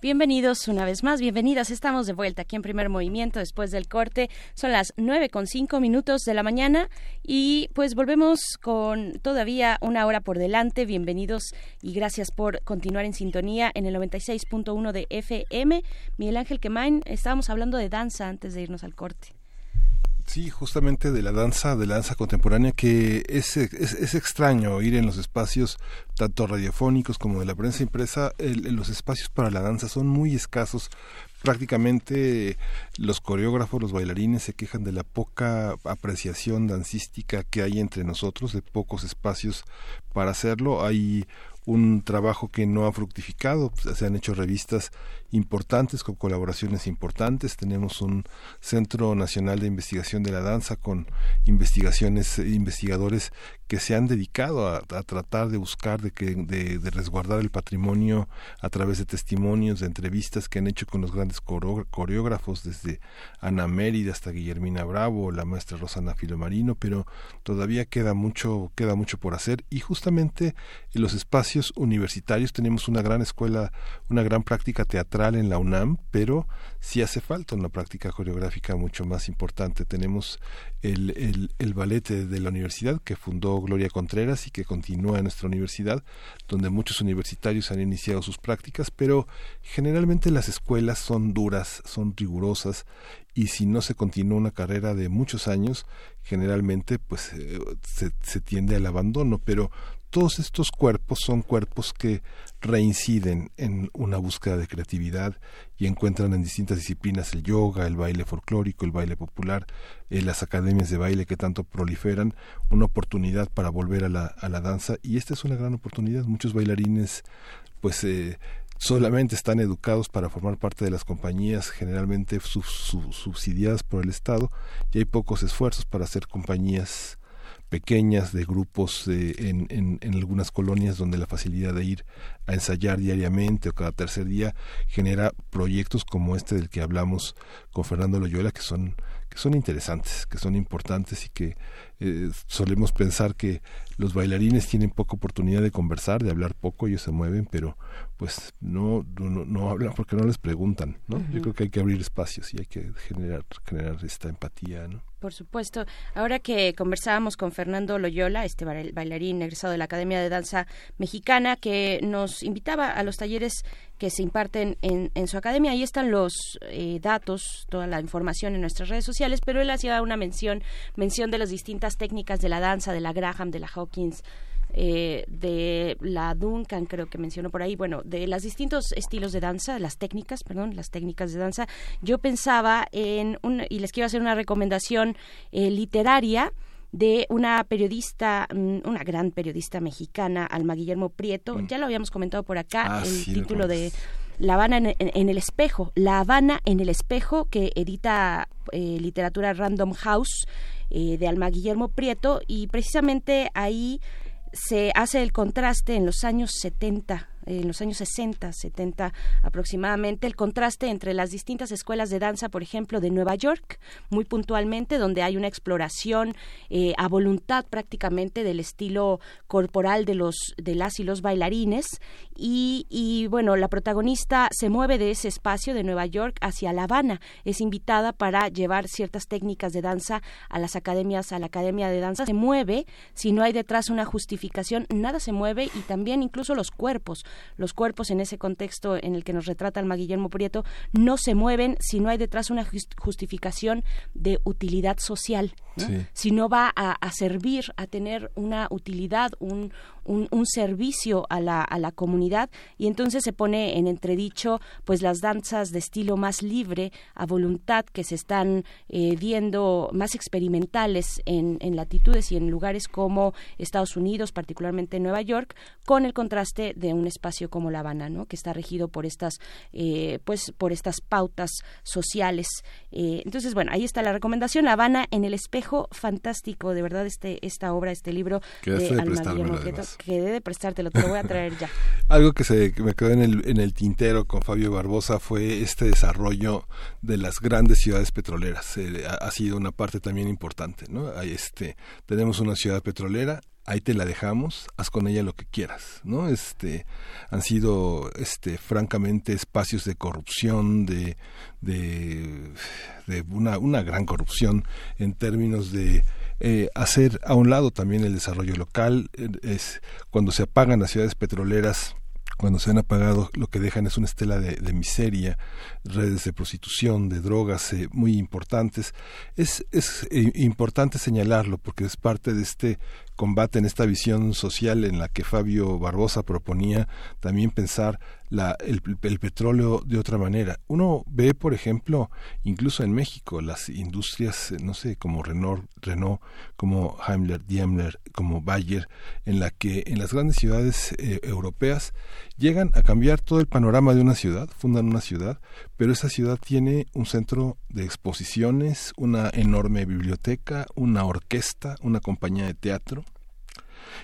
Bienvenidos una vez más, bienvenidas. Estamos de vuelta aquí en primer movimiento después del corte. Son las nueve con cinco minutos de la mañana y pues volvemos con todavía una hora por delante. Bienvenidos y gracias por continuar en sintonía en el 96.1 de FM. Miguel Ángel Quemain, estábamos hablando de danza antes de irnos al corte. Sí, justamente de la danza, de la danza contemporánea, que es, es, extraño ir en los espacios tanto radiofónicos como de la prensa impresa, los espacios para la danza son muy escasos. Prácticamente los coreógrafos, los bailarines se quejan de la poca apreciación dancística que hay entre nosotros, de pocos espacios para hacerlo. Hay un trabajo que no ha fructificado, se han hecho revistas importantes, con colaboraciones importantes. Tenemos un Centro Nacional de Investigación de la Danza con investigaciones, investigadores que se han dedicado a, tratar de buscar, de, que, de, resguardar el patrimonio a través de testimonios, de entrevistas que han hecho con los grandes coreógrafos, desde Ana Mérida hasta Guillermina Bravo, la maestra Rosana Filomarino, pero todavía queda mucho, queda mucho por hacer y justamente en los espacios universitarios tenemos una gran escuela, una gran práctica teatral en la UNAM, pero sí hace falta una práctica coreográfica mucho más importante. Tenemos el, el, ballet de la universidad que fundó Gloria Contreras y que continúa en nuestra universidad, donde muchos universitarios han iniciado sus prácticas, pero generalmente las escuelas son son duras, son rigurosas y si no se continúa una carrera de muchos años, generalmente pues eh, se, se tiende al abandono, pero todos estos cuerpos son cuerpos que reinciden en una búsqueda de creatividad y encuentran en distintas disciplinas el yoga, el baile folclórico, el baile popular, eh, las academias de baile que tanto proliferan, una oportunidad para volver a la, a la danza y esta es una gran oportunidad. Muchos bailarines pues eh, solamente están educados para formar parte de las compañías generalmente subsidiadas por el Estado y hay pocos esfuerzos para hacer compañías pequeñas de grupos en, en, en, algunas colonias donde la facilidad de ir a ensayar diariamente o cada tercer día genera proyectos como este del que hablamos con Fernando Loyola que son que son interesantes, que son importantes y que eh, solemos pensar que los bailarines tienen poca oportunidad de conversar, de hablar poco, ellos se mueven, pero pues no, no, no hablan porque no les preguntan, ¿no? Yo creo que hay que abrir espacios y hay que generar, generar esta empatía, ¿no? Por supuesto. Ahora que conversábamos con Fernando Loyola, este bailarín egresado de la Academia de Danza Mexicana, que nos invitaba a los talleres que se imparten en, en su academia. Ahí están los eh, datos, toda la información en nuestras redes sociales, pero él hacía una mención, mención de las distintas técnicas de la danza, de la Graham, de la Hawkins, eh, de la Duncan, creo que mencionó por ahí, bueno, de los distintos estilos de danza, las técnicas, perdón, las técnicas de danza, yo pensaba en, un, y les quiero hacer una recomendación eh, literaria, de una periodista, mm, una gran periodista mexicana, Alma Guillermo Prieto. Mm. Ya lo habíamos comentado por acá, Ah, el sí, título de. La Habana en, el espejo, La Habana en el espejo, que edita eh, literatura Random House eh, de Alma Guillermo Prieto, y precisamente ahí se hace el contraste en los años 70 en los años 60, 70 aproximadamente, el contraste entre las distintas escuelas de danza, por ejemplo, de Nueva York, muy puntualmente, donde hay una exploración eh, a voluntad prácticamente del estilo corporal de los de las y los bailarines y, y, bueno, la protagonista se mueve de ese espacio de Nueva York hacia La Habana, es invitada para llevar ciertas técnicas de danza a las academias, a la academia de danza, se mueve si no hay detrás una justificación, nada se mueve y también incluso los cuerpos, los cuerpos en ese contexto en el que nos retrata Alma Guillermo Prieto no se mueven si no hay detrás una jus- justificación de utilidad social, ¿no? Sí. si no va a, a servir, a tener una utilidad, un, un, un servicio a la, a la comunidad y entonces se pone en entredicho pues las danzas de estilo más libre, a voluntad que se están eh, viendo más experimentales en, en latitudes y en lugares como Estados Unidos, particularmente Nueva York, con el contraste de un espacio como La Habana, ¿no? que está regido por estas eh, pues por estas pautas sociales. Eh, entonces, bueno, ahí está la recomendación, La Habana en el espejo, fantástico, de verdad, este, esta obra, este libro Quedaste de Alma Quedé de prestártelo, te lo voy a traer ya. Algo que se que me quedó en el, en el tintero con Fabio Barbosa fue este desarrollo de las grandes ciudades petroleras. Eh, ha, ha sido una parte también importante, ¿no? Hay este, tenemos una ciudad petrolera, ahí te la dejamos, haz con ella lo que quieras, ¿no? Este, han sido, este, francamente espacios de corrupción, de, de, de una, una gran corrupción en términos de eh, hacer a un lado también el desarrollo local, eh, es cuando se apagan las ciudades petroleras cuando se han apagado lo que dejan es una estela de, de miseria, redes de prostitución, de drogas eh, muy importantes. Es, es eh, importante señalarlo porque es parte de este combate en esta visión social en la que Fabio Barbosa proponía también pensar la, el, petróleo de otra manera. Uno ve, por ejemplo, incluso en México, las industrias, eh, no sé, como Renault, Renault como Daimler, Daimler, como Bayer, en la que en las grandes ciudades eh, europeas llegan a cambiar todo el panorama de una ciudad, fundan una ciudad, pero esa ciudad tiene un centro de exposiciones, una enorme biblioteca, una orquesta, una compañía de teatro.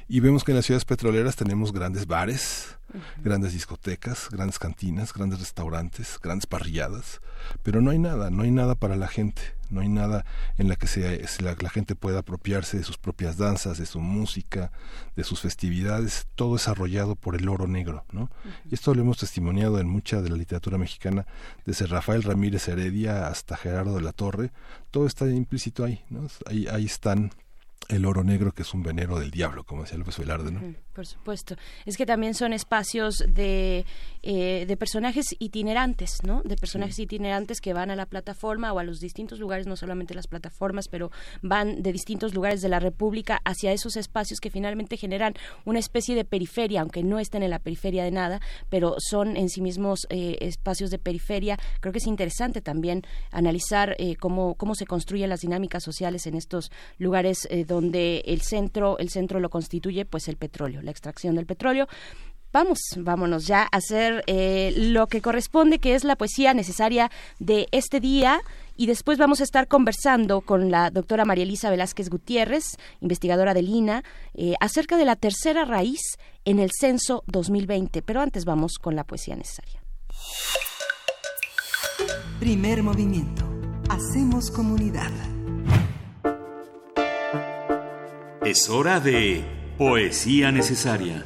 Y vemos que en las ciudades petroleras tenemos grandes bares, grandes discotecas, grandes cantinas, grandes restaurantes, grandes parrilladas, pero no hay nada, no hay nada para la gente, no hay nada en la que se, la, la gente pueda apropiarse de sus propias danzas, de su música, de sus festividades, todo es arrollado por el oro negro, ¿no? Y esto lo hemos testimoniado en mucha de la literatura mexicana, desde Rafael Ramírez Heredia hasta Gerardo de la Torre, todo está implícito ahí, ¿no? Ahí, ahí están el oro negro que es un venero del diablo, como decía López Velarde, ¿no? Por supuesto. Es que también son espacios de, eh, de personajes itinerantes, ¿no? De personajes itinerantes que van a la plataforma o a los distintos lugares, no solamente las plataformas, pero van de distintos lugares de la República hacia esos espacios que finalmente generan una especie de periferia, aunque no estén en la periferia de nada, pero son en sí mismos eh, espacios de periferia. Creo que es interesante también analizar eh, cómo, cómo se construyen las dinámicas sociales en estos lugares donde el centro, el centro lo constituye pues el petróleo la extracción del petróleo. Vamos, vámonos ya a hacer eh, lo que corresponde, que es la poesía necesaria de este día. Y después vamos a estar conversando con la doctora María Elisa Velázquez Gutiérrez, investigadora del INA, eh, acerca de la tercera raíz en el censo 2020. Pero antes vamos con la poesía necesaria. Primer movimiento. Hacemos comunidad. Es hora de Poesía necesaria.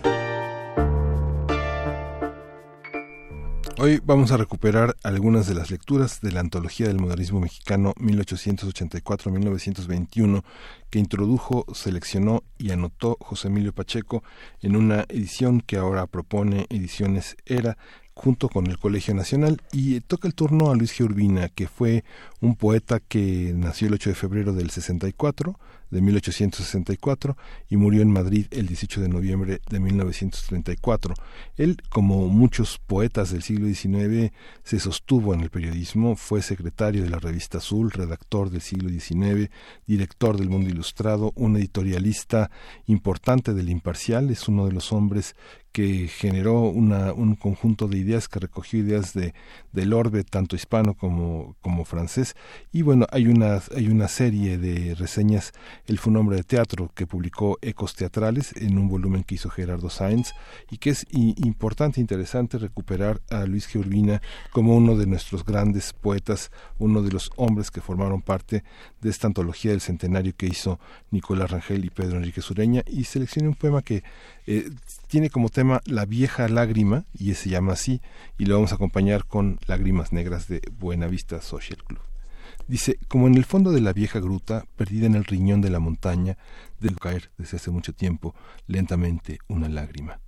Hoy vamos a recuperar algunas de las lecturas de la antología del modernismo mexicano 1884-1921 que introdujo, seleccionó y anotó José Emilio Pacheco en una edición que ahora propone Ediciones Era junto con el Colegio Nacional y toca el turno a Luis G. Urbina, que fue un poeta que nació el 8 de febrero del 64, de 1864 y murió en Madrid el 18 de noviembre de 1934. Él, como muchos poetas del siglo XIX, se sostuvo en el periodismo, fue secretario de la revista Azul, redactor del siglo XIX, director del Mundo Ilustrado, un editorialista importante del Imparcial, es uno de los hombres que generó una, un conjunto de ideas que recogió ideas de, del orbe tanto hispano como, como francés y bueno hay una, hay una serie de reseñas él fue un hombre de teatro que publicó Ecos Teatrales en un volumen que hizo Gerardo Sáenz y que es importante e interesante recuperar a Luis G. Urbina como uno de nuestros grandes poetas, uno de los hombres que formaron parte de esta antología del centenario que hizo Nicolás Rangel y Pedro Enrique Sureña y seleccioné un poema que eh, tiene como tema La vieja lágrima y se llama así y lo vamos a acompañar con Lágrimas Negras de Buenavista Social Club. Dice, como en el fondo de la vieja gruta, perdida en el riñón de la montaña, debe caer desde hace mucho tiempo, lentamente, una lágrima.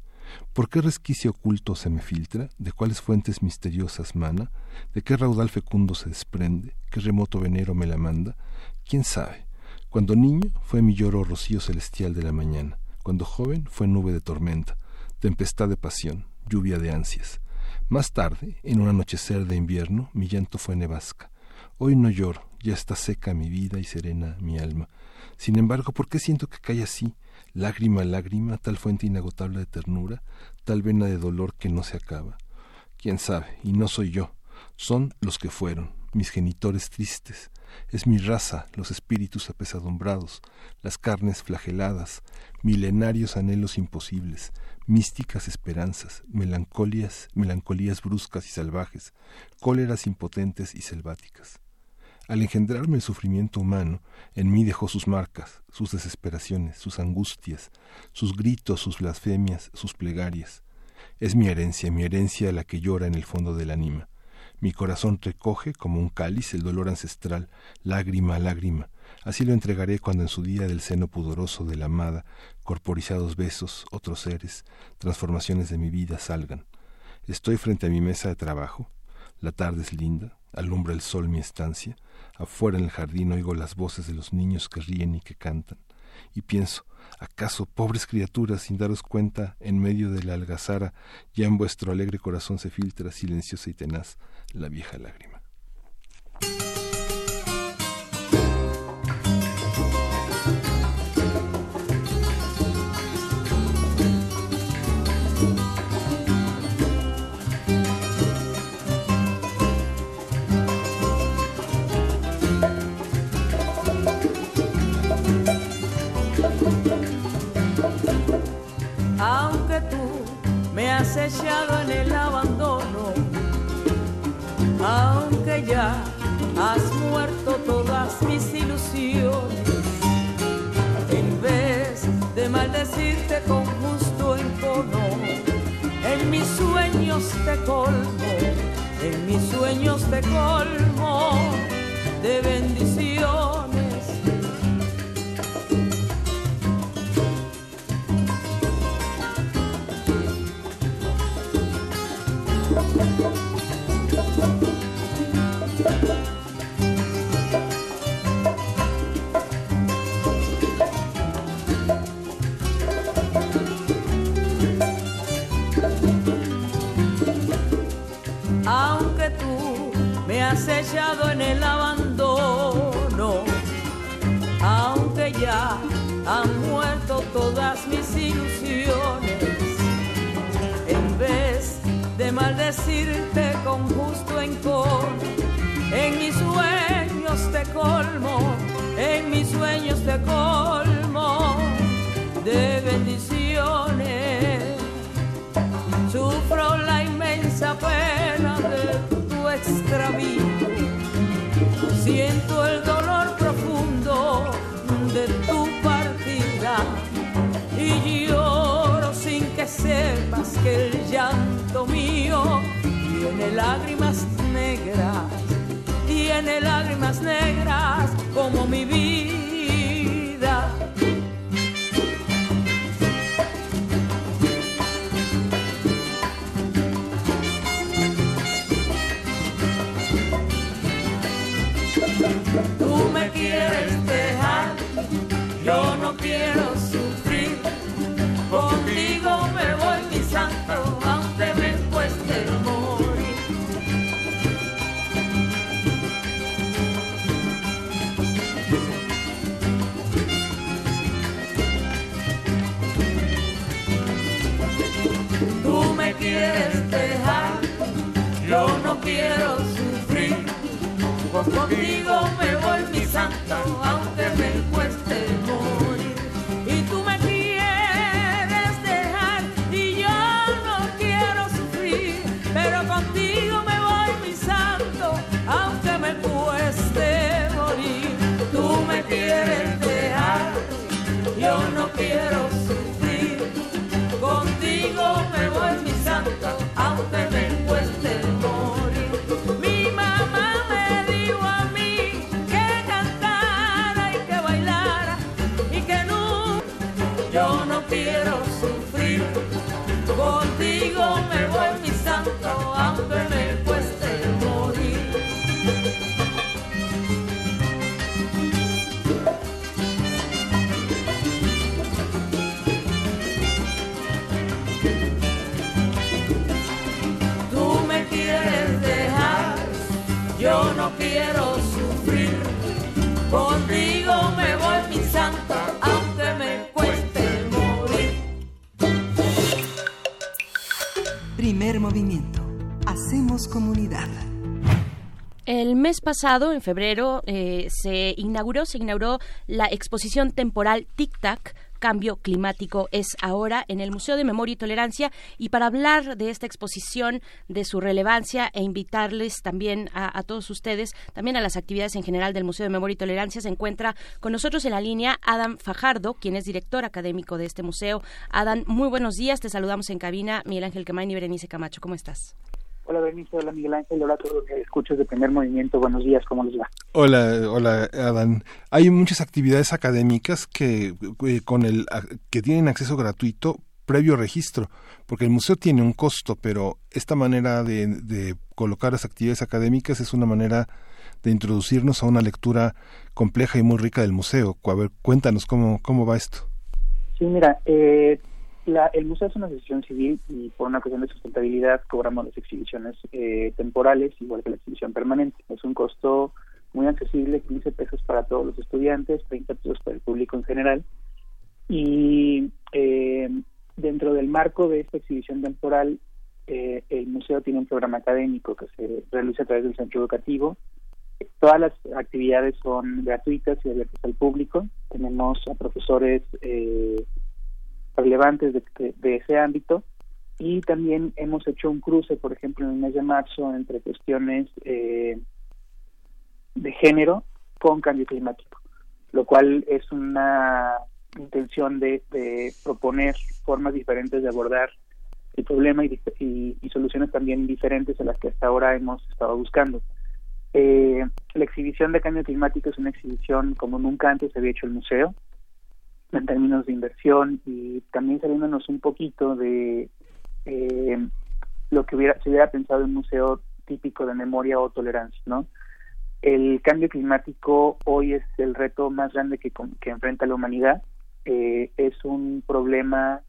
¿Por qué resquicio oculto se me filtra? ¿De cuáles fuentes misteriosas mana? ¿De qué raudal fecundo se desprende? ¿Qué remoto venero me la manda? ¿Quién sabe? Cuando niño fue mi lloro rocío celestial de la mañana. Cuando joven fue nube de tormenta, tempestad de pasión, lluvia de ansias. Más tarde, en un anochecer de invierno, mi llanto fue nevasca. Hoy no lloro, ya está seca mi vida y serena mi alma. Sin embargo, ¿por qué siento que cae así? Lágrima, lágrima, tal fuente inagotable de ternura, tal vena de dolor que no se acaba. Quién sabe, y no soy yo, son los que fueron, mis genitores tristes. Es mi raza, los espíritus apesadumbrados, las carnes flageladas, milenarios anhelos imposibles, místicas esperanzas, melancolias, melancolías bruscas y salvajes, cóleras impotentes y selváticas. Al engendrarme el sufrimiento humano, en mí dejó sus marcas, sus desesperaciones, sus angustias, sus gritos, sus blasfemias, sus plegarias. Es mi herencia, mi herencia la que llora en el fondo del ánima. Mi corazón recoge como un cáliz el dolor ancestral, lágrima a lágrima. Así lo entregaré cuando en su día del seno pudoroso de la amada, corporizados besos, otros seres, transformaciones de mi vida salgan. Estoy frente a mi mesa de trabajo. La tarde es linda, alumbra el sol mi estancia. Afuera en el jardín oigo las voces de los niños que ríen y que cantan. Y pienso, ¿acaso, pobres criaturas, sin daros cuenta, en medio de la algazara, ya en vuestro alegre corazón se filtra, silenciosa y tenaz, la vieja lágrima? Echado en el abandono, aunque ya has muerto todas mis ilusiones. En vez de maldecirte con justo encono, en mis sueños te colmo, en mis sueños te colmo de bendiciones. En el abandono, aunque ya han muerto todas mis ilusiones. En vez de maldecirte con justo encono, en mis sueños te colmo, en mis sueños te colmo de bendiciones. Sufro la inmensa pena de tu extravío. Siento el dolor profundo de tu partida y lloro sin que sepas que el llanto mío tiene lágrimas negras, tiene lágrimas negras como mi vida. Quiero sufrir. Contigo me voy, mi santo, aunque me cueste morir. Tú me quieres dejar, yo no quiero sufrir. Contigo me voy, mi santo, Contigo me voy, mi santo, aunque pasado, en febrero, eh, se inauguró, se inauguró la exposición temporal Tic Tac Cambio Climático es ahora en el Museo de Memoria y Tolerancia y para hablar de esta exposición, de su relevancia e invitarles también a, todos ustedes, también a las actividades en general del Museo de Memoria y Tolerancia, se encuentra con nosotros en la línea Adam Fajardo, quien es director académico de este museo. Adam, muy buenos días, te saludamos en cabina, Miguel Ángel Quemain y Berenice Camacho, ¿cómo estás? Hola Bernice, hola Miguel Ángel, hola a todos los que escuchas de primer movimiento, buenos días, ¿cómo les va? Hola, hola Adán. Hay muchas actividades académicas que eh, con el que tienen acceso gratuito previo registro, porque el museo tiene un costo, pero esta manera de, de colocar las actividades académicas es una manera de introducirnos a una lectura compleja y muy rica del museo. A ver, cuéntanos cómo, cómo va esto. Sí, mira, eh, la, el museo es una asociación civil y por una cuestión de sustentabilidad cobramos las exhibiciones eh, temporales igual que la exhibición permanente. Es un costo muy accesible, 15 pesos para todos los estudiantes, 30 pesos para el público en general. Y eh, dentro del marco de esta exhibición temporal, eh, el museo tiene un programa académico que se realiza a través del centro educativo. Todas las actividades son gratuitas y abiertas al público. Tenemos a profesores eh, relevantes de, ese ámbito y también hemos hecho un cruce, por ejemplo, en el mes de marzo entre cuestiones eh, de género con cambio climático, lo cual es una intención de, proponer formas diferentes de abordar el problema y, soluciones también diferentes a las que hasta ahora hemos estado buscando. Eh, la exhibición de cambio climático es una exhibición como nunca antes había hecho el museo en términos de inversión y también saliéndonos un poquito de eh, lo que hubiera, se hubiera pensado en un museo típico de memoria o tolerancia, ¿no? El cambio climático hoy es el reto más grande que, que enfrenta la humanidad. Eh, es un problema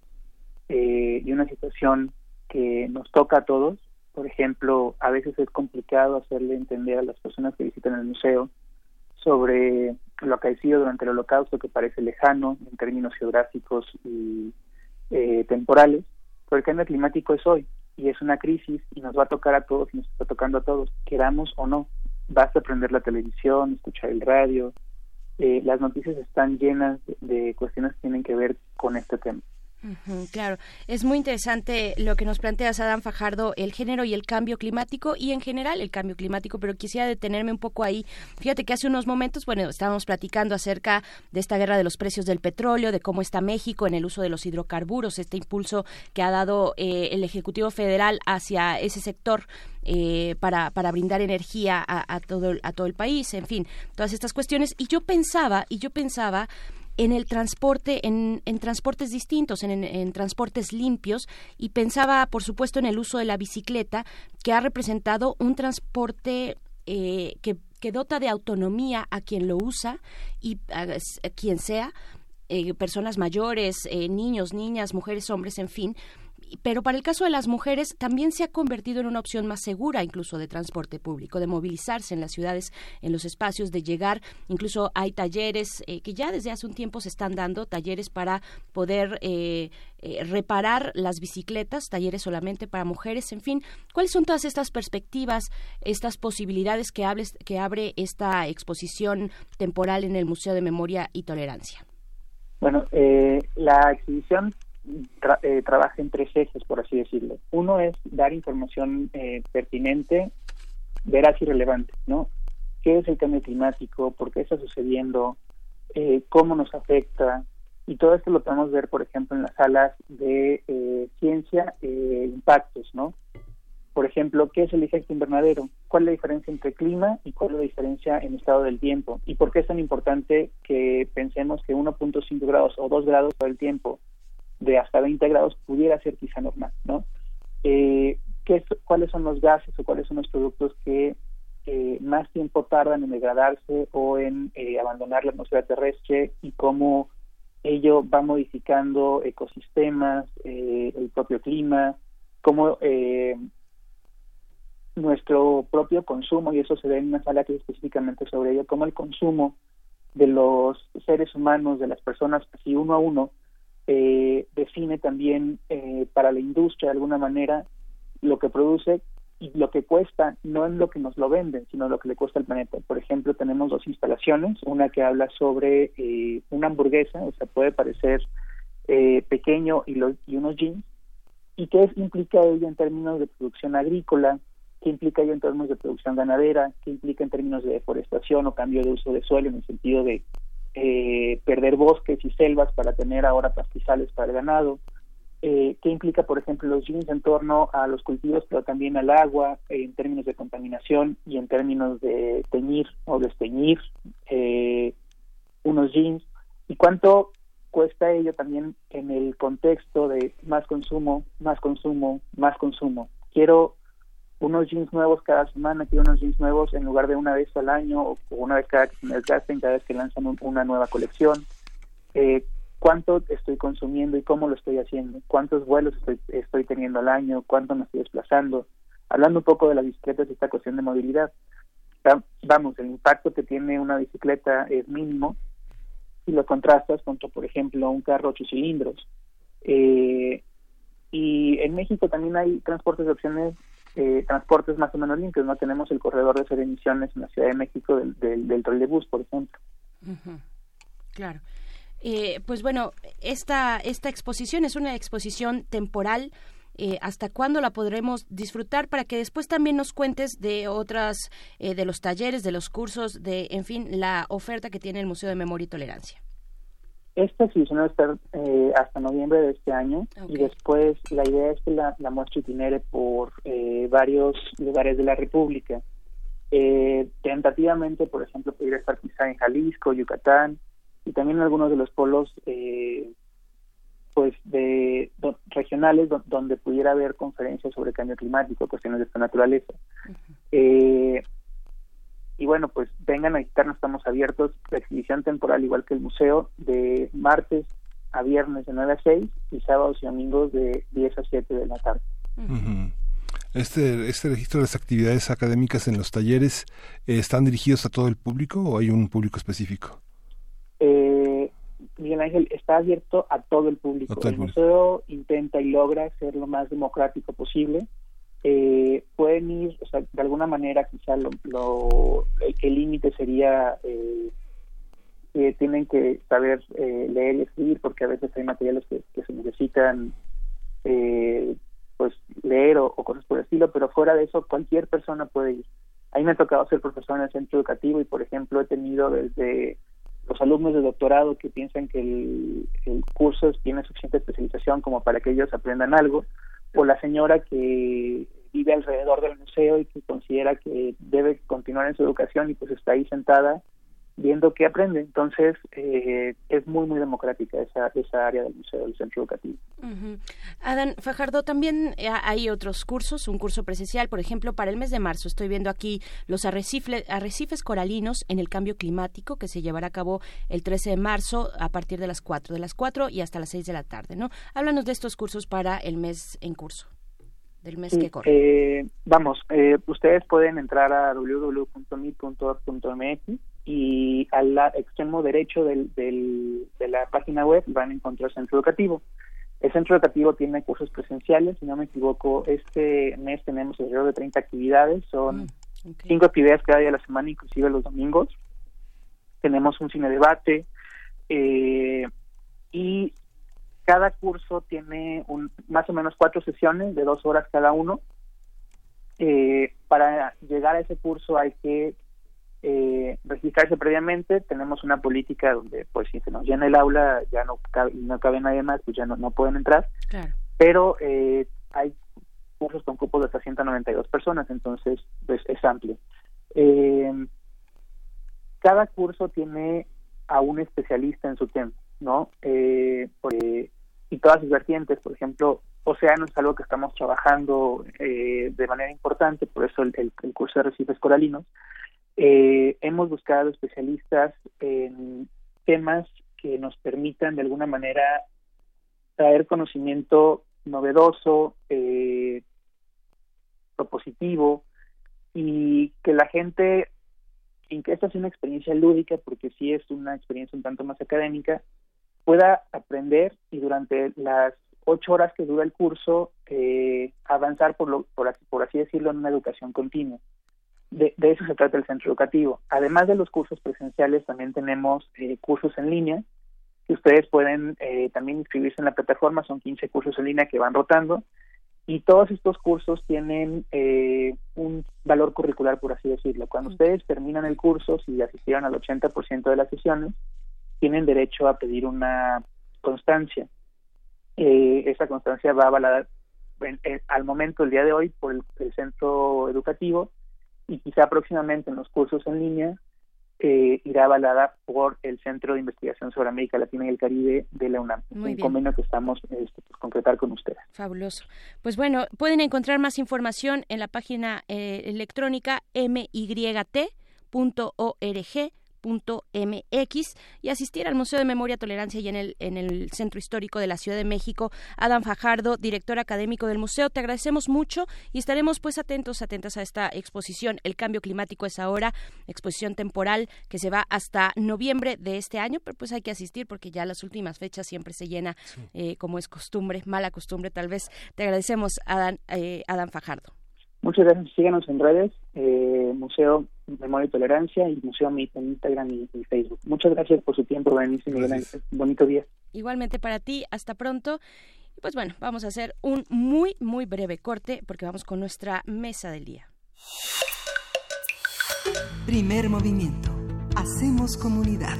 eh, y una situación que nos toca a todos Por ejemplo, a veces es complicado hacerle entender a las personas que visitan el museo sobre lo acaecido durante el holocausto que parece lejano en términos geográficos y eh, temporales, pero el cambio climático es hoy y es una crisis y nos va a tocar a todos y nos está tocando a todos, queramos o no. Basta prender la televisión, escuchar el radio. Eh, las noticias están llenas de cuestiones que tienen que ver con este tema claro, es muy interesante lo que nos plantea Adán Fajardo, el género y el cambio climático y en general el cambio climático, pero quisiera detenerme un poco ahí. Fíjate que hace unos momentos, bueno, estábamos platicando acerca de esta guerra de los precios del petróleo, de cómo está México en el uso de los hidrocarburos, este impulso que ha dado eh, el Ejecutivo Federal hacia ese sector eh, para, para brindar energía a, a, todo, a todo el país, en fin, todas estas cuestiones. Y yo pensaba, y yo pensaba en el transporte, en, transportes distintos, en, transportes limpios, y pensaba, por supuesto, en el uso de la bicicleta, que ha representado un transporte eh, que, que, dota de autonomía a quien lo usa y a, quien sea, eh, personas mayores, eh, niños, niñas, mujeres, hombres, en fin, pero para el caso de las mujeres también se ha convertido en una opción más segura incluso de transporte público, de movilizarse en las ciudades, en los espacios, de llegar, incluso hay talleres eh, que ya desde hace un tiempo se están dando, talleres para poder eh, eh, reparar las bicicletas, talleres solamente para mujeres, en fin, ¿cuáles son todas estas perspectivas, estas posibilidades que, hables, que abre esta exposición temporal en el Museo de Memoria y Tolerancia? Bueno, la exhibición eh, trabaja en tres ejes, por así decirlo. Uno es dar información eh, pertinente, veraz y relevante, ¿no? ¿Qué es el cambio climático? ¿Por qué está sucediendo? Eh, ¿Cómo nos afecta? Y todo esto lo podemos ver, por ejemplo, en las salas de ciencia e impactos, ¿no? Por ejemplo, ¿qué es el efecto invernadero? ¿Cuál es la diferencia entre clima y cuál es la diferencia en estado del tiempo? ¿Y por qué es tan importante que pensemos que 1.5 grados o 2 grados todo el tiempo de hasta 20 grados pudiera ser quizá normal, ¿no? Eh, ¿qué, ¿Cuáles son los gases o cuáles son los productos que eh, más tiempo tardan en degradarse o en eh, abandonar la atmósfera terrestre y cómo ello va modificando ecosistemas, el propio clima, cómo nuestro propio consumo, y eso se ve en una sala que es específicamente sobre ello, cómo el consumo de los seres humanos, de las personas, así uno a uno, eh, define también eh, para la industria de alguna manera lo que produce y lo que cuesta, no en lo que nos lo venden, sino lo que le cuesta al planeta. Por ejemplo, tenemos dos instalaciones, una que habla sobre eh, una hamburguesa, o sea, puede parecer eh, pequeño y, los, y unos jeans, y qué implica ello en términos de producción agrícola, qué implica ello en términos de producción ganadera, qué implica en términos de deforestación o cambio de uso de suelo en el sentido de eh, perder bosques y selvas para tener ahora pastizales para el ganado, eh, qué implica, por ejemplo, los jeans en torno a los cultivos, pero también al agua, eh, en términos de contaminación y en términos de teñir o desteñir eh, unos jeans, y cuánto cuesta ello también en el contexto de más consumo, más consumo, más consumo. Quiero unos jeans nuevos cada semana, quiero unos jeans nuevos en lugar de una vez al año o una vez cada que se me desgasten, cada vez que lanzan una nueva colección. Eh, ¿Cuánto estoy consumiendo y cómo lo estoy haciendo? ¿Cuántos vuelos estoy, estoy teniendo al año? ¿Cuánto me estoy desplazando? Hablando un poco de las bicicletas y esta cuestión de movilidad. Vamos, el impacto que tiene una bicicleta es mínimo si lo contrastas contra, por ejemplo, un carro ocho cilindros. Eh, y en México también hay transportes de opciones eh, transportes más o menos limpios. No tenemos el corredor de cero emisiones en la Ciudad de México del, del, del trolebús, por ejemplo. Claro. Eh, pues bueno, esta, esta exposición es una exposición temporal. Eh, ¿Hasta cuándo la podremos disfrutar? Para que después también nos cuentes de otras, eh, de los talleres, de los cursos, de, en fin, la oferta que tiene el Museo de Memoria y Tolerancia. Esta exhibición va a estar eh, hasta noviembre de este año y después la idea es que la, la muestra itinere por eh, varios lugares de la República. Eh, tentativamente, por ejemplo, podría estar quizá en Jalisco, Yucatán y también en algunos de los polos eh, pues de regionales donde pudiera haber conferencias sobre cambio climático, cuestiones de esta naturaleza. eh, y bueno, pues vengan a visitarnos, estamos abiertos, la exhibición temporal igual que el museo, de martes a viernes de 9 a 6 y sábados y domingos de 10 a 7 de la tarde. Este, este registro de las actividades académicas en los talleres eh, están dirigidos a todo el público o hay un público específico? Eh, Miguel Ángel está abierto a todo el público. el, museo intenta y logra ser lo más democrático posible. Eh, pueden ir, o sea, de alguna manera quizá lo, lo el límite sería eh, que tienen que saber eh, leer y escribir porque a veces hay materiales que, se necesitan eh, pues leer o, cosas por el estilo, pero fuera de eso cualquier persona puede ir. A mí me ha tocado ser profesor en el centro educativo y, por ejemplo, he tenido desde los alumnos de doctorado que piensan que el, el curso tiene suficiente especialización como para que ellos aprendan algo, o la señora que vive alrededor del museo y que considera que debe continuar en su educación y pues está ahí sentada viendo qué aprende. Entonces, eh, es muy, muy democrática esa, esa área del museo, del centro educativo. Adán Fajardo, también eh, hay otros cursos, un curso presencial, por ejemplo, para el mes de marzo. Estoy viendo aquí los arrecifes, arrecifes coralinos en el cambio climático, que se llevará a cabo el 13 de marzo a partir de las 4, de las 4 y hasta las 6 de la tarde, ¿no? Háblanos de estos cursos para el mes en curso del mes que corre. Eh, vamos, ustedes pueden entrar a www.mi.org.mx y al extremo derecho del, del, de la página web van a encontrar el centro educativo. El centro educativo tiene cursos presenciales, si no me equivoco, este mes tenemos alrededor de 30 actividades, son mm, cinco actividades cada día de la semana, inclusive los domingos. Tenemos un cine debate eh, y cada curso tiene un, más o menos cuatro sesiones de dos horas cada uno. Eh, para llegar a ese curso hay que eh, registrarse previamente. Tenemos una política donde, pues, si se nos llena el aula, ya no cabe, no cabe nadie más, pues ya no, no pueden entrar. Pero eh, hay cursos con cupos de hasta 192 personas, entonces, pues, es amplio. Eh, cada curso tiene a un especialista en su tema, ¿no? Eh, y todas sus vertientes, por ejemplo, océano es algo que estamos trabajando eh, de manera importante, por eso el, el curso de recifes coralinos, eh, hemos buscado especialistas en temas que nos permitan de alguna manera traer conocimiento novedoso, eh, propositivo y que la gente, sin que esta sea una experiencia lúdica, porque sí es una experiencia un tanto más académica, pueda aprender y durante las ocho horas que dura el curso eh, avanzar por, lo, por, por así decirlo en una educación continua de, eso se trata el centro educativo. Además de los cursos presenciales, también tenemos eh, cursos en línea que ustedes pueden eh, también inscribirse en la plataforma. Son 15 cursos en línea que van rotando y todos estos cursos tienen eh, un valor curricular, por así decirlo. Cuando ustedes terminan el curso, si asistieron al 80% de las sesiones, tienen derecho a pedir una constancia. esa constancia va avalada al momento, el día de hoy, por el centro educativo y quizá próximamente en los cursos en línea eh, irá avalada por el Centro de Investigación sobre América Latina y el Caribe de la UNAM. un convenio que estamos este, pues, concretar con ustedes. Fabuloso. Pues bueno, pueden encontrar más información en la página eh, electrónica myt.org mx y asistir al Museo de Memoria, Tolerancia y en el, en el Centro Histórico de la Ciudad de México. Adam Fajardo, director académico del museo, te agradecemos mucho y estaremos pues atentos, atentas a esta exposición. El cambio climático es ahora, exposición temporal que se va hasta noviembre de este año, pero pues hay que asistir porque ya las últimas fechas siempre se llena eh, como es costumbre, mala costumbre tal vez. Te agradecemos, Adam, eh, Adam Fajardo. Muchas gracias. Síganos en redes, eh, Museo Memoria y Tolerancia y Museo MIT en Instagram y, Facebook. Muchas gracias por su tiempo, Berenice Miguel Bonito día. Igualmente para ti. Hasta pronto. Y pues bueno, vamos a hacer un muy, muy breve corte porque vamos con nuestra mesa del día. Primer movimiento. Hacemos comunidad.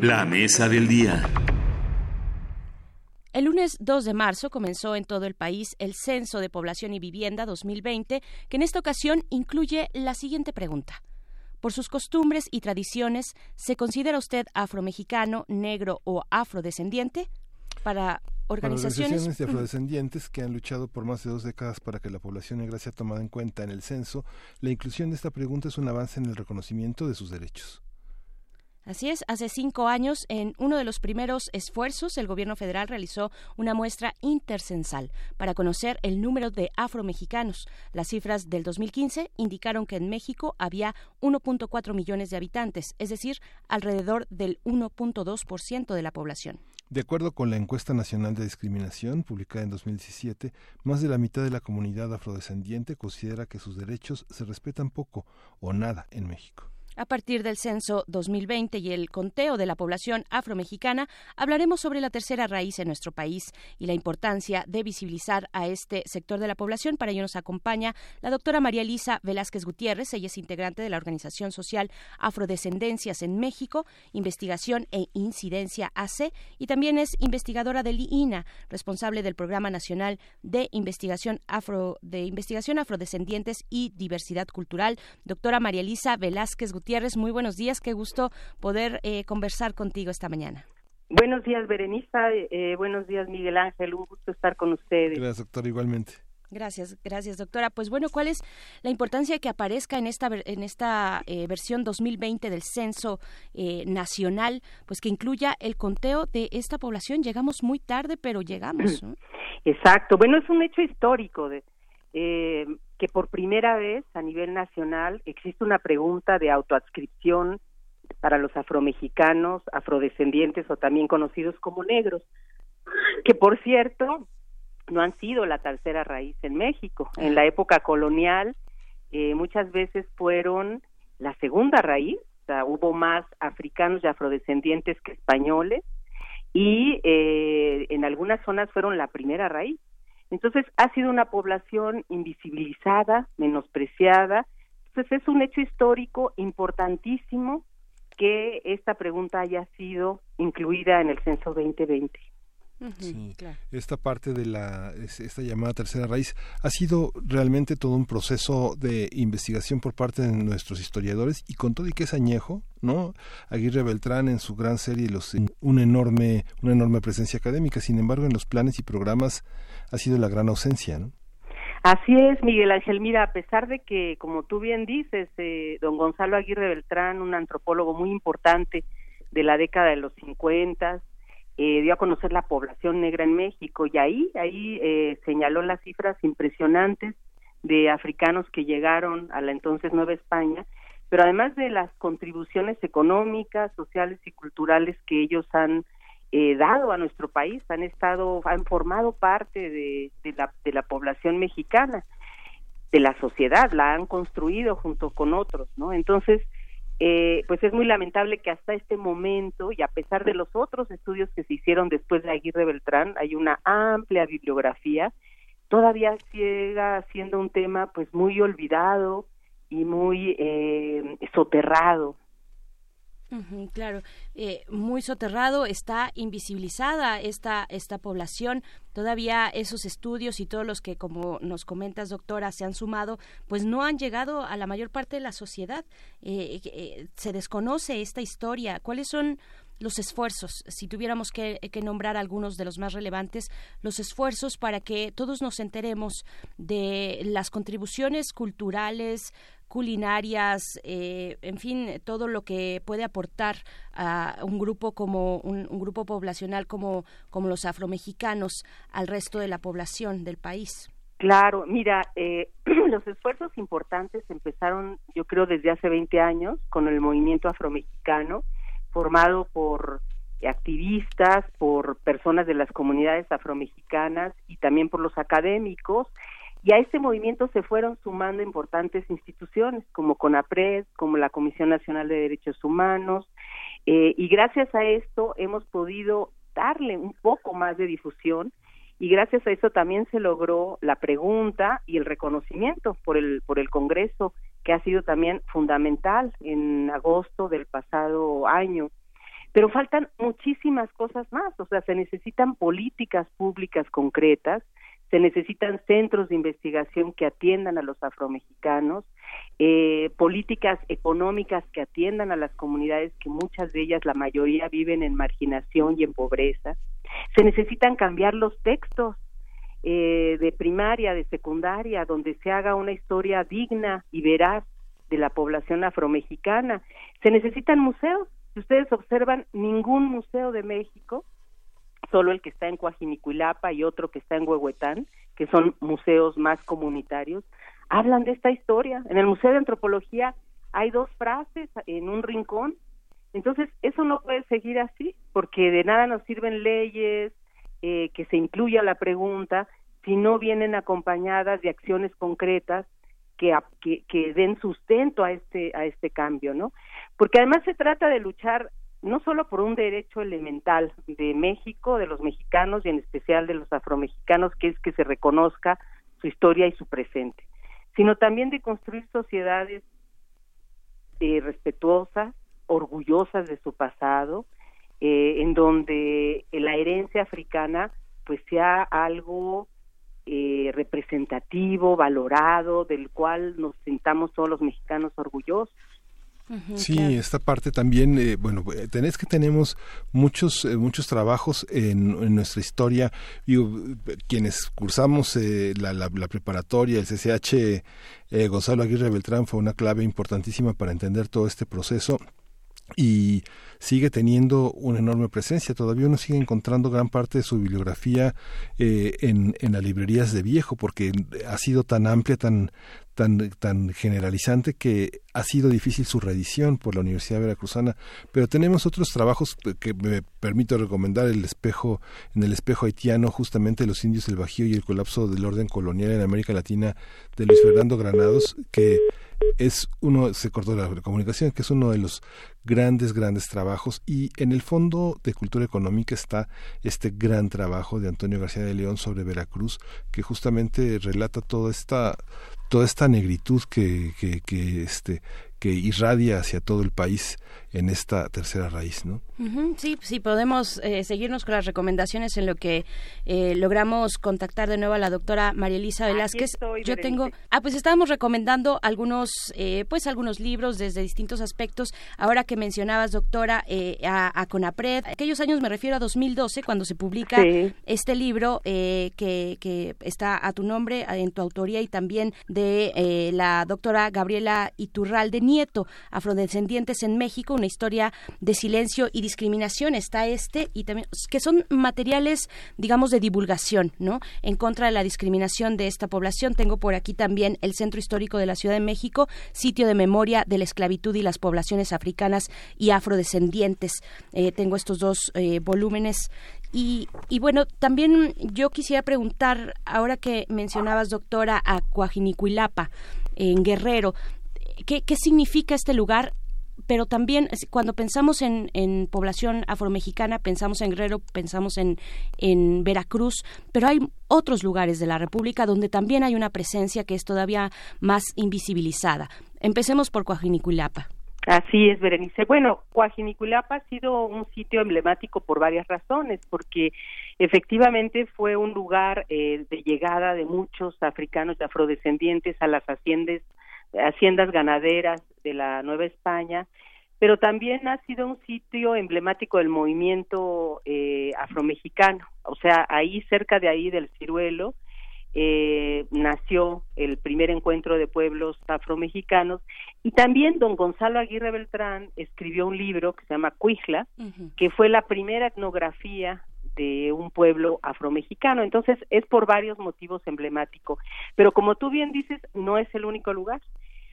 La mesa del día. El lunes 2 de marzo comenzó en todo el país el Censo de Población y Vivienda 2020, que en esta ocasión incluye la siguiente pregunta. Por sus costumbres y tradiciones, ¿se considera usted afromexicano, negro o afrodescendiente? Para organizaciones, de afrodescendientes que han luchado por más de dos décadas para que la población negra sea tomada en cuenta en el censo, la inclusión de esta pregunta es un avance en el reconocimiento de sus derechos. Así es, hace cinco años, en uno de los primeros esfuerzos, el gobierno federal realizó una muestra intercensal para conocer el número de afromexicanos. Las cifras del 2015 indicaron que en México había 1.4 millones de habitantes, es decir, alrededor del 1.2% de la población. De acuerdo con la encuesta nacional de discriminación publicada en 2017, más de la mitad de la comunidad afrodescendiente considera que sus derechos se respetan poco o nada en México. A partir del censo 2020 y el conteo de la población afromexicana, hablaremos sobre la tercera raíz en nuestro país y la importancia de visibilizar a este sector de la población. Para ello nos acompaña la doctora María Elisa Velázquez Gutiérrez. Ella es integrante de la organización social Afrodescendencias en México, Investigación e Incidencia AC, y también es investigadora del INA, responsable del Programa Nacional de Investigación Afro de Investigación Afrodescendientes y Diversidad Cultural. Doctora María Elisa Velázquez Gutiérrez Gutiérrez, muy buenos días, qué gusto poder eh, conversar contigo esta mañana. Buenos días, Berenice, eh, buenos días, Miguel Ángel, un gusto estar con ustedes. Gracias, doctor, igualmente. Gracias, gracias, doctora. Pues bueno, ¿cuál es la importancia de que aparezca en esta en esta eh, versión 2020 del censo nacional, pues que incluya el conteo de esta población? Llegamos muy tarde, pero llegamos. Exacto. Bueno, es un hecho histórico de, eh, que por primera vez a nivel nacional existe una pregunta de autoadscripción para los afromexicanos, afrodescendientes o también conocidos como negros, que por cierto no han sido la tercera raíz en México. En la época colonial eh, muchas veces fueron la segunda raíz, o sea, hubo más africanos y afrodescendientes que españoles y eh, en algunas zonas fueron la primera raíz. Entonces, ha sido una población invisibilizada, menospreciada. Entonces, es un hecho histórico importantísimo que esta pregunta haya sido incluida en el censo 2020 sí, esta parte de la esta llamada tercera raíz ha sido realmente todo un proceso de investigación por parte de nuestros historiadores y con todo y que es añejo, ¿no? Aguirre Beltrán en su gran serie los una enorme una enorme presencia académica, sin embargo en los planes y programas ha sido la gran ausencia, ¿no? Así es, Miguel Ángel. Mira, a pesar de que, como tú bien dices, eh, don Gonzalo Aguirre Beltrán, un antropólogo muy importante de la década de los 50, eh, dio a conocer la población negra en México y ahí, ahí eh, señaló las cifras impresionantes de africanos que llegaron a la entonces Nueva España, pero además de las contribuciones económicas, sociales y culturales que ellos han eh, dado a nuestro país, han estado, han formado parte de, la, de la población mexicana, de la sociedad, la han construido junto con otros, ¿no? Entonces, eh, pues es muy lamentable que hasta este momento, y a pesar de los otros estudios que se hicieron después de Aguirre Beltrán, hay una amplia bibliografía, todavía siga siendo un tema pues muy olvidado y muy eh, soterrado claro, eh, muy soterrado, está invisibilizada esta, esta población. Todavía esos estudios y todos los que, como nos comentas, doctora, se han sumado, pues no han llegado a la mayor parte de la sociedad. Eh, eh, se desconoce esta historia. ¿Cuáles son los esfuerzos, si tuviéramos que, que, nombrar algunos de los más relevantes, los esfuerzos para que todos nos enteremos de las contribuciones culturales, culinarias, eh, en fin, todo lo que puede aportar a un grupo como un, grupo poblacional como, como los afromexicanos al resto de la población del país. Claro, mira, eh, los esfuerzos importantes empezaron, yo creo, desde hace 20 años con el movimiento afromexicano, formado por activistas, por personas de las comunidades afromexicanas y también por los académicos y a este movimiento se fueron sumando importantes instituciones como CONAPRED, como la Comisión Nacional de Derechos Humanos, eh, y gracias a esto hemos podido darle un poco más de difusión y gracias a eso también se logró la pregunta y el reconocimiento por el por el Congreso que ha sido también fundamental en agosto del pasado año. Pero faltan muchísimas cosas más o sea se necesitan políticas públicas concretas se necesitan centros de investigación que atiendan a los afromexicanos, eh, políticas económicas que atiendan a las comunidades que muchas de ellas, la mayoría, viven en marginación y en pobreza. Se necesitan cambiar los textos eh, de primaria, de secundaria, donde se haga una historia digna y veraz de la población afromexicana. Se necesitan museos, si ustedes observan, ningún museo de México, solo el que está en Coajinicuilapa y otro que está en Huehuetán, que son museos más comunitarios, hablan de esta historia. En el Museo de Antropología hay dos frases en un rincón. Entonces, eso no puede seguir así, porque de nada nos sirven leyes, eh, que se incluya la pregunta, si no vienen acompañadas de acciones concretas que, que, que den sustento a este, a este cambio, ¿no? Porque además se trata de luchar no solo por un derecho elemental de México, de los mexicanos y en especial de los afromexicanos, que es que se reconozca su historia y su presente, sino también de construir sociedades eh, respetuosas, orgullosas de su pasado, eh, en donde la herencia africana pues sea algo eh, representativo, valorado, del cual nos sintamos todos los mexicanos orgullosos. Sí, esta parte también, eh, bueno, eh, tenés que tenemos muchos eh, muchos trabajos en, nuestra historia. Digo, quienes cursamos la, la, preparatoria, el CCH, Gonzalo Aguirre Beltrán fue una clave importantísima para entender todo este proceso y sigue teniendo una enorme presencia. Todavía uno sigue encontrando gran parte de su bibliografía eh, en, en las librerías de viejo, porque ha sido tan amplia, tan, tan, tan generalizante que ha sido difícil su reedición por la Universidad Veracruzana. Pero tenemos otros trabajos que me permito recomendar, El espejo, en el espejo haitiano, justamente los indios del Bajío y el colapso del orden colonial en América Latina de Luis Fernando Granados, que es uno, se cortó la comunicación, que es uno de los grandes, grandes trabajos. Y en el Fondo de Cultura Económica está este gran trabajo de Antonio García de León sobre Veracruz, que justamente relata toda esta, toda esta negritud que, que, que, este, que irradia hacia todo el país en esta tercera raíz, ¿no? sí, sí, podemos eh, seguirnos con las recomendaciones en lo que eh, logramos contactar de nuevo a la doctora María Elisa Velázquez. Yo tengo, ah, pues estábamos recomendando algunos, eh, pues algunos libros desde distintos aspectos. Ahora que mencionabas, doctora, a, a, Conapred, aquellos años me refiero a 2012 cuando se publica este libro que, que está a tu nombre, en tu autoría y también de la doctora Gabriela Iturralde Nieto, Afrodescendientes en México una historia de silencio y discriminación. Está este y también que son materiales, digamos, de divulgación, ¿no? En contra de la discriminación de esta población. Tengo por aquí también el Centro Histórico de la Ciudad de México, sitio de memoria de la esclavitud y las poblaciones africanas y afrodescendientes. Eh, tengo estos dos eh, volúmenes y, y, bueno, también yo quisiera preguntar, ahora que mencionabas, doctora, a Coajinicuilapa, en Guerrero, ¿qué, ¿qué significa este lugar pero también cuando pensamos en, en, población afromexicana, pensamos en Guerrero, pensamos en, en Veracruz, pero hay otros lugares de la República donde también hay una presencia que es todavía más invisibilizada. Empecemos por Coajinicuilapa. Así es, Berenice. Bueno, Coajinicuilapa ha sido un sitio emblemático por varias razones, porque efectivamente fue un lugar eh, de llegada de muchos africanos y afrodescendientes a las haciendas haciendas ganaderas de la Nueva España, pero también ha sido un sitio emblemático del movimiento eh, afromexicano, o sea, ahí cerca de ahí del Ciruelo eh, nació el primer encuentro de pueblos afromexicanos y también don Gonzalo Aguirre Beltrán escribió un libro que se llama Cuijla, que fue la primera etnografía de un pueblo afromexicano. Entonces, es por varios motivos emblemático. Pero como tú bien dices, no es el único lugar.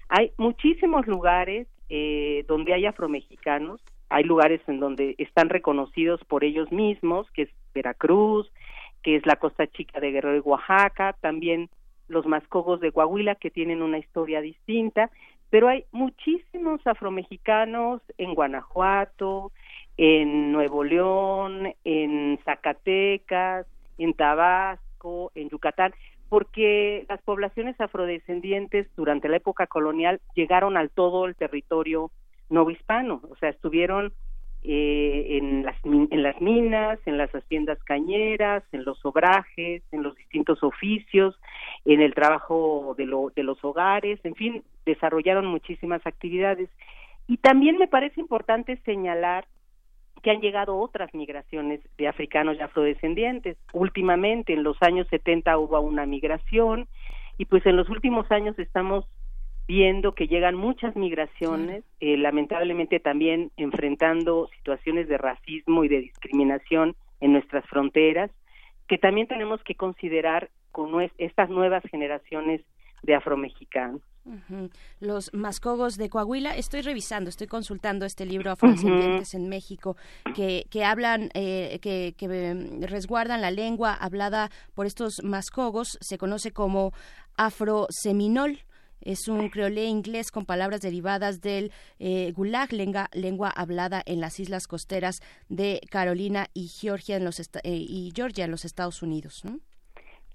Hay muchísimos lugares eh, donde hay afromexicanos, hay lugares en donde están reconocidos por ellos mismos, que es Veracruz, que es la Costa Chica de Guerrero y Oaxaca, también los Mascogos de Coahuila, que tienen una historia distinta, pero hay muchísimos afromexicanos en Guanajuato, en Nuevo León, en Zacatecas, en Tabasco, en Yucatán, porque las poblaciones afrodescendientes durante la época colonial llegaron al todo el territorio novohispano, o sea, estuvieron eh, en, las, en las minas, en las haciendas cañeras, en los obrajes, en los distintos oficios, en el trabajo de, lo, de los hogares, en fin, desarrollaron muchísimas actividades. Y también me parece importante señalar que han llegado otras migraciones de africanos y afrodescendientes. Últimamente, en los años 70 hubo una migración y pues en los últimos años estamos viendo que llegan muchas migraciones, eh, lamentablemente también enfrentando situaciones de racismo y de discriminación en nuestras fronteras, que también tenemos que considerar con estas nuevas generaciones de afromexicanos. Los mascogos de Coahuila. Estoy revisando, estoy consultando este libro Afrodescendientes en México, que, que hablan, eh, que, que em, resguardan la lengua hablada por estos mascogos. Se conoce como afroseminol. Es un creolé inglés con palabras derivadas del eh, gulag, lengua, lengua, hablada en las islas costeras de Carolina y Georgia en los, eh, y Georgia en los Estados Unidos.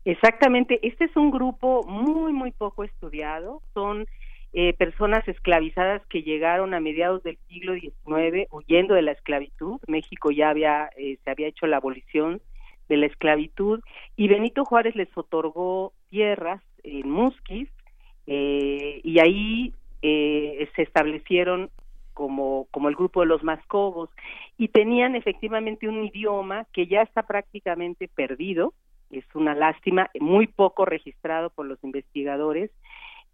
Exactamente, este es un grupo muy, muy poco estudiado. Son eh, personas esclavizadas que llegaron a mediados del siglo XIX huyendo de la esclavitud. México ya había, eh, se había hecho la abolición de la esclavitud y Benito Juárez les otorgó tierras en Musquis eh, y ahí se establecieron como, como el grupo de los mascogos y tenían efectivamente un idioma que ya está prácticamente perdido es una lástima, muy poco registrado por los investigadores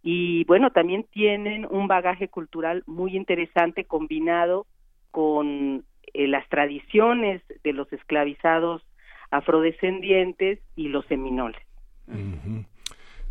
y bueno, también tienen un bagaje cultural muy interesante combinado con eh, las tradiciones de los esclavizados afrodescendientes y los seminoles.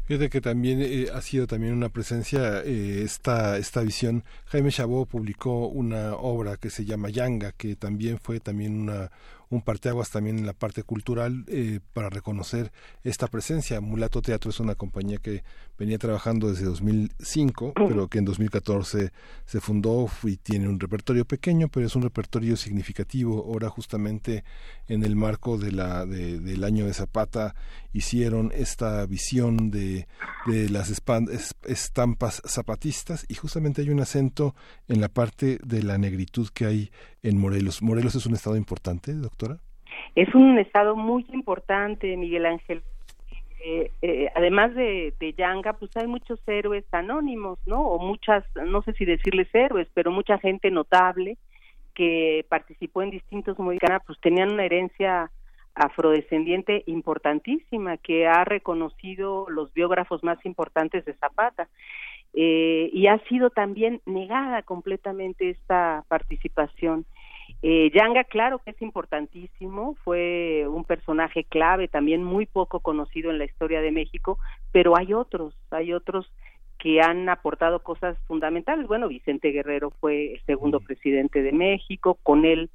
Fíjate que también eh, ha sido también una presencia eh, esta esta visión. Jaime Chabot publicó una obra que se llama Yanga, que también fue también una un parteaguas también en la parte cultural eh, para reconocer esta presencia. Mulato Teatro es una compañía que venía trabajando desde 2005, pero que en 2014 se fundó y tiene un repertorio pequeño, pero es un repertorio significativo. Ahora justamente en el marco de la del año de Zapata hicieron esta visión de, de las estampas zapatistas y justamente hay un acento en la parte de la negritud que hay en Morelos. ¿Morelos es un estado importante, Es un estado muy importante, Miguel Ángel. Eh, eh, además de, de Yanga, pues hay muchos héroes anónimos, ¿no? O muchas, no sé si decirles héroes, pero mucha gente notable que participó en distintos movimientos, pues tenían una herencia afrodescendiente importantísima que ha reconocido los biógrafos más importantes de Zapata. Eh, y ha sido también negada completamente esta participación. Eh, Yanga, claro que es importantísimo, fue un personaje clave, también muy poco conocido en la historia de México, pero hay otros, hay otros que han aportado cosas fundamentales. Bueno, Vicente Guerrero fue el segundo presidente de México, con él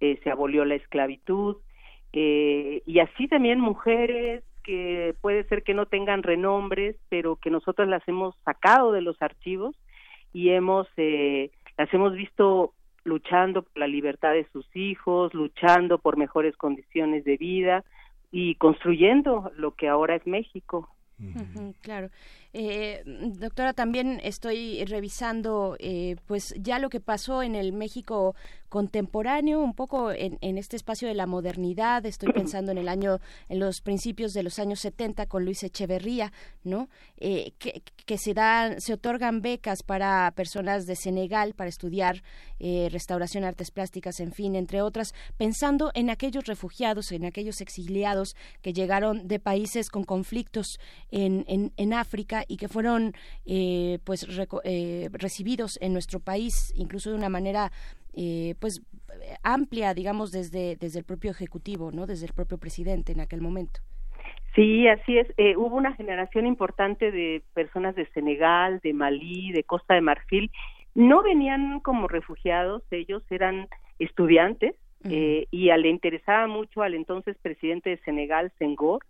eh, se abolió la esclavitud, eh, y así también mujeres que puede ser que no tengan renombres, pero que nosotros las hemos sacado de los archivos y hemos eh, las hemos visto luchando por la libertad de sus hijos, luchando por mejores condiciones de vida y construyendo lo que ahora es México. claro. Eh, doctora, también estoy revisando eh, pues ya lo que pasó en el México contemporáneo, un poco en, este espacio de la modernidad. Estoy pensando en el año, en los principios de los años 70 con Luis Echeverría, ¿no? Eh, que, se dan, se otorgan becas para personas de Senegal para estudiar eh, restauración, artes plásticas, en fin, entre otras, pensando en aquellos refugiados, en aquellos exiliados que llegaron de países con conflictos en, en, África y que fueron eh, pues recibidos en nuestro país, incluso de una manera eh, pues amplia, digamos, desde, desde el propio Ejecutivo, ¿no? Desde el propio presidente en aquel momento. Sí, así es. Eh, hubo una generación importante de personas de Senegal, de Malí, de Costa de Marfil. No venían como refugiados, ellos eran estudiantes eh, y le interesaba mucho al entonces presidente de Senegal, Senghor,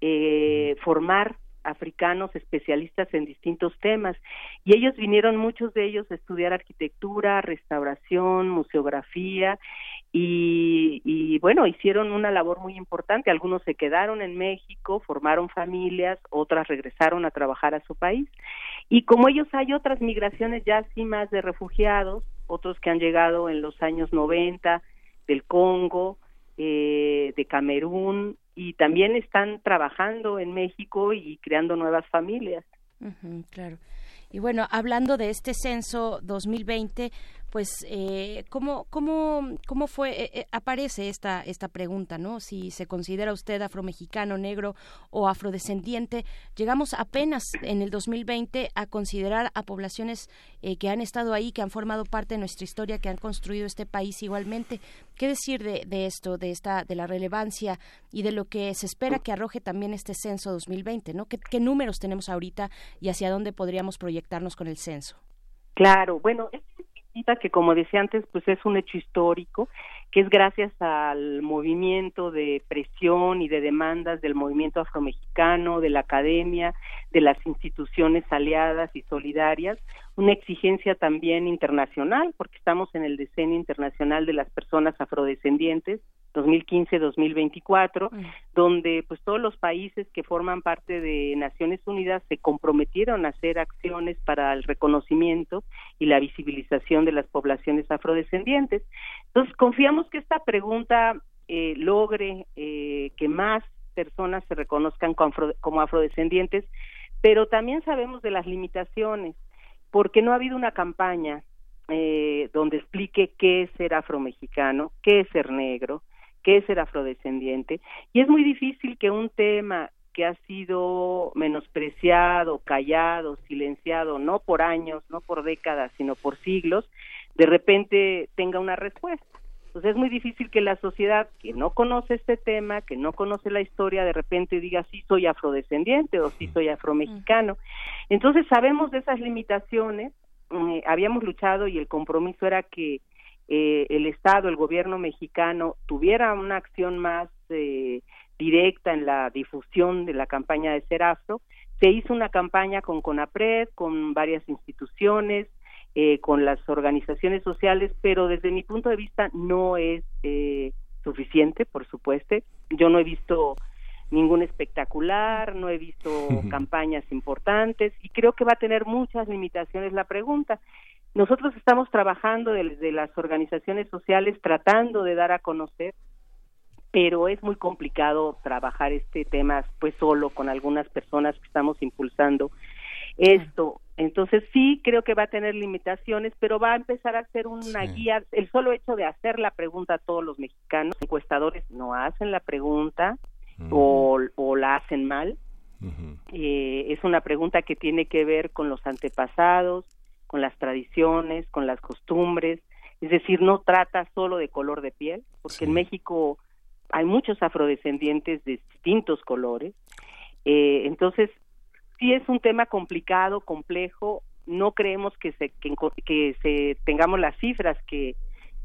eh, formar africanos especialistas en distintos temas y ellos vinieron muchos de ellos a estudiar arquitectura, restauración, museografía y, y, bueno, hicieron una labor muy importante. Algunos se quedaron en México, formaron familias, otras regresaron a trabajar a su país. Y como ellos hay otras migraciones ya así más de refugiados, otros que han llegado en los años 90 del Congo, eh, de Camerún y también están trabajando en México y creando nuevas familias. claro. Y bueno, hablando de este censo 2020, pues eh, cómo cómo cómo fue eh, eh, aparece esta esta pregunta, ¿no? Si se considera usted afromexicano, negro o afrodescendiente, llegamos apenas en el 2020 a considerar a poblaciones que han estado ahí, que han formado parte de nuestra historia, que han construido este país igualmente. ¿Qué decir de, esto, de esta de la relevancia y de lo que se espera que arroje también este censo 2020, ¿no? ¿Qué, qué números tenemos ahorita y hacia dónde podríamos proyectarnos con el censo? Claro, bueno, que como decía antes, pues es un hecho histórico, que es gracias al movimiento de presión y de demandas del movimiento afromexicano, de la academia, de las instituciones aliadas y solidarias, una exigencia también internacional, porque estamos en el decenio internacional de las personas afrodescendientes, 2015-2024, donde pues todos los países que forman parte de Naciones Unidas se comprometieron a hacer acciones para el reconocimiento y la visibilización de las poblaciones afrodescendientes. Entonces, confiamos que esta pregunta eh, logre eh, que más personas se reconozcan como, afrodescendientes, pero también sabemos de las limitaciones, porque no ha habido una campaña eh, donde explique qué es ser afromexicano, qué es ser negro, qué es ser afrodescendiente. Y es muy difícil que un tema que ha sido menospreciado, callado, silenciado, no por años, no por décadas, sino por siglos, de repente tenga una respuesta. Entonces es muy difícil que la sociedad que no conoce este tema, que no conoce la historia, de repente diga sí soy afrodescendiente o sí soy afromexicano. Entonces sabemos de esas limitaciones, eh, habíamos luchado y el compromiso era que eh, el Estado, el gobierno mexicano tuviera una acción más eh, directa en la difusión de la campaña de Ser Afro. Se hizo una campaña con CONAPRED, con varias instituciones, eh, con las organizaciones sociales, pero desde mi punto de vista no es suficiente, por supuesto. Yo no he visto ningún espectacular, no he visto campañas importantes y creo que va a tener muchas limitaciones la pregunta. Nosotros estamos trabajando desde las organizaciones sociales tratando de dar a conocer, pero es muy complicado trabajar este tema pues solo con algunas personas que estamos impulsando esto. Entonces sí creo que va a tener limitaciones, pero va a empezar a ser una guía. El solo hecho de hacer la pregunta a todos los mexicanos, encuestadores no hacen la pregunta o, la hacen mal. eh, es una pregunta que tiene que ver con los antepasados, con las tradiciones, con las costumbres, es decir, no trata solo de color de piel, porque en México hay muchos afrodescendientes de distintos colores, eh, entonces sí es un tema complicado, complejo, no creemos que se, que se tengamos las cifras que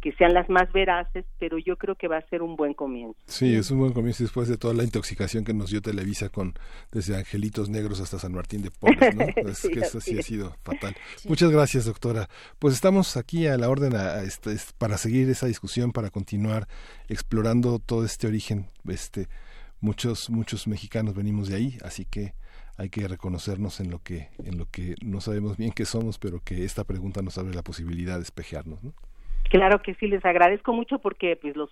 que sean las más veraces, pero yo creo que va a ser un buen comienzo. Sí, es un buen comienzo después de toda la intoxicación que nos dio Televisa con desde Angelitos Negros hasta San Martín de Porres, ¿no? Es que eso sí ha sido fatal. Muchas gracias, doctora. Pues estamos aquí a la orden a, este, para seguir esa discusión, para continuar explorando todo este origen. Este, muchos muchos mexicanos venimos de ahí, así que hay que reconocernos en lo que en lo que no sabemos bien qué somos, pero que esta pregunta nos abre la posibilidad de espejearnos, ¿no? Claro que sí, les agradezco mucho porque pues los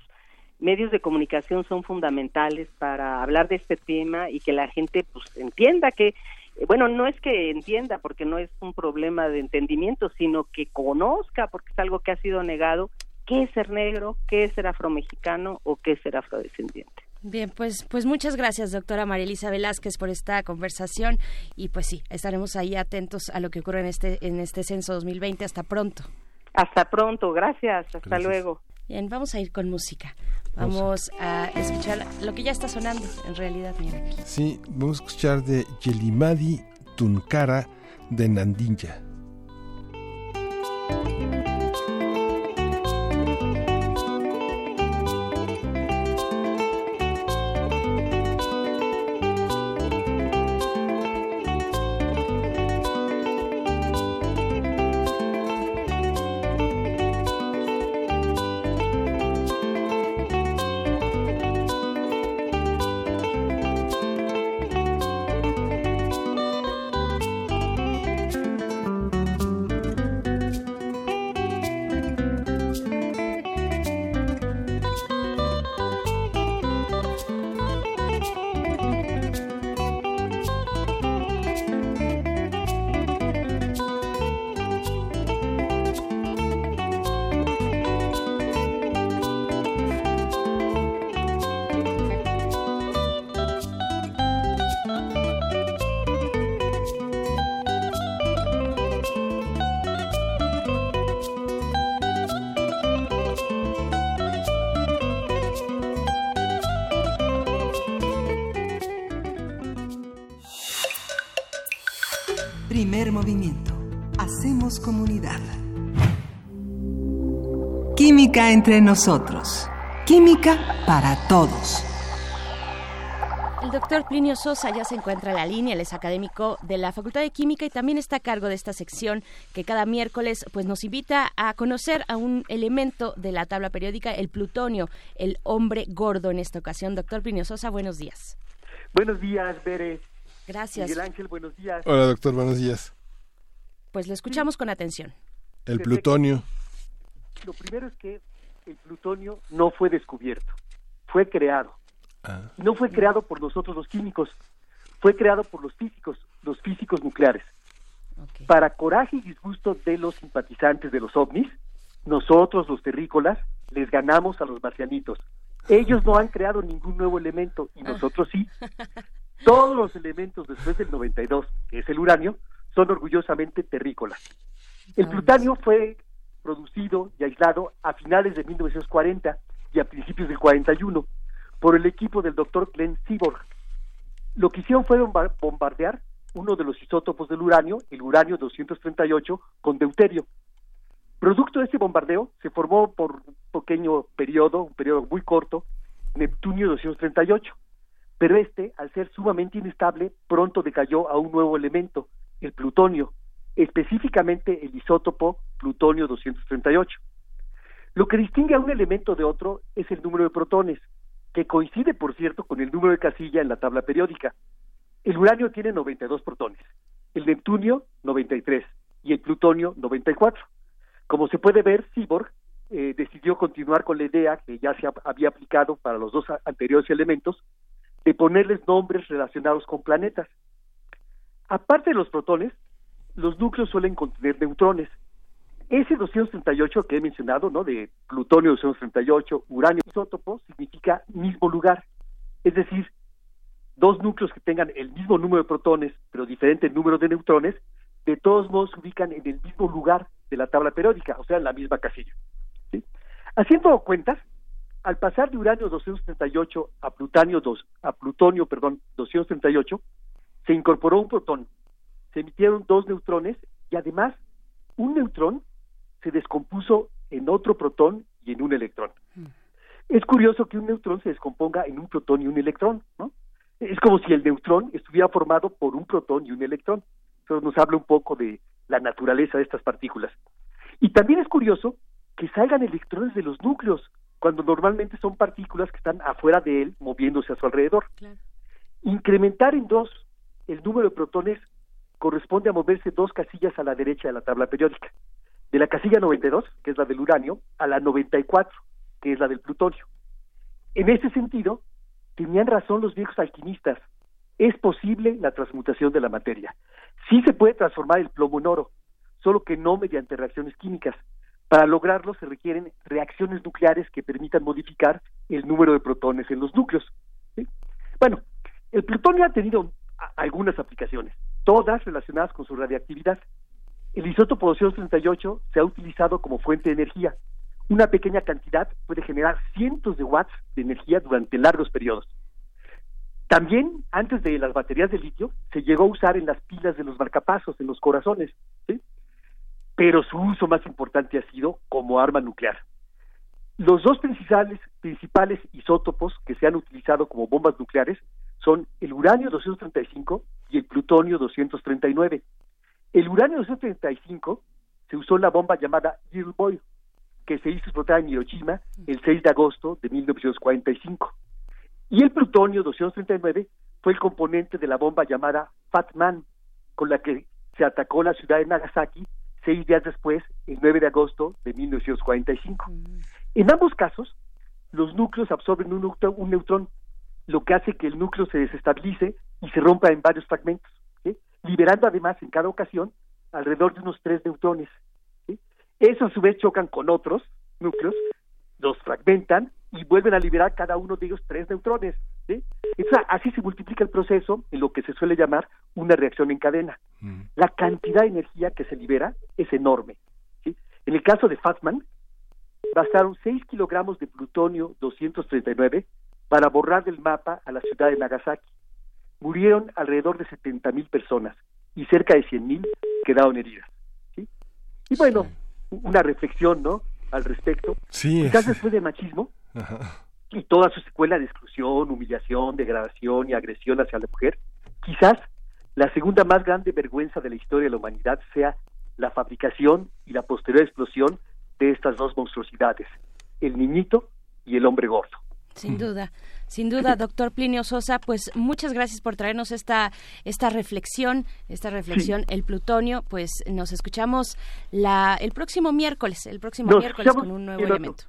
medios de comunicación son fundamentales para hablar de este tema y que la gente pues entienda que eh, bueno, no es que entienda porque no es un problema de entendimiento, sino que conozca porque es algo que ha sido negado qué es ser negro, qué es ser afromexicano o qué es ser afrodescendiente. Bien, pues, pues muchas gracias, doctora María Elisa Velázquez, por esta conversación y pues sí, estaremos ahí atentos a lo que ocurre en este, en este censo 2020. Hasta pronto. Hasta pronto, gracias, hasta luego. Bien, vamos a ir con música. Vamos a escuchar lo que ya está sonando, en realidad, mira aquí. Sí, vamos a escuchar de Yelimadi Tunkara de Nandinja. Entre nosotros. Química para todos. El doctor Plinio Sosa ya se encuentra en la línea, él es académico de la Facultad de Química y también está a cargo de esta sección que cada miércoles pues nos invita a conocer a un elemento de la tabla periódica, el plutonio, el hombre gordo en esta ocasión. Doctor Plinio Sosa, buenos días. Buenos días, Bere. Gracias. Miguel Ángel, buenos días. Hola, doctor, buenos días. Pues lo escuchamos con atención. El plutonio. Lo primero es que el plutonio no fue descubierto, fue creado. No fue creado por nosotros los químicos, fue creado por los físicos, los físicos nucleares. Para coraje y disgusto de los simpatizantes de los ovnis, nosotros los terrícolas les ganamos a los marcianitos. Ellos no han creado ningún nuevo elemento y nosotros sí. Todos los elementos después del 92, que es el uranio, son orgullosamente terrícolas. El plutonio fue producido y aislado a finales de 1940 y a principios del 41 por el equipo del doctor Glenn Seaborg. Lo que hicieron fue bomba- bombardear uno de los isótopos del uranio, el uranio 238, con deuterio. Producto de este bombardeo se formó por un pequeño periodo, un periodo muy corto, Neptunio 238. Pero este, al ser sumamente inestable, pronto decayó a un nuevo elemento, el plutonio, específicamente el isótopo plutonio 238. Lo que distingue a un elemento de otro es el número de protones, que coincide, por cierto, con el número de casilla en la tabla periódica. El uranio tiene 92 protones, el neptunio 93 y el plutonio 94. Como se puede ver, Seaborg eh, decidió continuar con la idea que ya se ha- había aplicado para los dos anteriores elementos de ponerles nombres relacionados con planetas. Aparte de los protones, los núcleos suelen contener neutrones. Ese 238 que he mencionado, ¿no? De plutonio 238, uranio isótopo, significa mismo lugar. Es decir, dos núcleos que tengan el mismo número de protones, pero diferente número de neutrones, de todos modos se ubican en el mismo lugar de la tabla periódica, o sea, en la misma casilla. ¿sí? Haciendo cuentas, al pasar de uranio 238 a plutonio 2, a plutonio, perdón, 238, se incorporó un protón, se emitieron dos neutrones y además un neutrón se descompuso en otro protón y en un electrón. Es curioso que un neutrón se descomponga en un protón y un electrón, ¿no? Es como si el neutrón estuviera formado por un protón y un electrón. Eso nos habla un poco de la naturaleza de estas partículas. Y también es curioso que salgan electrones de los núcleos, cuando normalmente son partículas que están afuera de él, moviéndose a su alrededor. Incrementar en dos el número de protones corresponde a moverse dos casillas a la derecha de la tabla periódica. De la casilla 92, que es la del uranio, a la 94, que es la del plutonio. En ese sentido, tenían razón los viejos alquimistas. Es posible la transmutación de la materia. Sí se puede transformar el plomo en oro, solo que no mediante reacciones químicas. Para lograrlo se requieren reacciones nucleares que permitan modificar el número de protones en los núcleos. Bueno, el plutonio ha tenido algunas aplicaciones, todas relacionadas con su radiactividad. El isótopo 238 se ha utilizado como fuente de energía. Una pequeña cantidad puede generar cientos de watts de energía durante largos periodos. También, antes de las baterías de litio, se llegó a usar en las pilas de los marcapasos, en los corazones, pero su uso más importante ha sido como arma nuclear. Los dos principales, principales isótopos que se han utilizado como bombas nucleares son el uranio 235 y el plutonio 239. El uranio 235 se usó en la bomba llamada Little Boy, que se hizo explotar en Hiroshima el 6 de agosto de 1945. Y el plutonio 239 fue el componente de la bomba llamada Fat Man, con la que se atacó la ciudad de Nagasaki seis días después, el 9 de agosto de 1945. En ambos casos, los núcleos absorben un, un neutrón, lo que hace que el núcleo se desestabilice y se rompa en varios fragmentos, ¿sí? liberando además en cada ocasión alrededor de unos tres neutrones. ¿sí? Esos a su vez chocan con otros núcleos, los fragmentan y vuelven a liberar cada uno de ellos tres neutrones. ¿sí? Entonces, así se multiplica el proceso en lo que se suele llamar una reacción en cadena. La cantidad de energía que se libera es enorme. ¿sí? En el caso de Fatman, bastaron 6 kilogramos de plutonio 239 para borrar del mapa a la ciudad de Nagasaki. Murieron alrededor de 70 mil personas y cerca de 100.000 quedaron heridas. Y bueno, una reflexión, ¿no? Al respecto. Sí, Quizás después del machismo y toda su secuela de exclusión, humillación, degradación y agresión hacia la mujer, quizás la segunda más grande vergüenza de la historia de la humanidad sea la fabricación y la posterior explosión de estas dos monstruosidades, el niñito y el hombre gordo. Sin duda. Sin duda, doctor Plinio Sosa, pues muchas gracias por traernos esta, esta reflexión, esta reflexión, el plutonio, pues nos escuchamos la, el próximo miércoles, el próximo miércoles con un nuevo elemento.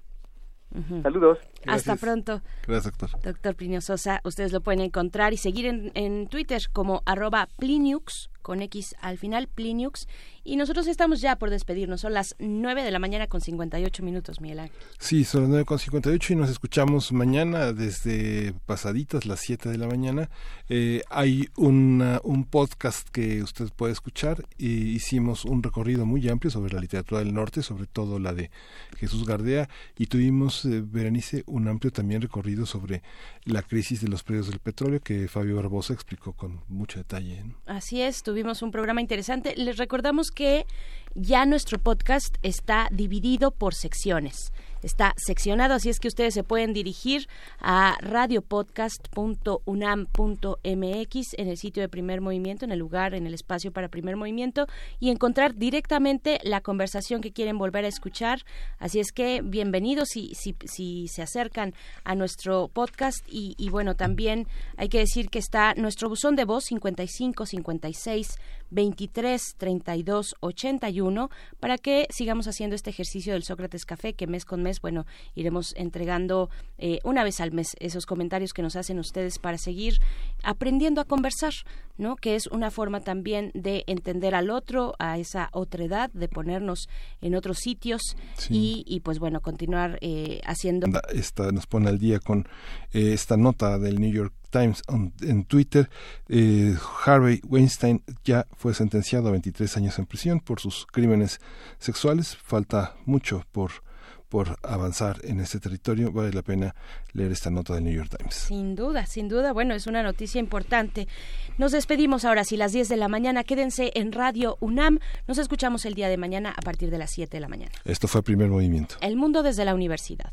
Saludos. Hasta pronto. Gracias, doctor. Doctor Plinio Sosa, ustedes lo pueden encontrar y seguir en, en Twitter como arroba Pliniux, con X al final, Pliniux. Y nosotros estamos ya por despedirnos. Son las 9 de la mañana con 58 minutos, Miguel Ángel. Sí, son las 9 con 58 y nos escuchamos mañana desde pasaditas las 7 de la mañana. Eh, hay una, un podcast que usted puede escuchar. y hicimos un recorrido muy amplio sobre la literatura del norte, sobre todo la de Jesús Gardea. Y tuvimos, eh, Berenice, un amplio también recorrido sobre la crisis de los precios del petróleo que Fabio Barbosa explicó con mucho detalle. ¿no? Así es, tuvimos un programa interesante. Les recordamos que ya nuestro podcast está dividido por secciones. Está seccionado, así es que ustedes se pueden dirigir a radiopodcast.unam.mx en el sitio de primer movimiento, en el lugar, en el espacio para primer movimiento y encontrar directamente la conversación que quieren volver a escuchar. Así es que bienvenidos si, si, si se acercan a nuestro podcast y, y bueno, también hay que decir que está nuestro buzón de voz 55 56 23 32 81 para que sigamos haciendo este ejercicio del Sócrates Café que mes con mes, bueno, iremos entregando eh, una vez al mes esos comentarios que nos hacen ustedes para seguir aprendiendo a conversar, ¿no? Que es una forma también de entender al otro, a esa otredad, de ponernos en otros sitios y, y, pues bueno, continuar eh, haciendo. Esta nos pone al día con eh, esta nota del New York Times en Twitter, eh, Harvey Weinstein ya fue sentenciado a 23 años en prisión por sus crímenes sexuales. Falta mucho por por avanzar en este territorio. Vale la pena leer esta nota del New York Times. Sin duda, sin duda. Bueno, es una noticia importante. Nos despedimos ahora, si las 10 de la mañana. Quédense en Radio UNAM. Nos escuchamos el día de mañana a partir de las 7 de la mañana. Esto fue Primer Movimiento. El mundo desde la universidad.